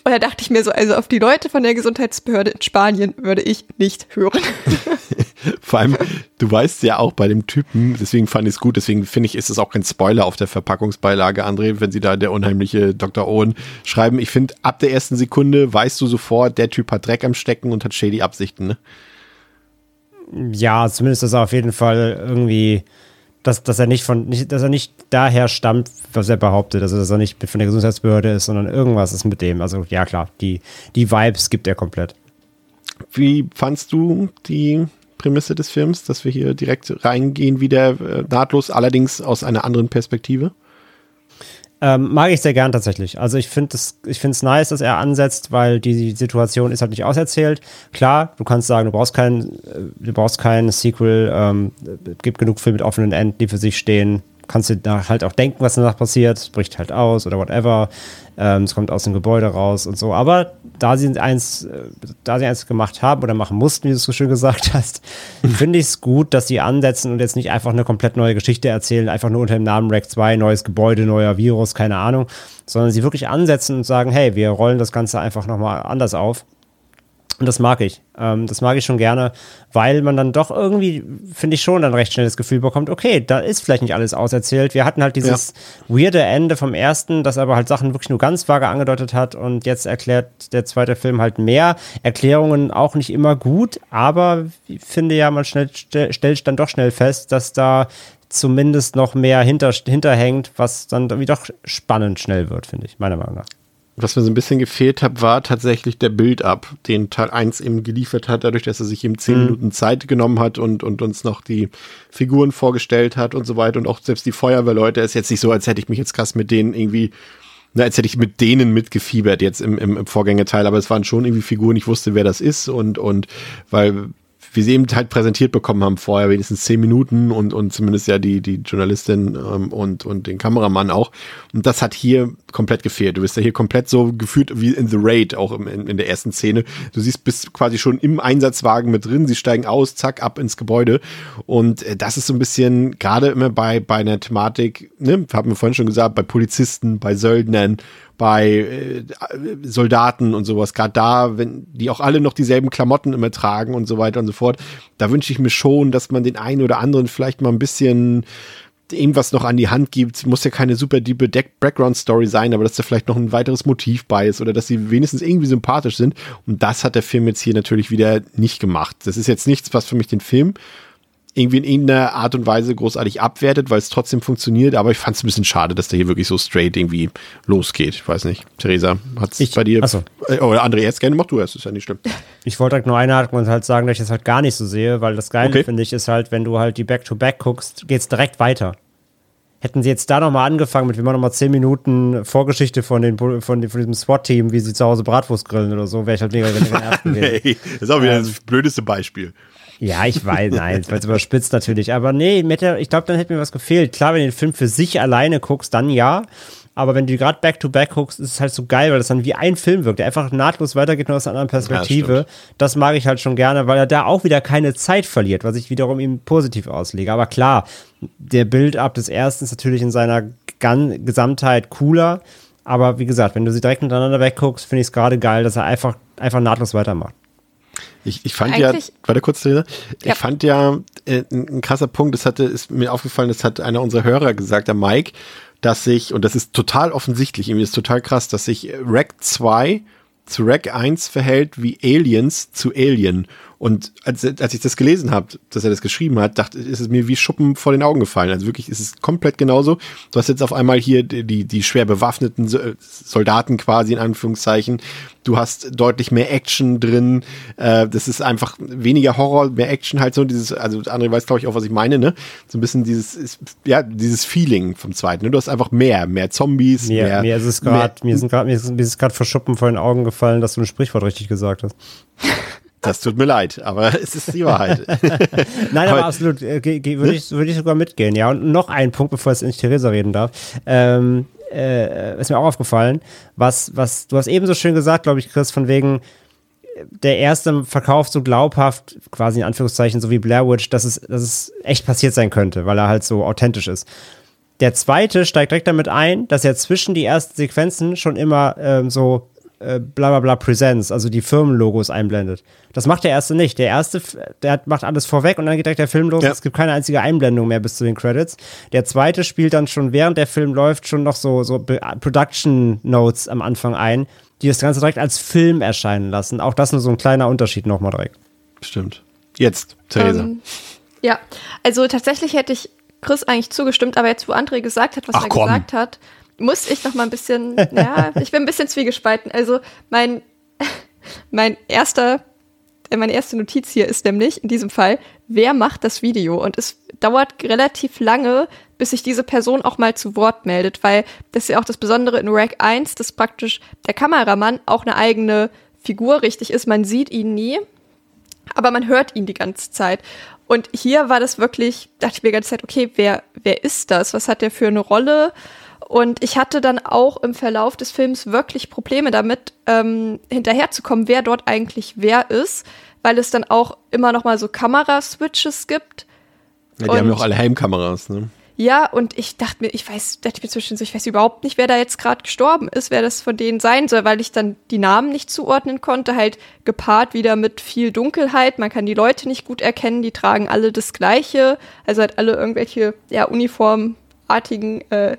Und da dachte ich mir so, also auf die Leute von der Gesundheitsbehörde in Spanien würde ich nicht hören. Vor allem, du weißt ja auch bei dem Typen, deswegen fand ich es gut, deswegen finde ich, ist es auch kein Spoiler auf der Verpackungsbeilage, André, wenn sie da der unheimliche Dr. Owen schreiben. Ich finde, ab der ersten Sekunde weißt du sofort, der Typ hat Dreck am Stecken und hat shady Absichten, ne? Ja, zumindest ist er auf jeden Fall irgendwie dass, dass er nicht von, nicht, dass er nicht daher stammt, was er behauptet, also dass er nicht von der Gesundheitsbehörde ist, sondern irgendwas ist mit dem. Also ja klar, die, die Vibes gibt er komplett. Wie fandst du die Prämisse des Films, dass wir hier direkt reingehen, wieder äh, nahtlos, allerdings aus einer anderen Perspektive? Ähm, mag ich sehr gern tatsächlich. Also ich finde es ich find's nice, dass er ansetzt, weil die Situation ist halt nicht auserzählt. Klar, du kannst sagen, du brauchst kein, äh, du brauchst kein Sequel, ähm, gibt genug Filme mit offenen Enden, die für sich stehen kannst du da halt auch denken, was danach passiert, bricht halt aus oder whatever. Ähm, es kommt aus dem Gebäude raus und so. Aber da sie eins, äh, da sie eins gemacht haben oder machen mussten, wie du es so schön gesagt hast, finde ich es gut, dass sie ansetzen und jetzt nicht einfach eine komplett neue Geschichte erzählen, einfach nur unter dem Namen Rack 2, neues Gebäude, neuer Virus, keine Ahnung, sondern sie wirklich ansetzen und sagen, hey, wir rollen das Ganze einfach nochmal anders auf. Und das mag ich. Ähm, das mag ich schon gerne, weil man dann doch irgendwie, finde ich schon, dann recht schnell das Gefühl bekommt, okay, da ist vielleicht nicht alles auserzählt. Wir hatten halt dieses ja. weirde Ende vom ersten, das aber halt Sachen wirklich nur ganz vage angedeutet hat und jetzt erklärt der zweite Film halt mehr. Erklärungen auch nicht immer gut, aber ich finde ja, man schnell, stellt dann doch schnell fest, dass da zumindest noch mehr hinter, hinterhängt, was dann irgendwie doch spannend schnell wird, finde ich, meiner Meinung nach. Was mir so ein bisschen gefehlt hat, war tatsächlich der Build-up, den Teil 1 eben geliefert hat, dadurch, dass er sich eben zehn Mhm. Minuten Zeit genommen hat und, und uns noch die Figuren vorgestellt hat und so weiter. Und auch selbst die Feuerwehrleute ist jetzt nicht so, als hätte ich mich jetzt krass mit denen irgendwie, na, als hätte ich mit denen mitgefiebert jetzt im, im, im Vorgängerteil, aber es waren schon irgendwie Figuren, ich wusste, wer das ist und, und weil wir sie eben halt präsentiert bekommen haben vorher, wenigstens zehn Minuten und, und zumindest ja die, die Journalistin ähm, und, und den Kameramann auch. Und das hat hier komplett gefehlt. Du bist ja hier komplett so gefühlt wie in The Raid, auch im, in, in der ersten Szene. Du siehst, bist quasi schon im Einsatzwagen mit drin, sie steigen aus, zack, ab ins Gebäude. Und äh, das ist so ein bisschen, gerade immer bei, bei einer Thematik, ne, haben wir vorhin schon gesagt, bei Polizisten, bei Söldnern, bei äh, Soldaten und sowas, gerade da, wenn die auch alle noch dieselben Klamotten immer tragen und so weiter und so fort, da wünsche ich mir schon, dass man den einen oder anderen vielleicht mal ein bisschen irgendwas noch an die Hand gibt. Muss ja keine super diepe Deck Background Story sein, aber dass da vielleicht noch ein weiteres Motiv bei ist oder dass sie wenigstens irgendwie sympathisch sind. Und das hat der Film jetzt hier natürlich wieder nicht gemacht. Das ist jetzt nichts, was für mich den Film irgendwie in irgendeiner Art und Weise großartig abwertet, weil es trotzdem funktioniert. Aber ich fand es ein bisschen schade, dass der hier wirklich so straight irgendwie losgeht. Ich weiß nicht. Theresa, hat es bei dir? ach so. Äh, Oder André, erst gerne, mach du erst, ist ja nicht schlimm. Ich wollte halt nur einhaken und halt sagen, dass ich das halt gar nicht so sehe, weil das Geile, Okay. finde ich, ist halt, wenn du halt die Back-to-Back guckst, geht's direkt weiter. Hätten sie jetzt da nochmal angefangen mit, wir machen nochmal 10 Minuten Vorgeschichte von, den, von, von diesem SWAT-Team, wie sie zu Hause Bratwurst grillen oder so, wäre ich halt mega genervt gewesen. Nee, das ist auch wieder das blödeste Beispiel. Ja, ich weiß, nein, weil es überspitzt natürlich. Aber nee, hätte, ich glaube, dann hätte mir was gefehlt. Klar, wenn du den Film für sich alleine guckst, dann ja. Aber wenn du gerade back-to-back guckst, ist es halt so geil, weil das dann wie ein Film wirkt, der einfach nahtlos weitergeht, nur aus einer anderen Perspektive. das mag ich halt schon gerne, weil er da auch wieder keine Zeit verliert, was ich wiederum ihm positiv auslege. Aber klar, der Build-up des ersten ist natürlich in seiner Gan Gesamtheit cooler. Aber wie gesagt, wenn du sie direkt miteinander wegguckst, finde ich es gerade geil, dass er einfach, einfach nahtlos weitermacht. Ich, ich fand Eigentlich- ja, warte kurz, Theresa. Ich Ja. fand ja äh, ein, ein krasser Punkt, das hatte, ist mir aufgefallen, das hat einer unserer Hörer gesagt, der Mike, dass sich, und das ist total offensichtlich, irgendwie ist total krass, dass sich Rack 2 zu Rack 1 verhält wie Aliens zu Alien. Und als, als ich das gelesen habe, dass er das geschrieben hat, dachte ist es mir wie Schuppen vor den Augen gefallen. Also wirklich ist es komplett genauso. Du hast jetzt auf einmal hier die, die, schwer bewaffneten So- Soldaten quasi in Anführungszeichen. Du hast deutlich mehr Action drin. Äh, das ist einfach weniger Horror, mehr Action halt so. Dieses, also André weiß, glaube ich, auch, was ich meine, ne? So ein bisschen dieses, ist, ja, dieses Feeling vom zweiten. Ne? Du hast einfach mehr, mehr Zombies, Mir, mehr. mir ist es gerade, mir sind gerade, mir ist, mir ist es gerade vor Schuppen vor den Augen gefallen, dass du ein Sprichwort richtig gesagt hast. Das tut mir leid, aber es ist die Wahrheit. Nein, aber, Aber- absolut, äh, würde ich, würde ich sogar mitgehen, ja. Und noch ein Punkt, bevor jetzt nicht Theresa reden darf. Ähm, äh, ist mir auch aufgefallen, was, was, du hast eben so schön gesagt, glaube ich, Chris, von wegen, der erste verkauft so glaubhaft, quasi in Anführungszeichen, so wie Blair Witch, dass es, dass es echt passiert sein könnte, weil er halt so authentisch ist. Der zweite steigt direkt damit ein, dass er zwischen die ersten Sequenzen schon immer ähm, so äh, bla bla bla Presents, also die Firmenlogos einblendet. Das macht der erste nicht. Der erste, der hat- macht alles vorweg und dann geht direkt der Film los. Ja. Es gibt keine einzige Einblendung mehr bis zu den Credits. Der zweite spielt dann schon, während der Film läuft, schon noch so, so Production Notes am Anfang ein, die das Ganze direkt als Film erscheinen lassen. Auch das nur so ein kleiner Unterschied nochmal direkt. Stimmt. Jetzt, Theresa. Ähm, ja, also tatsächlich hätte ich Chris eigentlich zugestimmt, aber jetzt, wo André gesagt hat, was Ach, er komm. gesagt hat, muss ich noch mal ein bisschen, ja, ich bin ein bisschen zwiegespalten. Also mein, mein erster, äh, meine erste Notiz hier ist nämlich in diesem Fall, wer macht das Video? Und es dauert relativ lange, bis sich diese Person auch mal zu Wort meldet, weil das ist ja auch das Besondere in Rack 1, dass praktisch der Kameramann auch eine eigene Figur richtig ist. Man sieht ihn nie, aber man hört ihn die ganze Zeit. Und hier war das wirklich, dachte ich mir die ganze Zeit, okay, wer, wer ist das? Was hat der für eine Rolle? Und ich hatte dann auch im Verlauf des Films wirklich Probleme damit, ähm, hinterherzukommen, wer dort eigentlich wer ist, weil es dann auch immer noch mal so Kameraswitches gibt. Ja, die haben ja und- auch alle Heimkameras, ne? Ja, und ich dachte mir, ich weiß, dachte ich mir zwischen so, ich weiß überhaupt nicht, wer da jetzt gerade gestorben ist, wer das von denen sein soll, weil ich dann die Namen nicht zuordnen konnte, halt gepaart wieder mit viel Dunkelheit. Man kann die Leute nicht gut erkennen, die tragen alle das Gleiche, also halt alle irgendwelche ja uniformartigen äh,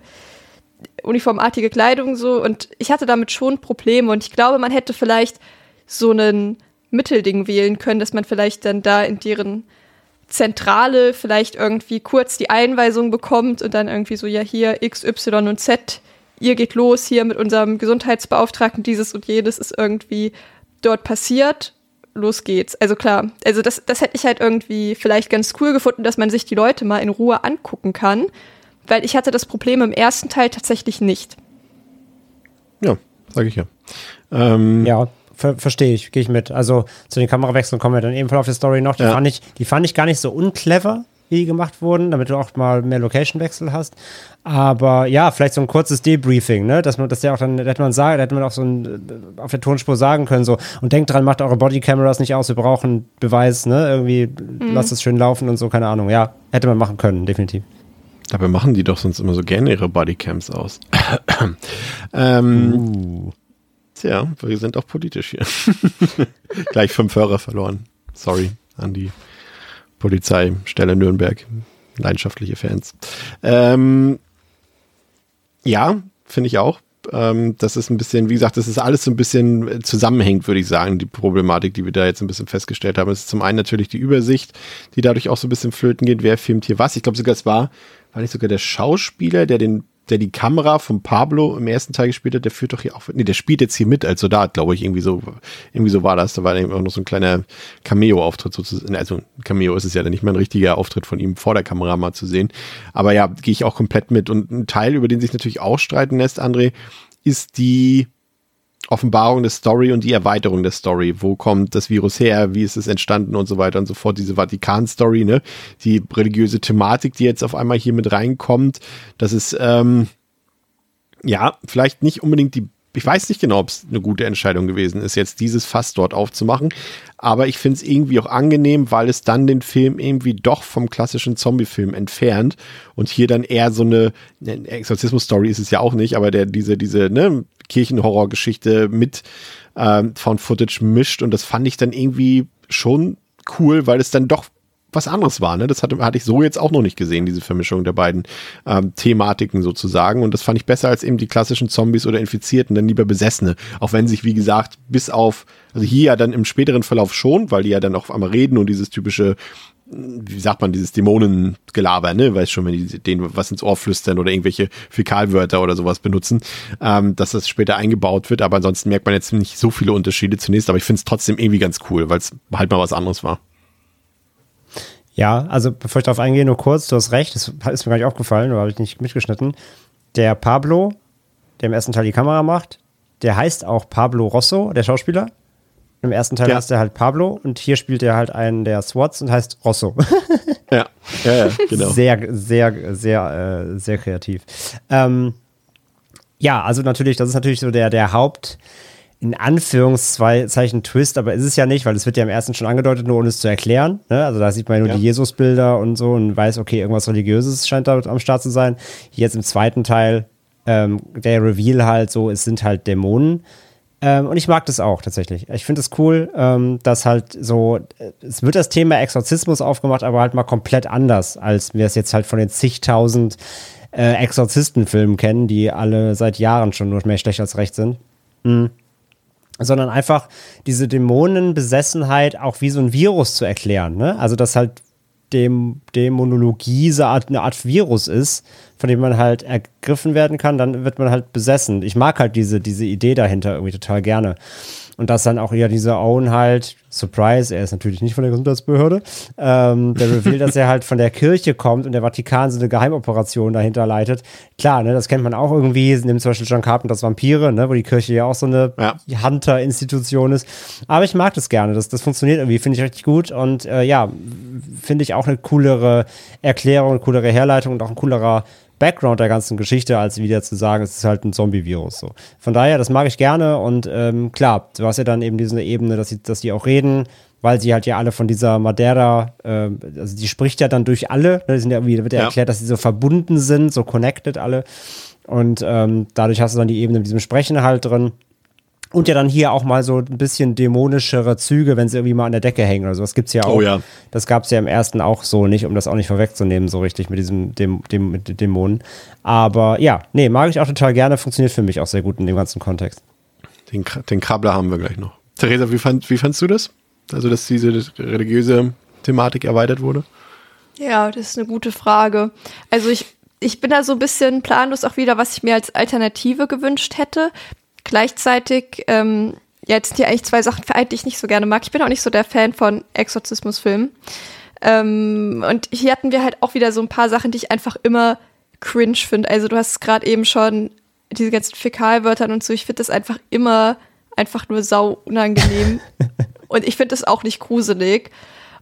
uniformartige Kleidung so und ich hatte damit schon Probleme und ich glaube, man hätte vielleicht so einen Mittelding wählen können, dass man vielleicht dann da in deren Zentrale vielleicht irgendwie kurz die Einweisung bekommt und dann irgendwie so, ja, hier X, Y und Z, ihr geht los hier mit unserem Gesundheitsbeauftragten, dieses und jedes ist irgendwie dort passiert. Los geht's. Also klar, also das, das hätte ich halt irgendwie vielleicht ganz cool gefunden, dass man sich die Leute mal in Ruhe angucken kann, weil ich hatte das Problem im ersten Teil tatsächlich nicht. Ja, sage ich ja. Ähm, Ja, ver verstehe ich, gehe ich mit. Also zu den Kamerawechseln kommen wir dann ebenfalls auf die Story noch. Die, Ja. fand ich, die fand ich gar nicht so unclever, wie die gemacht wurden, damit du auch mal mehr Location-Wechsel hast. Aber ja, vielleicht so ein kurzes Debriefing, ne? Dass man, dass der auch dann, da hätte man sagen, da hätte man auch so ein, äh, auf der Tonspur sagen können, so, und denkt dran, macht eure Bodycameras nicht aus, wir brauchen Beweis, ne? Irgendwie, lasst es schön laufen und so, keine Ahnung. Ja, hätte man machen können, definitiv. Dabei machen die doch sonst immer so gerne ihre Bodycams aus. ähm, Uh. Tja, wir sind auch politisch hier. Gleich fünf Hörer verloren. Sorry an die Polizeistelle Nürnberg. Leidenschaftliche Fans. Ähm, ja, finde ich auch. Ähm, das ist ein bisschen, wie gesagt, das ist alles so ein bisschen äh, zusammenhängt, würde ich sagen, die Problematik, die wir da jetzt ein bisschen festgestellt haben. Es ist zum einen natürlich die Übersicht, die dadurch auch so ein bisschen flöten geht, wer filmt hier was. Ich glaube sogar, es war, war nicht sogar der Schauspieler, der den der die Kamera von Pablo im ersten Teil gespielt hat, der führt doch hier auch, nee, der spielt jetzt hier mit als Soldat, glaube ich, irgendwie so, irgendwie so war das. Da war eben auch noch so ein kleiner Cameo-Auftritt sozusagen. Also Cameo ist es ja dann nicht mal ein richtiger Auftritt von ihm vor der Kamera mal zu sehen. Aber ja, gehe ich auch komplett mit. Und ein Teil, über den sich natürlich auch streiten lässt, André, ist die Offenbarung der Story und die Erweiterung der Story. Wo kommt das Virus her? Wie ist es entstanden und so weiter und so fort? Diese Vatikan-Story, ne? Die religiöse Thematik, die jetzt auf einmal hier mit reinkommt. Das ist, ähm, ja, vielleicht nicht unbedingt die, ich weiß nicht genau, ob es eine gute Entscheidung gewesen ist, jetzt dieses Fass dort aufzumachen. Aber ich finde es irgendwie auch angenehm, weil es dann den Film irgendwie doch vom klassischen Zombie-Film entfernt und hier dann eher so eine, eine Exorzismus-Story ist es ja auch nicht, aber der, diese, diese, ne, Kirchenhorror-Geschichte mit ähm, Found Footage mischt und das fand ich dann irgendwie schon cool, weil es dann doch was anderes war. Ne? Das hatte, hatte ich so jetzt auch noch nicht gesehen, diese Vermischung der beiden ähm, Thematiken sozusagen. Und das fand ich besser als eben die klassischen Zombies oder Infizierten, dann lieber Besessene. Auch wenn sich, wie gesagt, bis auf, also hier ja dann im späteren Verlauf schon, weil die ja dann auch einmal reden und dieses typische wie sagt man, dieses Dämonengelaber, ne, weiß schon, wenn die denen was ins Ohr flüstern oder irgendwelche Fäkalwörter oder sowas benutzen, ähm, dass das später eingebaut wird, aber ansonsten merkt man jetzt nicht so viele Unterschiede zunächst, aber ich finde es trotzdem irgendwie ganz cool, weil es halt mal was anderes war. Ja, also bevor ich darauf eingehe, nur kurz, du hast recht, das ist mir gar nicht aufgefallen, oder habe ich nicht mitgeschnitten. Der Pablo, der im ersten Teil die Kamera macht, der heißt auch Pablo Rosso, der Schauspieler. Im ersten Teil Ja. heißt er halt Pablo und hier spielt er halt einen der SWATs und heißt Rosso. Ja, ja, ja genau. Sehr, sehr, sehr, äh, sehr kreativ. Ähm, ja, also natürlich, das ist natürlich so der, der Haupt, in Anführungszeichen Twist, aber ist es ja nicht, weil es wird ja im ersten schon angedeutet, nur ohne es zu erklären. Ne? Also da sieht man ja nur Ja. die Jesusbilder und so und weiß, okay, irgendwas Religiöses scheint da am Start zu sein. Jetzt im zweiten Teil, ähm, der Reveal halt so, es sind halt Dämonen. Ähm, und ich mag das auch tatsächlich. Ich finde es cool, ähm, dass halt so, äh, es wird das Thema Exorzismus aufgemacht, aber halt mal komplett anders, als wir es jetzt halt von den zigtausend äh, Exorzistenfilmen kennen, die alle seit Jahren schon nur mehr schlecht als recht sind. Mhm. Sondern einfach diese Dämonenbesessenheit auch wie so ein Virus zu erklären. Ne? Also, dass halt dem Dämonologie so eine Art Virus ist, von dem man halt ergriffen werden kann, dann wird man halt besessen. Ich mag halt diese, diese Idee dahinter irgendwie total gerne. Und dass dann auch ja dieser Owen halt, Surprise, er ist natürlich nicht von der Gesundheitsbehörde, ähm, der Reveal, dass er halt von der Kirche kommt und der Vatikan so eine Geheimoperation dahinter leitet. Klar, ne, das kennt man auch irgendwie, nimmt zum Beispiel John Carpenters Vampire, ne, wo die Kirche ja auch so eine Ja. Hunter-Institution ist. Aber ich mag das gerne, das, das funktioniert irgendwie, finde ich richtig gut und äh, ja, finde ich auch eine coolere Erklärung, eine coolere Herleitung und auch ein coolerer Background der ganzen Geschichte, als wieder zu sagen, es ist halt ein Zombie-Virus. So. Von daher, das mag ich gerne und ähm, klar, du hast ja dann eben diese Ebene, dass, sie, dass die auch reden, weil sie halt ja alle von dieser Madeira, äh, also die spricht ja dann durch alle, ne, sind ja irgendwie, da wird ja, Ja. erklärt, dass sie so verbunden sind, so connected alle. Und ähm, dadurch hast du dann die Ebene mit diesem Sprechen halt drin. Und ja dann hier auch mal so ein bisschen dämonischere Züge, wenn sie irgendwie mal an der Decke hängen oder so. Das gibt's ja auch. Oh ja. Das gab's ja im ersten auch so nicht, um das auch nicht vorwegzunehmen, so richtig mit diesem dem, dem, mit den Dämonen. Aber ja, nee, mag ich auch total gerne, funktioniert für mich auch sehr gut in dem ganzen Kontext. Den, den Krabbler haben wir gleich noch. Theresa, wie, fand, wie fandst du das? Also, dass diese religiöse Thematik erweitert wurde? Ja, das ist eine gute Frage. Also ich, ich bin da so ein bisschen planlos auch wieder, was ich mir als Alternative gewünscht hätte. Gleichzeitig, ähm, ja, jetzt sind hier eigentlich zwei Sachen vereint, die ich nicht so gerne mag. Ich bin auch nicht so der Fan von Exorzismusfilmen. Ähm, und hier hatten wir halt auch wieder so ein paar Sachen, die ich einfach immer cringe finde. Also du hast gerade eben schon diese ganzen Fäkalwörtern und so. Ich finde das einfach immer einfach nur sau unangenehm. und ich finde das auch nicht gruselig.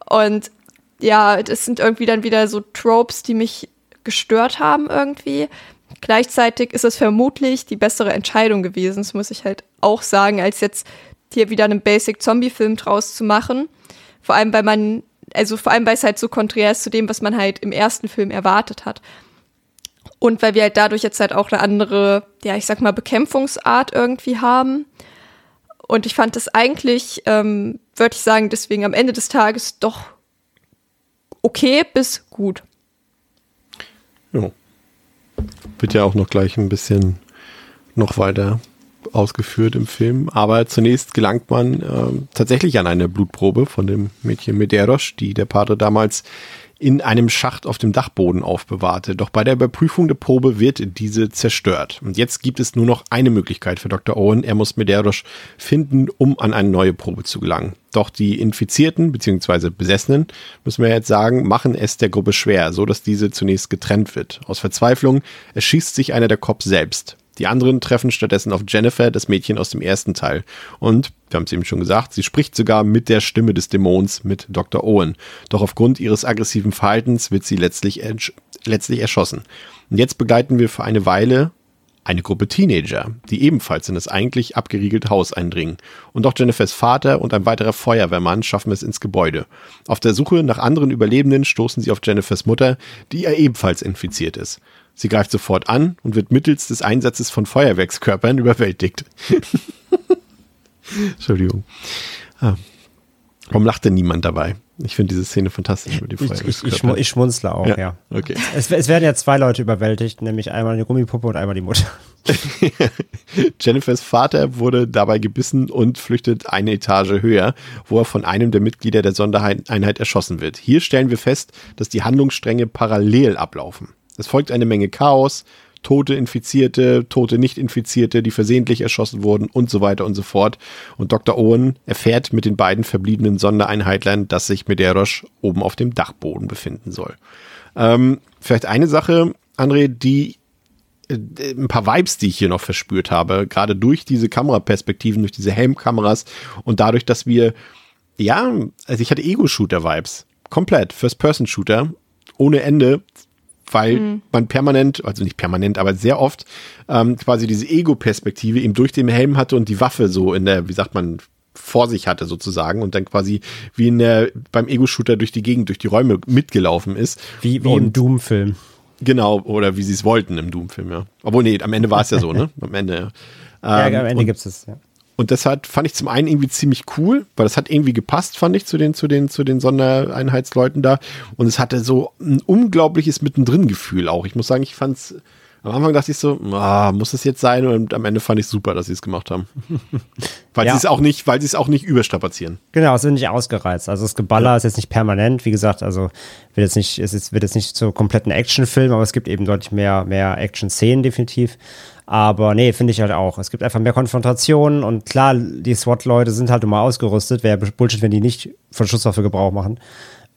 Und ja, das sind irgendwie dann wieder so Tropes, die mich gestört haben irgendwie. Gleichzeitig ist es vermutlich die bessere Entscheidung gewesen, das muss ich halt auch sagen, als jetzt hier wieder einen Basic-Zombie-Film draus zu machen. Vor allem, weil man, also vor allem, weil es halt so konträr ist zu dem, was man halt im ersten Film erwartet hat. Und weil wir halt dadurch jetzt halt auch eine andere, ja, ich sag mal, Bekämpfungsart irgendwie haben. Und ich fand das eigentlich, ähm, würde ich sagen, deswegen am Ende des Tages doch okay bis gut. Ja. Wird ja auch noch gleich ein bisschen noch weiter ausgeführt im Film. Aber zunächst gelangt man äh, tatsächlich an eine Blutprobe von dem Mädchen Medeiros, die der Pater damals in einem Schacht auf dem Dachboden aufbewahrte. Doch bei der Überprüfung der Probe wird diese zerstört. Und jetzt gibt es nur noch eine Möglichkeit für Dr. Owen. Er muss Medeiros finden, um an eine neue Probe zu gelangen. Doch die Infizierten bzw. Besessenen, müssen wir jetzt sagen, machen es der Gruppe schwer, so dass diese zunächst getrennt wird. Aus Verzweiflung erschießt sich einer der Cops selbst. Die anderen treffen stattdessen auf Jennifer, das Mädchen aus dem ersten Teil. Und, wir haben es eben schon gesagt, sie spricht sogar mit der Stimme des Dämons, mit Dr. Owen. Doch aufgrund ihres aggressiven Verhaltens wird sie letztlich, letztlich erschossen. Und jetzt begleiten wir für eine Weile eine Gruppe Teenager, die ebenfalls in das eigentlich abgeriegelte Haus eindringen. Und auch Jennifers Vater und ein weiterer Feuerwehrmann schaffen es ins Gebäude. Auf der Suche nach anderen Überlebenden stoßen sie auf Jennifers Mutter, die ja ebenfalls infiziert ist. Sie greift sofort an und wird mittels des Einsatzes von Feuerwerkskörpern überwältigt. Entschuldigung. Ah. Warum lacht denn niemand dabei? Ich finde diese Szene fantastisch mit die ich, ich, ich, schmunzle auch, ja. ja. Okay. Es, es, werden ja zwei Leute überwältigt, nämlich einmal die Gummipuppe und einmal die Mutter. Jennifers Vater wurde dabei gebissen und flüchtet eine Etage höher, wo er von einem der Mitglieder der Sondereinheit erschossen wird. Hier stellen wir fest, dass die Handlungsstränge parallel ablaufen. Es folgt eine Menge Chaos, tote Infizierte, tote Nicht-Infizierte, die versehentlich erschossen wurden und so weiter und so fort. Und Dr. Owen erfährt mit den beiden verbliebenen Sondereinheitlern, dass sich Medeiros oben auf dem Dachboden befinden soll. Ähm, vielleicht eine Sache, André, die äh, ein paar Vibes, die ich hier noch verspürt habe, gerade durch diese Kameraperspektiven, durch diese Helmkameras und dadurch, dass wir, ja, also ich hatte Ego-Shooter-Vibes. Komplett. First-Person-Shooter. Ohne Ende weil mhm. man permanent, also nicht permanent, aber sehr oft ähm, quasi diese Ego-Perspektive eben durch den Helm hatte und die Waffe so in der, wie sagt man, vor sich hatte sozusagen und dann quasi wie in der, beim Ego-Shooter durch die Gegend, durch die Räume mitgelaufen ist. Wie, wie im Doom-Film. Genau, oder wie sie es wollten im Doom-Film, ja. Obwohl, nee, am Ende war es ja so, ne? Am Ende, ja. Ähm, ja, am Ende gibt es, ja. Und das hat, fand ich zum einen irgendwie ziemlich cool, weil das hat irgendwie gepasst, fand ich, zu den, zu den, zu den Sondereinheitsleuten da. Und es hatte so ein unglaubliches Mittendrin-Gefühl auch. Ich muss sagen, ich fand's, am Anfang dachte ich so, ah, muss es jetzt sein? Und am Ende fand ich super, dass sie es gemacht haben. weil ja. sie es auch nicht, weil sie es auch nicht überstrapazieren. Genau, es wird nicht ausgereizt. Also das Geballer ja. ist jetzt nicht permanent, wie gesagt, also wird jetzt nicht, es ist, wird jetzt nicht so kompletten Actionfilm, aber es gibt eben deutlich mehr, mehr Action-Szenen definitiv. Aber nee, finde ich halt auch. Es gibt einfach mehr Konfrontationen und klar, die SWAT-Leute sind halt immer ausgerüstet. Wäre Bullshit, wenn die nicht von Schusswaffe Gebrauch machen.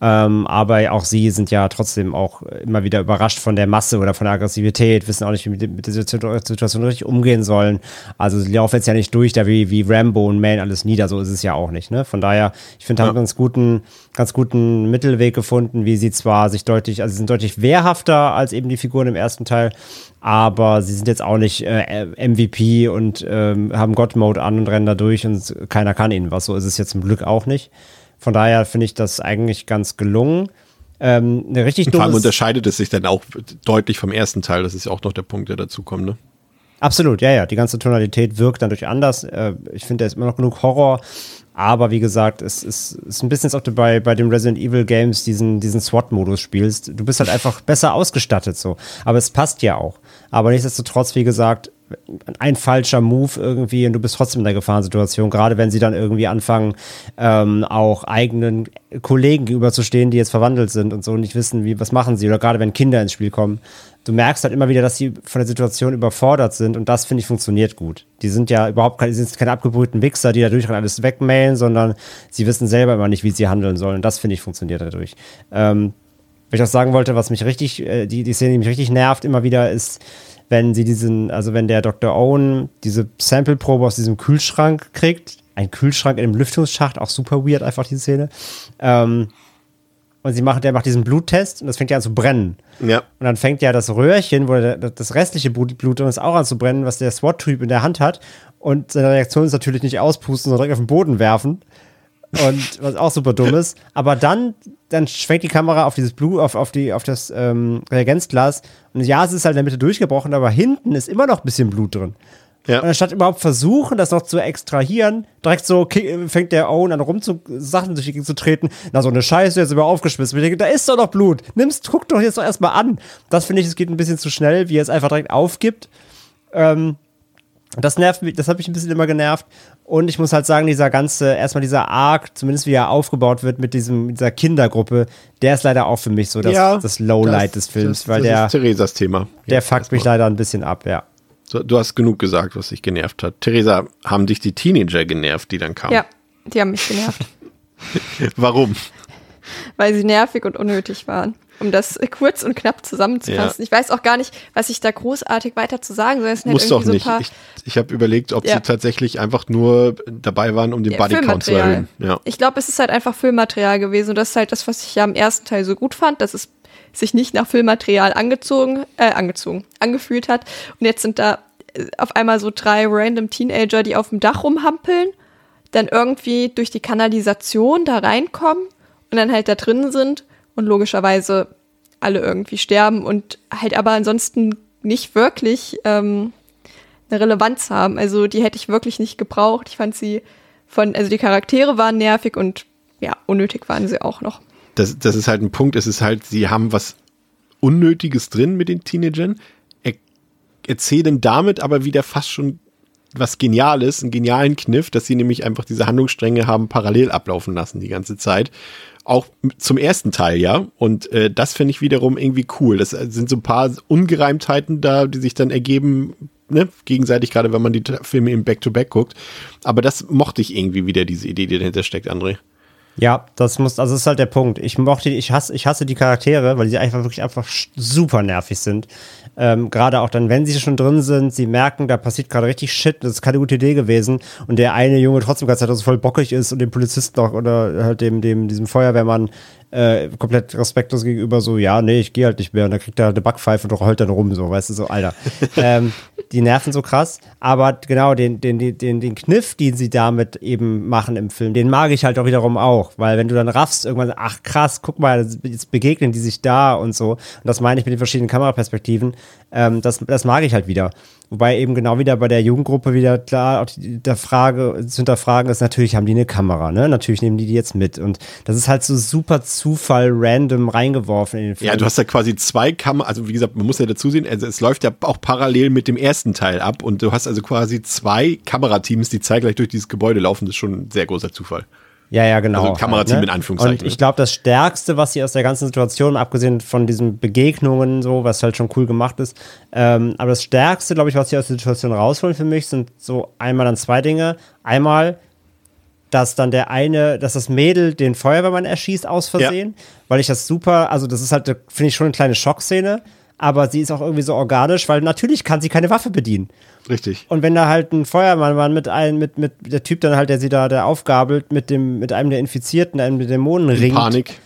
Ähm, aber auch sie sind ja trotzdem auch immer wieder überrascht von der Masse oder von der Aggressivität, wissen auch nicht, wie mit, mit der Situation richtig umgehen sollen. Also sie laufen jetzt ja nicht durch, da wie, wie Rambo und Man alles nieder, so ist es ja auch nicht. Ne? Von daher, ich finde, haben ja. ganz guten, ganz guten Mittelweg gefunden, wie sie zwar sich deutlich, also sie sind deutlich wehrhafter als eben die Figuren im ersten Teil, aber sie sind jetzt auch nicht äh, MVP und ähm, haben God-Mode an und rennen da durch und keiner kann ihnen was. So ist es jetzt zum Glück auch nicht. Von daher finde ich das eigentlich ganz gelungen. Ähm, eine richtig Vor allem unterscheidet es sich dann auch deutlich vom ersten Teil. Das ist ja auch noch der Punkt, der dazu kommt, ne? Absolut, ja, ja. Die ganze Tonalität wirkt dann durch anders. Äh, ich finde, da ist immer noch genug Horror. Aber wie gesagt, es ist, ist ein bisschen, als ob du bei, bei den Resident Evil Games diesen, diesen SWAT-Modus spielst. Du bist halt einfach besser ausgestattet so. Aber es passt ja auch. Aber nichtsdestotrotz, wie gesagt, ein falscher Move irgendwie und du bist trotzdem in der Gefahrensituation, gerade wenn sie dann irgendwie anfangen, ähm, auch eigenen Kollegen gegenüberzustehen, die jetzt verwandelt sind und so und nicht wissen, wie, was machen sie, oder gerade wenn Kinder ins Spiel kommen. Du merkst halt immer wieder, dass sie von der Situation überfordert sind und das, finde ich, funktioniert gut. Die sind ja überhaupt keine, sind keine abgebrühten Wichser, die dadurch alles wegmailen, sondern sie wissen selber immer nicht, wie sie handeln sollen und das, finde ich, funktioniert dadurch. Ähm, was ich auch sagen wollte, was mich richtig, äh, die, die Szene, die mich richtig nervt immer wieder, ist, wenn sie diesen, also wenn der Dr. Owen diese Sample-Probe aus diesem Kühlschrank kriegt, ein Kühlschrank in einem Lüftungsschacht, auch super weird einfach die Szene. Ähm, und sie macht, der macht diesen Bluttest und das fängt ja an zu brennen. Ja. Und dann fängt ja das Röhrchen, wo der, das restliche Blut, Blut ist auch an zu brennen, was der SWAT-Typ in der Hand hat. Und seine Reaktion ist natürlich nicht auspusten, sondern direkt auf den Boden werfen. Und was auch super dumm ist. Aber dann, dann schwenkt die Kamera auf dieses Blut, auf, auf, die, auf das ähm, Reagenzglas. Und ja, es ist halt in der Mitte durchgebrochen, aber hinten ist immer noch ein bisschen Blut drin. Ja. Und anstatt überhaupt versuchen, das noch zu extrahieren, direkt so fängt der Owen an rum zu Sachen durch die Gegend zu treten. Na, so eine Scheiße, jetzt über aufgeschmissen. Ich denke, da ist doch noch Blut. Nimm's, guck doch jetzt doch erstmal an. Das finde ich, es geht ein bisschen zu schnell, wie er es einfach direkt aufgibt. Ähm, das nervt mich, das hat mich ein bisschen immer genervt. Und ich muss halt sagen, dieser ganze, erstmal dieser Arc, zumindest wie er aufgebaut wird mit diesem, dieser Kindergruppe, der ist leider auch für mich so das, Ja, das Lowlight des Films, das, weil das der, ist Theresas Thema. der Jetzt fuckt mich leider ein bisschen ab, ja. So, du hast genug gesagt, was dich genervt hat. Theresa, haben dich die Teenager genervt, die dann kamen? Ja, die haben mich genervt, Warum? weil sie nervig und unnötig waren. Um das kurz und knapp zusammenzufassen. Ich weiß auch gar nicht, was ich da großartig weiter zu sagen soll. Halt Muss doch irgendwie nicht. So ich ich habe überlegt, ob Ja. sie tatsächlich einfach nur dabei waren, um den Ja, Bodycount zu erhöhen. Ja. Ich glaube, es ist halt einfach Filmmaterial gewesen und das ist halt das, was ich ja im ersten Teil so gut fand, dass es sich nicht nach Filmmaterial angezogen, äh, angezogen, angefühlt hat. Und jetzt sind da äh, auf einmal so drei random Teenager, die auf dem Dach rumhampeln, dann irgendwie durch die Kanalisation da reinkommen und dann halt da drin sind und logischerweise alle irgendwie sterben und halt aber ansonsten nicht wirklich ähm, eine Relevanz haben. Also die hätte ich wirklich nicht gebraucht. Ich fand sie von, also die Charaktere waren nervig und ja, unnötig waren sie auch noch. Das, das ist halt ein Punkt. Es ist halt, sie haben was Unnötiges drin mit den Teenagern, er, erzählen damit aber wieder fast schon was Geniales, einen genialen Kniff, dass sie nämlich einfach diese Handlungsstränge haben parallel ablaufen lassen die ganze Zeit. Auch zum ersten Teil, ja. Und äh, das finde ich wiederum irgendwie cool. Das sind so ein paar Ungereimtheiten da, die sich dann ergeben, ne, gegenseitig, gerade wenn man die Filme im Back-to-Back guckt. Aber das mochte ich irgendwie wieder, diese Idee, die dahinter steckt, André. Ja, das muss, also das ist halt der Punkt. Ich mochte, ich hasse, ich hasse die Charaktere, weil die einfach wirklich einfach super nervig sind. Ähm, Gerade auch dann, wenn sie schon drin sind, sie merken, da passiert gerade richtig Shit, das ist keine gute Idee gewesen. Und der eine Junge trotzdem ganz so voll bockig ist und dem Polizisten auch oder halt dem, dem, diesem Feuerwehrmann äh, komplett respektlos gegenüber so, ja, nee, ich gehe halt nicht mehr. Und dann kriegt er halt eine Backpfeife und heult dann rum, so, weißt du, so, Alter. ähm, die nerven so krass. Aber genau, den, den, den, den, den Kniff, den sie damit eben machen im Film, den mag ich halt auch wiederum auch. Weil wenn du dann raffst, irgendwann, ach krass, guck mal, jetzt begegnen die sich da und so. Und das meine ich mit den verschiedenen Kameraperspektiven. Ähm, das, das mag ich halt wieder. Wobei eben genau wieder bei der Jugendgruppe wieder klar auch die, der Frage zu hinterfragen ist, natürlich haben die eine Kamera, ne? Natürlich nehmen die die jetzt mit. Und das ist halt so super Zufall random reingeworfen in den Film. Ja, du hast ja quasi zwei Kameras, also wie gesagt, man muss ja dazu sehen, also es läuft ja auch parallel mit dem ersten Teil ab und du hast also quasi zwei Kamerateams, die zeitgleich durch dieses Gebäude laufen. Das ist schon ein sehr großer Zufall. Ja, ja, genau. Also Kamerateam halt, in Anführungszeichen, Und ich ne? glaube, das Stärkste, was sie aus der ganzen Situation, abgesehen von diesen Begegnungen, so, was halt schon cool gemacht ist, ähm, aber das Stärkste, glaube ich, was sie aus der Situation rausholen für mich, sind so einmal dann zwei Dinge. Einmal, dass dann der eine, dass das Mädel den Feuerwehrmann erschießt aus Versehen, weil ich das super, also das ist halt, finde ich schon eine kleine Schockszene, aber sie ist auch irgendwie so organisch, weil natürlich kann sie keine Waffe bedienen. Richtig. Und wenn da halt ein Feuermann war mit einem, mit, mit der Typ dann halt, der sie da der aufgabelt, mit dem, mit einem der Infizierten, einem der Dämonen In ringt. Panik.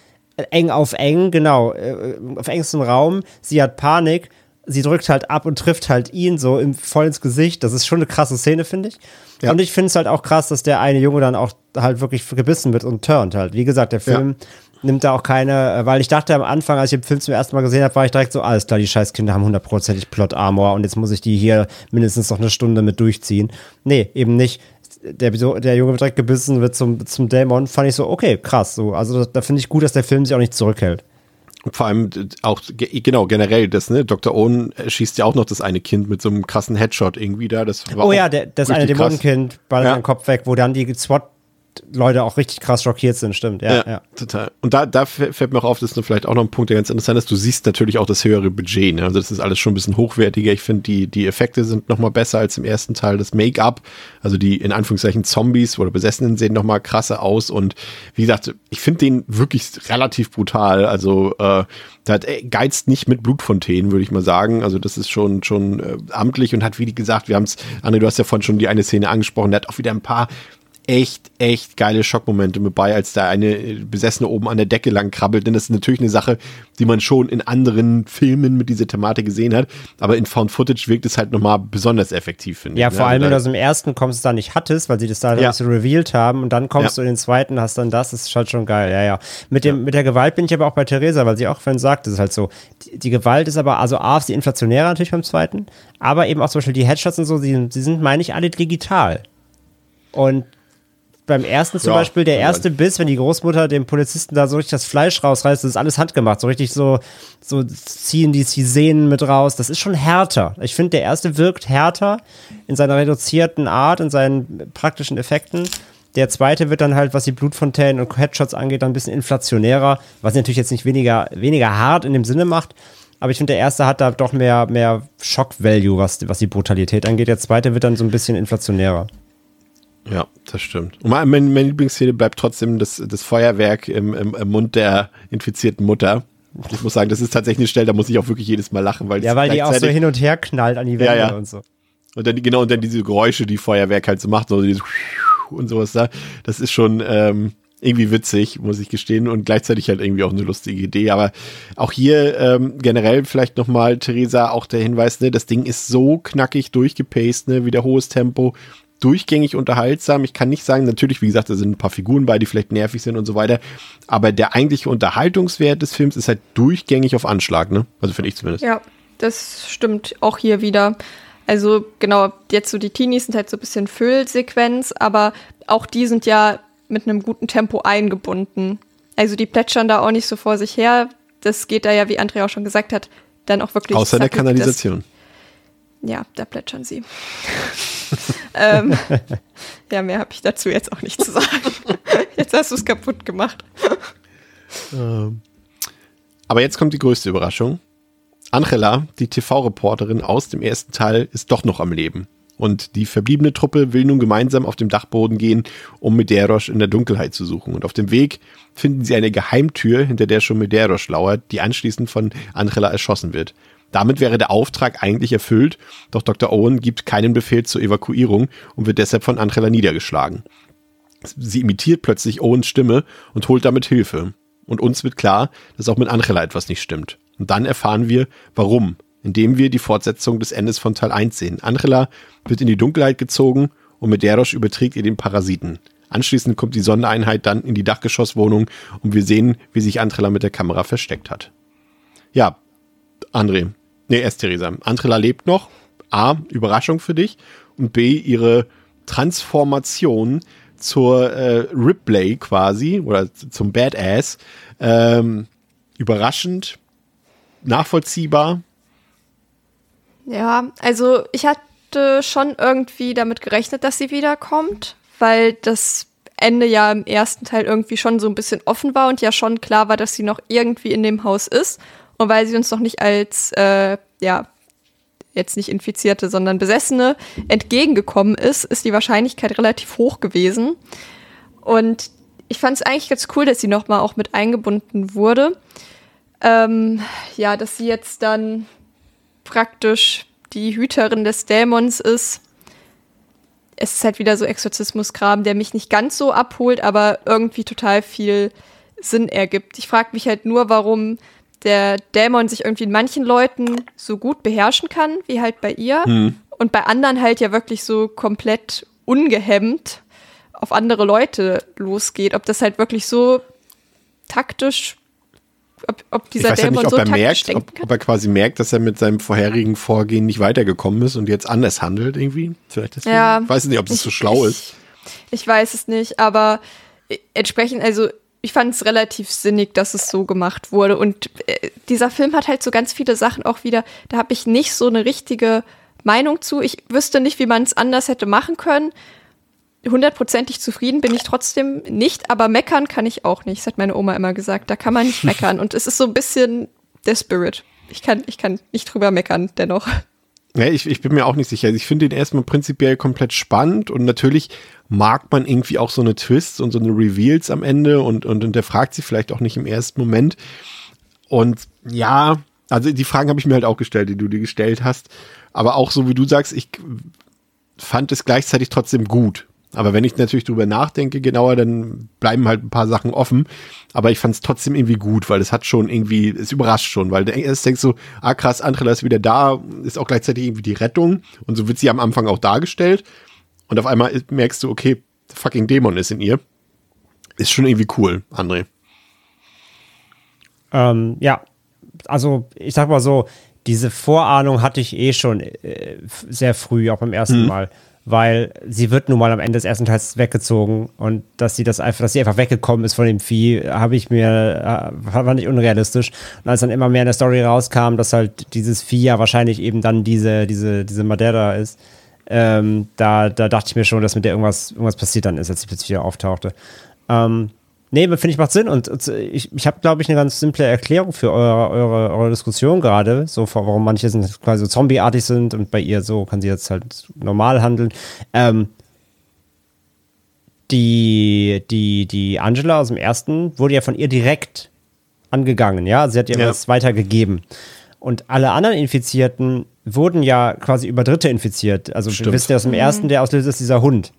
Eng auf eng, genau. äh, Auf engstem Raum. Sie hat Panik. Sie drückt halt ab und trifft halt ihn so im, voll ins Gesicht. Das ist schon eine krasse Szene, finde ich. Ja. Und ich finde es halt auch krass, dass der eine Junge dann auch halt wirklich gebissen wird und turnt halt. Wie gesagt, der Film nimmt da auch keine, äh, weil ich dachte am Anfang, als ich den Film zum ersten Mal gesehen habe, war ich direkt so, alles klar, die scheiß Kinder haben hundertprozentig Plot-Armor und jetzt muss ich die hier mindestens noch eine Stunde mit durchziehen. Nee, eben nicht. Der, der Junge wird direkt gebissen, wird zum, zum Dämon, fand ich so, okay, krass, so. Also da, da finde ich gut, dass der Film sich auch nicht zurückhält. Vor allem äh, auch, genau, generell das, ne? Dr. Owen schießt ja auch noch das eine Kind mit so einem krassen Headshot irgendwie da. Das war oh ja, der, das eine Dämonenkind ballert ja. den Kopf weg, wo dann die SWAT Leute auch richtig krass schockiert sind, stimmt. Ja, ja, ja. total. Und da, da fällt mir auch auf, das ist vielleicht auch noch ein Punkt, der ganz interessant ist. Du siehst natürlich auch das höhere Budget. Ne? Also das ist alles schon ein bisschen hochwertiger. Ich finde, die, die Effekte sind noch mal besser als im ersten Teil. Das Make-up, also die in Anführungszeichen Zombies oder Besessenen sehen noch mal krasser aus. Und wie gesagt, ich finde den wirklich relativ brutal. Also äh, der hat, ey, geizt nicht mit Blutfontänen, würde ich mal sagen. Also das ist schon, schon äh, amtlich und hat, wie gesagt, wir haben es, Anne, du hast ja vorhin schon die eine Szene angesprochen, der hat auch wieder ein paar echt, echt geile Schockmomente mit bei, als da eine Besessene oben an der Decke lang krabbelt. Denn das ist natürlich eine Sache, die man schon in anderen Filmen mit dieser Thematik gesehen hat. Aber in Found Footage wirkt es halt nochmal besonders effektiv, finde ja, ich. Ja, vor allem, wenn du aus dem ersten kommst, da nicht hattest, weil sie das da ja. so revealed haben und dann kommst ja. du in den zweiten, hast dann das, das ist halt schon geil. Ja, ja. Mit, dem, ja. mit der Gewalt bin ich aber auch bei Theresa, weil sie auch vorhin sagt, das ist halt so. Die, die Gewalt ist aber, also A, ist die inflationäre natürlich beim zweiten, aber eben auch zum Beispiel die Headshots und so, die, die sind, meine ich, alle digital. Und beim ersten zum ja, Beispiel, der erste Biss, wenn die Großmutter dem Polizisten da so richtig das Fleisch rausreißt, das ist alles handgemacht. So richtig so, so ziehen die Sehnen mit raus. Das ist schon härter. Ich finde, der erste wirkt härter in seiner reduzierten Art, in seinen praktischen Effekten. Der zweite wird dann halt, was die Blutfontänen und Headshots angeht, dann ein bisschen inflationärer, was natürlich jetzt nicht weniger, weniger hart in dem Sinne macht. Aber ich finde, der erste hat da doch mehr, mehr Shock-Value, was, was die Brutalität angeht. Der zweite wird dann so ein bisschen inflationärer. Ja, das stimmt. Und meine, meine Lieblingsszene bleibt trotzdem das, das Feuerwerk im, im, im, Mund der infizierten Mutter. Ich muss sagen, das ist tatsächlich eine Stelle, da muss ich auch wirklich jedes Mal lachen, weil ja, weil die auch so hin und her knallt an die Wände ja, ja. und so. Und dann genau und dann diese Geräusche, die Feuerwerk halt so macht, so dieses und sowas da. Das ist schon ähm, irgendwie witzig, muss ich gestehen, und gleichzeitig halt irgendwie auch eine lustige Idee. Aber auch hier ähm, generell vielleicht nochmal, Theresa, auch der Hinweis, ne, das Ding ist so knackig durchgepaced, ne, wieder hohes Tempo, durchgängig unterhaltsam. Ich kann nicht sagen, natürlich, wie gesagt, da sind ein paar Figuren bei, die vielleicht nervig sind und so weiter. Aber der eigentliche Unterhaltungswert des Films ist halt durchgängig auf Anschlag, ne? Also finde ich zumindest. Ja, das stimmt auch hier wieder. Also genau, jetzt so die Teenies sind halt so ein bisschen Füllsequenz, aber auch die sind ja mit einem guten Tempo eingebunden. Also die plätschern da auch nicht so vor sich her. Das geht da ja, wie Andrea auch schon gesagt hat, dann auch wirklich. Außer der Kanalisation. Das, ja, da plätschern sie. ähm, ja, mehr habe ich dazu jetzt auch nicht zu sagen. jetzt hast du es kaputt gemacht. Ähm, aber jetzt kommt die größte Überraschung. Angela, die TV-Reporterin aus dem ersten Teil, ist doch noch am Leben. Und die verbliebene Truppe will nun gemeinsam auf dem Dachboden gehen, um Medeiros in der Dunkelheit zu suchen. Und auf dem Weg finden sie eine Geheimtür, hinter der schon Medeiros lauert, die anschließend von Angela erschossen wird. Damit wäre der Auftrag eigentlich erfüllt, doch Dr. Owen gibt keinen Befehl zur Evakuierung und wird deshalb von Angela niedergeschlagen. Sie imitiert plötzlich Owens Stimme und holt damit Hilfe. Und uns wird klar, dass auch mit Angela etwas nicht stimmt. Und dann erfahren wir, warum, indem wir die Fortsetzung des Endes von Teil 1 sehen. Angela wird in die Dunkelheit gezogen und Medeiros überträgt ihr den Parasiten. Anschließend kommt die Sondereinheit dann in die Dachgeschosswohnung und wir sehen, wie sich Angela mit der Kamera versteckt hat. Ja, André, Nee, erst Theresa. Andrela lebt noch. A, Überraschung für dich. Und B, ihre Transformation zur äh, Ripley quasi oder zum Badass. Ähm, überraschend, nachvollziehbar. Ja, also ich hatte schon irgendwie damit gerechnet, dass sie wiederkommt, weil das Ende ja im ersten Teil irgendwie schon so ein bisschen offen war und ja schon klar war, dass sie noch irgendwie in dem Haus ist. Und weil sie uns noch nicht als, äh, ja, jetzt nicht Infizierte, sondern Besessene entgegengekommen ist, ist die Wahrscheinlichkeit relativ hoch gewesen. Und ich fand es eigentlich ganz cool, dass sie nochmal auch mit eingebunden wurde. Ähm, ja, dass sie jetzt dann praktisch die Hüterin des Dämons ist. Es ist halt wieder so Exorzismuskram, der mich nicht ganz so abholt, aber irgendwie total viel Sinn ergibt. Ich frage mich halt nur, warum der Dämon sich irgendwie in manchen Leuten so gut beherrschen kann, wie halt bei ihr. Hm. Und bei anderen halt ja wirklich so komplett ungehemmt auf andere Leute losgeht. Ob das halt wirklich so taktisch, ob, ob dieser Dämon ja nicht, ob so er merkt, ob, ob, er quasi merkt, dass er mit seinem vorherigen Vorgehen nicht weitergekommen ist und jetzt anders handelt irgendwie. Vielleicht deswegen. Ja, ich weiß nicht, ob das ich, so schlau ich, ist. Ich weiß es nicht, aber entsprechend, also ich fand es relativ sinnig, dass es so gemacht wurde. Und äh, dieser Film hat halt so ganz viele Sachen auch wieder, da habe ich nicht so eine richtige Meinung zu. Ich wüsste nicht, wie man es anders hätte machen können. Hundertprozentig zufrieden bin ich trotzdem nicht, aber meckern kann ich auch nicht. Das hat meine Oma immer gesagt. Da kann man nicht meckern. Und es ist so ein bisschen der Spirit. Ich kann, ich kann nicht drüber meckern, dennoch. Ja, ich, ich bin mir auch nicht sicher. Ich finde den erstmal prinzipiell komplett spannend und natürlich mag man irgendwie auch so eine Twists und so eine Reveals am Ende und, und, und der fragt sich vielleicht auch nicht im ersten Moment. Und ja, also die Fragen habe ich mir halt auch gestellt, die du dir gestellt hast. Aber auch so wie du sagst, ich fand es gleichzeitig trotzdem gut. Aber wenn ich natürlich drüber nachdenke genauer, dann bleiben halt ein paar Sachen offen. Aber ich fand es trotzdem irgendwie gut, weil es hat schon irgendwie, es überrascht schon, weil erst denkst so, ah krass, Andrela ist wieder da, ist auch gleichzeitig irgendwie die Rettung. Und so wird sie am Anfang auch dargestellt. Und auf einmal merkst du, okay, fucking Dämon ist in ihr. Ist schon irgendwie cool, André. Ähm, ja, also ich sag mal so, diese Vorahnung hatte ich eh schon äh, sehr früh, auch beim ersten mhm. Mal weil sie wird nun mal am Ende des ersten Teils weggezogen und dass sie das einfach, dass sie einfach weggekommen ist von dem Vieh, habe ich mir, äh, fand ich unrealistisch. Und als dann immer mehr in der Story rauskam, dass halt dieses Vieh ja wahrscheinlich eben dann diese, diese, diese Madeira ist, ähm, da, da dachte ich mir schon, dass mit der irgendwas, irgendwas passiert dann ist, als sie plötzlich wieder auftauchte. Ähm, Nee, finde ich macht Sinn und, ich, ich habe, glaube ich, eine ganz simple Erklärung für eure, eure, eure Diskussion gerade, so warum manche sind quasi so zombieartig sind und bei ihr so kann sie jetzt halt normal handeln. Ähm, die, die, die Angela aus dem ersten wurde ja von ihr direkt angegangen, ja, sie hat ihr ja. was weitergegeben. Und alle anderen Infizierten wurden ja quasi über Dritte infiziert. Also Stimmt. wir wissen ja aus dem ersten, der auslöst ist dieser Hund.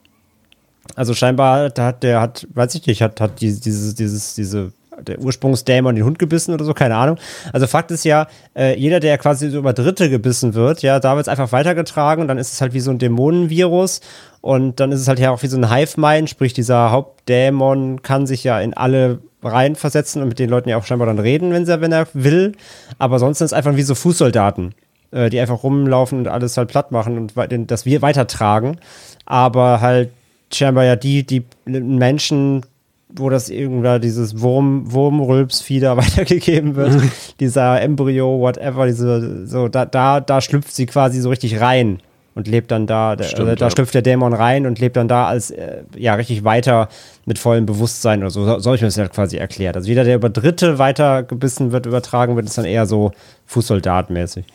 Also scheinbar hat der hat, weiß ich nicht, hat, hat dieses, dieses, diese, der Ursprungsdämon den Hund gebissen oder so, keine Ahnung. Also Fakt ist ja, äh, jeder, der quasi so über Dritte gebissen wird, ja, da wird es einfach weitergetragen und dann ist es halt wie so ein Dämonenvirus und dann ist es halt ja auch wie so ein Hive-Mind, sprich dieser Hauptdämon kann sich ja in alle reinversetzen und mit den Leuten ja auch scheinbar dann reden, wenn er, wenn er will. Aber sonst sind es einfach wie so Fußsoldaten, äh, die einfach rumlaufen und alles halt platt machen und das wir weitertragen. Aber halt scheinbar ja die, die Menschen, wo das irgendwann dieses Wurm, Wurmrülpsfieder weitergegeben wird, mhm. dieser Embryo, whatever, diese, so, da, da, da schlüpft sie quasi so richtig rein und lebt dann da, Stimmt, äh, da ja. schlüpft der Dämon rein und lebt dann da als, äh, ja, richtig weiter mit vollem Bewusstsein oder so. So, so ich mir das halt quasi erklärt. Also jeder, der über Dritte weitergebissen wird, übertragen wird, ist dann eher so Fußsoldatmäßig.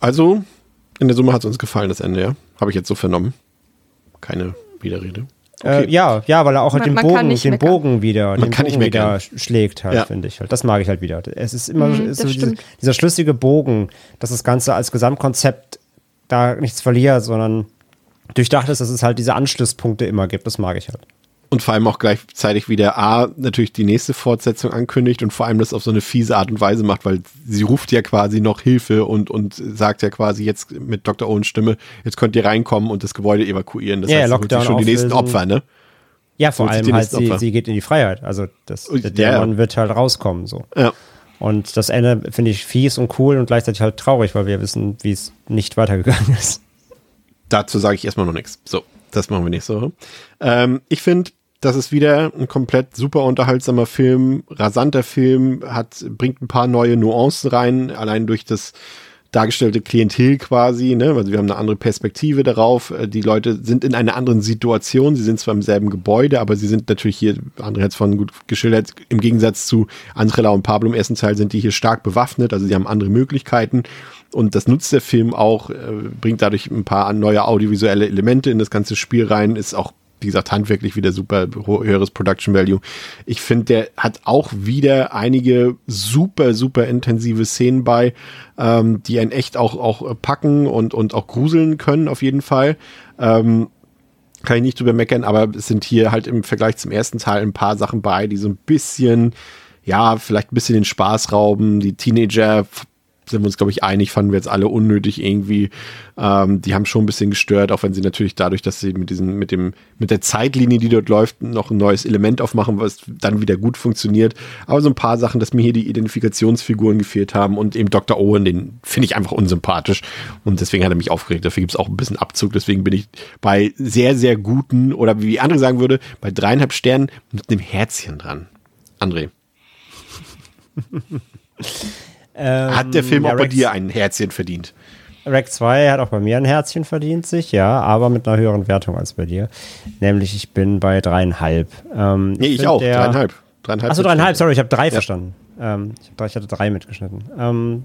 Also, in der Summe hat es uns gefallen, das Ende, ja? Habe ich jetzt so vernommen. Keine Widerrede. Äh, okay. Äh, ja, ja, weil er auch halt man, den Bogen, den Bogen wieder, man den kann Bogen nicht wieder schlägt halt, ja. finde ich halt. Das mag ich halt wieder. Es ist immer mhm, so diese, dieser schlüssige Bogen, dass das Ganze als Gesamtkonzept da nichts verliert, sondern durchdacht ist, dass es halt diese Anschlusspunkte immer gibt. Das mag ich halt und vor allem auch gleichzeitig wieder A, natürlich die nächste Fortsetzung ankündigt und vor allem das auf so eine fiese Art und Weise macht, weil sie ruft ja quasi noch Hilfe und, und sagt ja quasi jetzt mit Dr. Owens Stimme, jetzt könnt ihr reinkommen und das Gebäude evakuieren. Das ja, heißt, Lockdown schon die nächsten Opfer, ne? Ja, vor allem halt, sie, sie geht in die Freiheit. Also das, der Dämon ja. wird halt rauskommen, so. Ja. Und das Ende finde ich fies und cool und gleichzeitig halt traurig, weil wir wissen, wie es nicht weitergegangen ist. Dazu sage ich erstmal noch nichts. So, das machen wir nicht so. Ähm, ich finde, das ist wieder ein komplett super unterhaltsamer Film, rasanter Film, hat, bringt ein paar neue Nuancen rein, allein durch das dargestellte Klientel quasi, ne? Also wir haben eine andere Perspektive darauf. Äh, die Leute sind in einer anderen Situation. Sie sind zwar im selben Gebäude, aber sie sind natürlich hier, André hat es vorhin gut geschildert, im Gegensatz zu Andrella und Pablo im ersten Teil sind die hier stark bewaffnet, also sie haben andere Möglichkeiten. Und das nutzt der Film auch, äh, bringt dadurch ein paar neue audiovisuelle Elemente in das ganze Spiel rein, ist auch wie gesagt, handwerklich wieder super höheres Production Value. Ich finde, der hat auch wieder einige super, super intensive Szenen bei, ähm, die einen echt auch, auch packen und, und auch gruseln können, auf jeden Fall. Ähm, kann ich nicht drüber meckern, aber es sind hier halt im Vergleich zum ersten Teil ein paar Sachen bei, die so ein bisschen, ja, vielleicht ein bisschen den Spaß rauben. Die Teenager sind wir uns, glaube ich, einig, fanden wir jetzt alle unnötig irgendwie. Ähm, die haben schon ein bisschen gestört, auch wenn sie natürlich dadurch, dass sie mit diesem, mit dem, mit der Zeitlinie, die dort läuft, noch ein neues Element aufmachen, was dann wieder gut funktioniert. Aber so ein paar Sachen, dass mir hier die Identifikationsfiguren gefehlt haben und eben Dr. Owen, den finde ich einfach unsympathisch. Und deswegen hat er mich aufgeregt. Dafür gibt es auch ein bisschen Abzug. Deswegen bin ich bei sehr, sehr guten oder wie andere sagen würde, bei dreieinhalb Sternen mit einem Herzchen dran. André. Ähm, Hat der Film ja, auch bei Rex- dir ein Herzchen verdient? Rack 2 hat auch bei mir ein Herzchen verdient, sich, ja, aber mit einer höheren Wertung als bei dir. Nämlich, ich bin bei dreieinhalb. Ähm, Nee, ich auch. der- dreieinhalb. dreieinhalb. Achso, dreieinhalb, sorry, ich habe drei verstanden. Ähm, ich, hab drei, ich hatte drei mitgeschnitten. Ähm,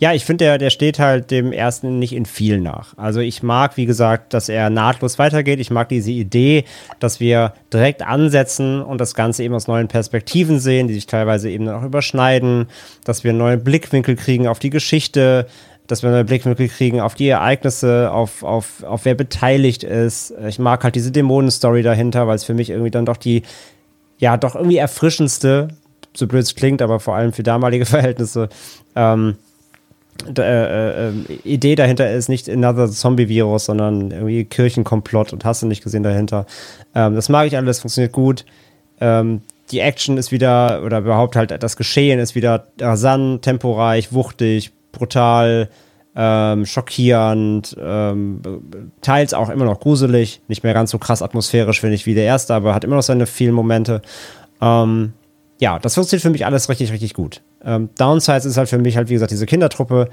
ja, ich finde, der, der steht halt dem ersten nicht in viel nach. Also ich mag, wie gesagt, dass er nahtlos weitergeht. Ich mag diese Idee, dass wir direkt ansetzen und das Ganze eben aus neuen Perspektiven sehen, die sich teilweise eben auch überschneiden, dass wir einen neuen Blickwinkel kriegen auf die Geschichte, dass wir einen Blickwinkel kriegen auf die Ereignisse, auf, auf, auf wer beteiligt ist. Ich mag halt diese Dämonenstory dahinter, weil es für mich irgendwie dann doch die, ja, doch irgendwie erfrischendste, so blöd es klingt, aber vor allem für damalige Verhältnisse, ähm, äh, äh, Idee dahinter ist nicht another Zombie-Virus, sondern irgendwie Kirchenkomplott und hast du nicht gesehen dahinter. Ähm, das mag ich alles, funktioniert gut. Ähm, die Action ist wieder, oder überhaupt halt das Geschehen ist wieder rasant, temporeich, wuchtig, brutal, ähm, schockierend, ähm, teils auch immer noch gruselig, nicht mehr ganz so krass atmosphärisch, finde ich, wie der erste, aber hat immer noch seine vielen Momente. Ähm, ja, das funktioniert für mich alles richtig, richtig gut. Ähm, Downsides ist halt für mich halt, wie gesagt, diese Kindertruppe,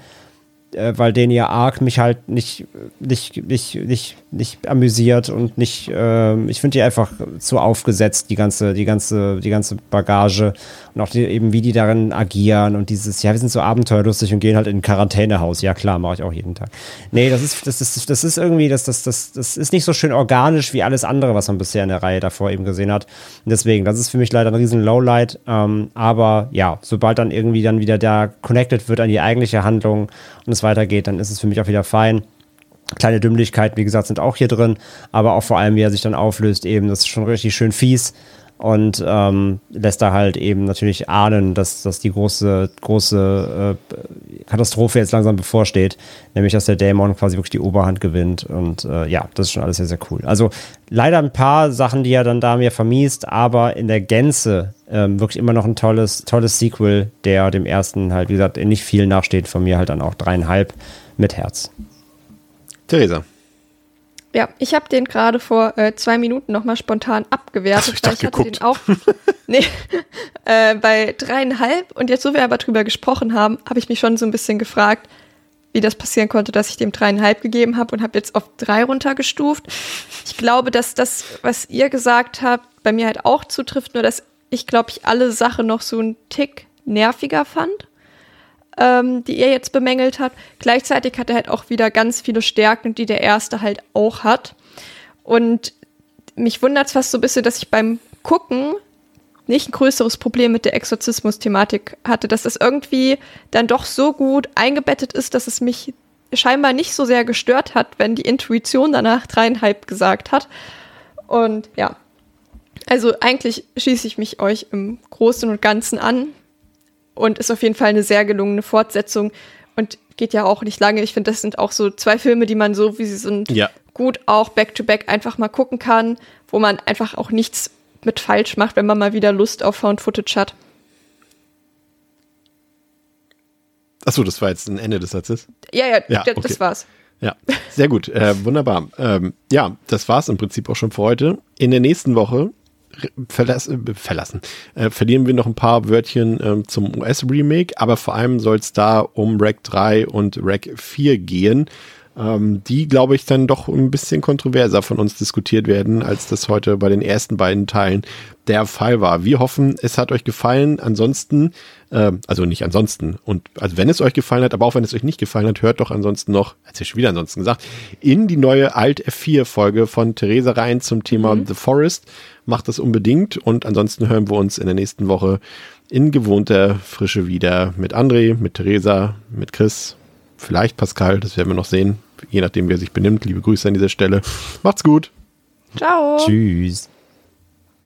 äh, weil den ihr Arc mich halt nicht, nicht, nicht, nicht, nicht amüsiert und nicht, ähm, ich finde die einfach zu aufgesetzt, die ganze, die ganze, die ganze Bagage und auch die, eben, wie die darin agieren und dieses, ja, wir sind so abenteuerlustig und gehen halt in ein Quarantänehaus. Ja, klar, mache ich auch jeden Tag. Nee, das ist, das ist, das ist irgendwie, das, das, das, das ist nicht so schön organisch wie alles andere, was man bisher in der Reihe davor eben gesehen hat. Und deswegen, das ist für mich leider ein riesen Lowlight. Ähm, aber ja, sobald dann irgendwie dann wieder da connected wird an die eigentliche Handlung und es weitergeht, dann ist es für mich auch wieder fein. Kleine Dümmlichkeiten, wie gesagt, sind auch hier drin, aber auch vor allem, wie er sich dann auflöst, eben, das ist schon richtig schön fies und ähm, lässt da halt eben natürlich ahnen, dass, dass die große, große äh, Katastrophe jetzt langsam bevorsteht, nämlich dass der Dämon quasi wirklich die Oberhand gewinnt und äh, ja, das ist schon alles sehr, sehr cool. Also leider ein paar Sachen, die er dann da mir vermiest, aber in der Gänze ähm, wirklich immer noch ein tolles, tolles Sequel, der dem ersten halt, wie gesagt, nicht viel nachsteht, von mir halt dann auch dreieinhalb mit Herz. Theresa. Ja, ich habe den gerade vor äh, zwei Minuten nochmal spontan abgewertet. Ach so, ich dachte, weil hatte geguckt. den auch nee, äh, bei dreieinhalb. Und jetzt, wo wir aber drüber gesprochen haben, habe ich mich schon so ein bisschen gefragt, wie das passieren konnte, dass ich dem dreieinhalb gegeben habe und habe jetzt auf drei runtergestuft. Ich glaube, dass das, was ihr gesagt habt, bei mir halt auch zutrifft, nur dass ich, glaube ich, alle Sachen noch so einen Tick nerviger fand ähm, die ihr jetzt bemängelt habt. Gleichzeitig hat er halt auch wieder ganz viele Stärken, die der erste halt auch hat. Und mich wundert es fast so ein bisschen, dass ich beim Gucken nicht ein größeres Problem mit der Exorzismus-Thematik hatte, dass das irgendwie dann doch so gut eingebettet ist, dass es mich scheinbar nicht so sehr gestört hat, wenn die Intuition danach dreieinhalb gesagt hat. Und ja, also eigentlich schließe ich mich euch im Großen und Ganzen an und ist auf jeden Fall eine sehr gelungene Fortsetzung und geht ja auch nicht lange. Ich finde, das sind auch so zwei Filme, die man so, wie sie sind, Ja. gut auch back-to-back einfach mal gucken kann, wo man einfach auch nichts mit falsch macht, wenn man mal wieder Lust auf Found-Footage hat. Achso, das war jetzt ein Ende des Satzes. Ja, ja, Ja, okay. das war's. Ja, sehr gut. Äh, wunderbar. Ähm, ja, das war's im Prinzip auch schon für heute. In der nächsten Woche verlass, äh, verlassen, äh, verlieren wir noch ein paar Wörtchen ähm, zum US-Remake, aber vor allem soll es da um Rack 3 und Rack 4 gehen, ähm, die, glaube ich, dann doch ein bisschen kontroverser von uns diskutiert werden, als das heute bei den ersten beiden Teilen der Fall war. Wir hoffen, es hat euch gefallen. Ansonsten, äh, also nicht ansonsten, und also wenn es euch gefallen hat, aber auch wenn es euch nicht gefallen hat, hört doch ansonsten noch, als ich schon wieder ansonsten gesagt, in die neue Alt F4-Folge von Theresa rein zum Thema The Forest. Macht das unbedingt und ansonsten hören wir uns in der nächsten Woche in gewohnter Frische wieder mit André, mit Theresa, mit Chris, vielleicht Pascal, das werden wir noch sehen, je nachdem, wer sich benimmt. Liebe Grüße an dieser Stelle. Macht's gut. Ciao. Tschüss.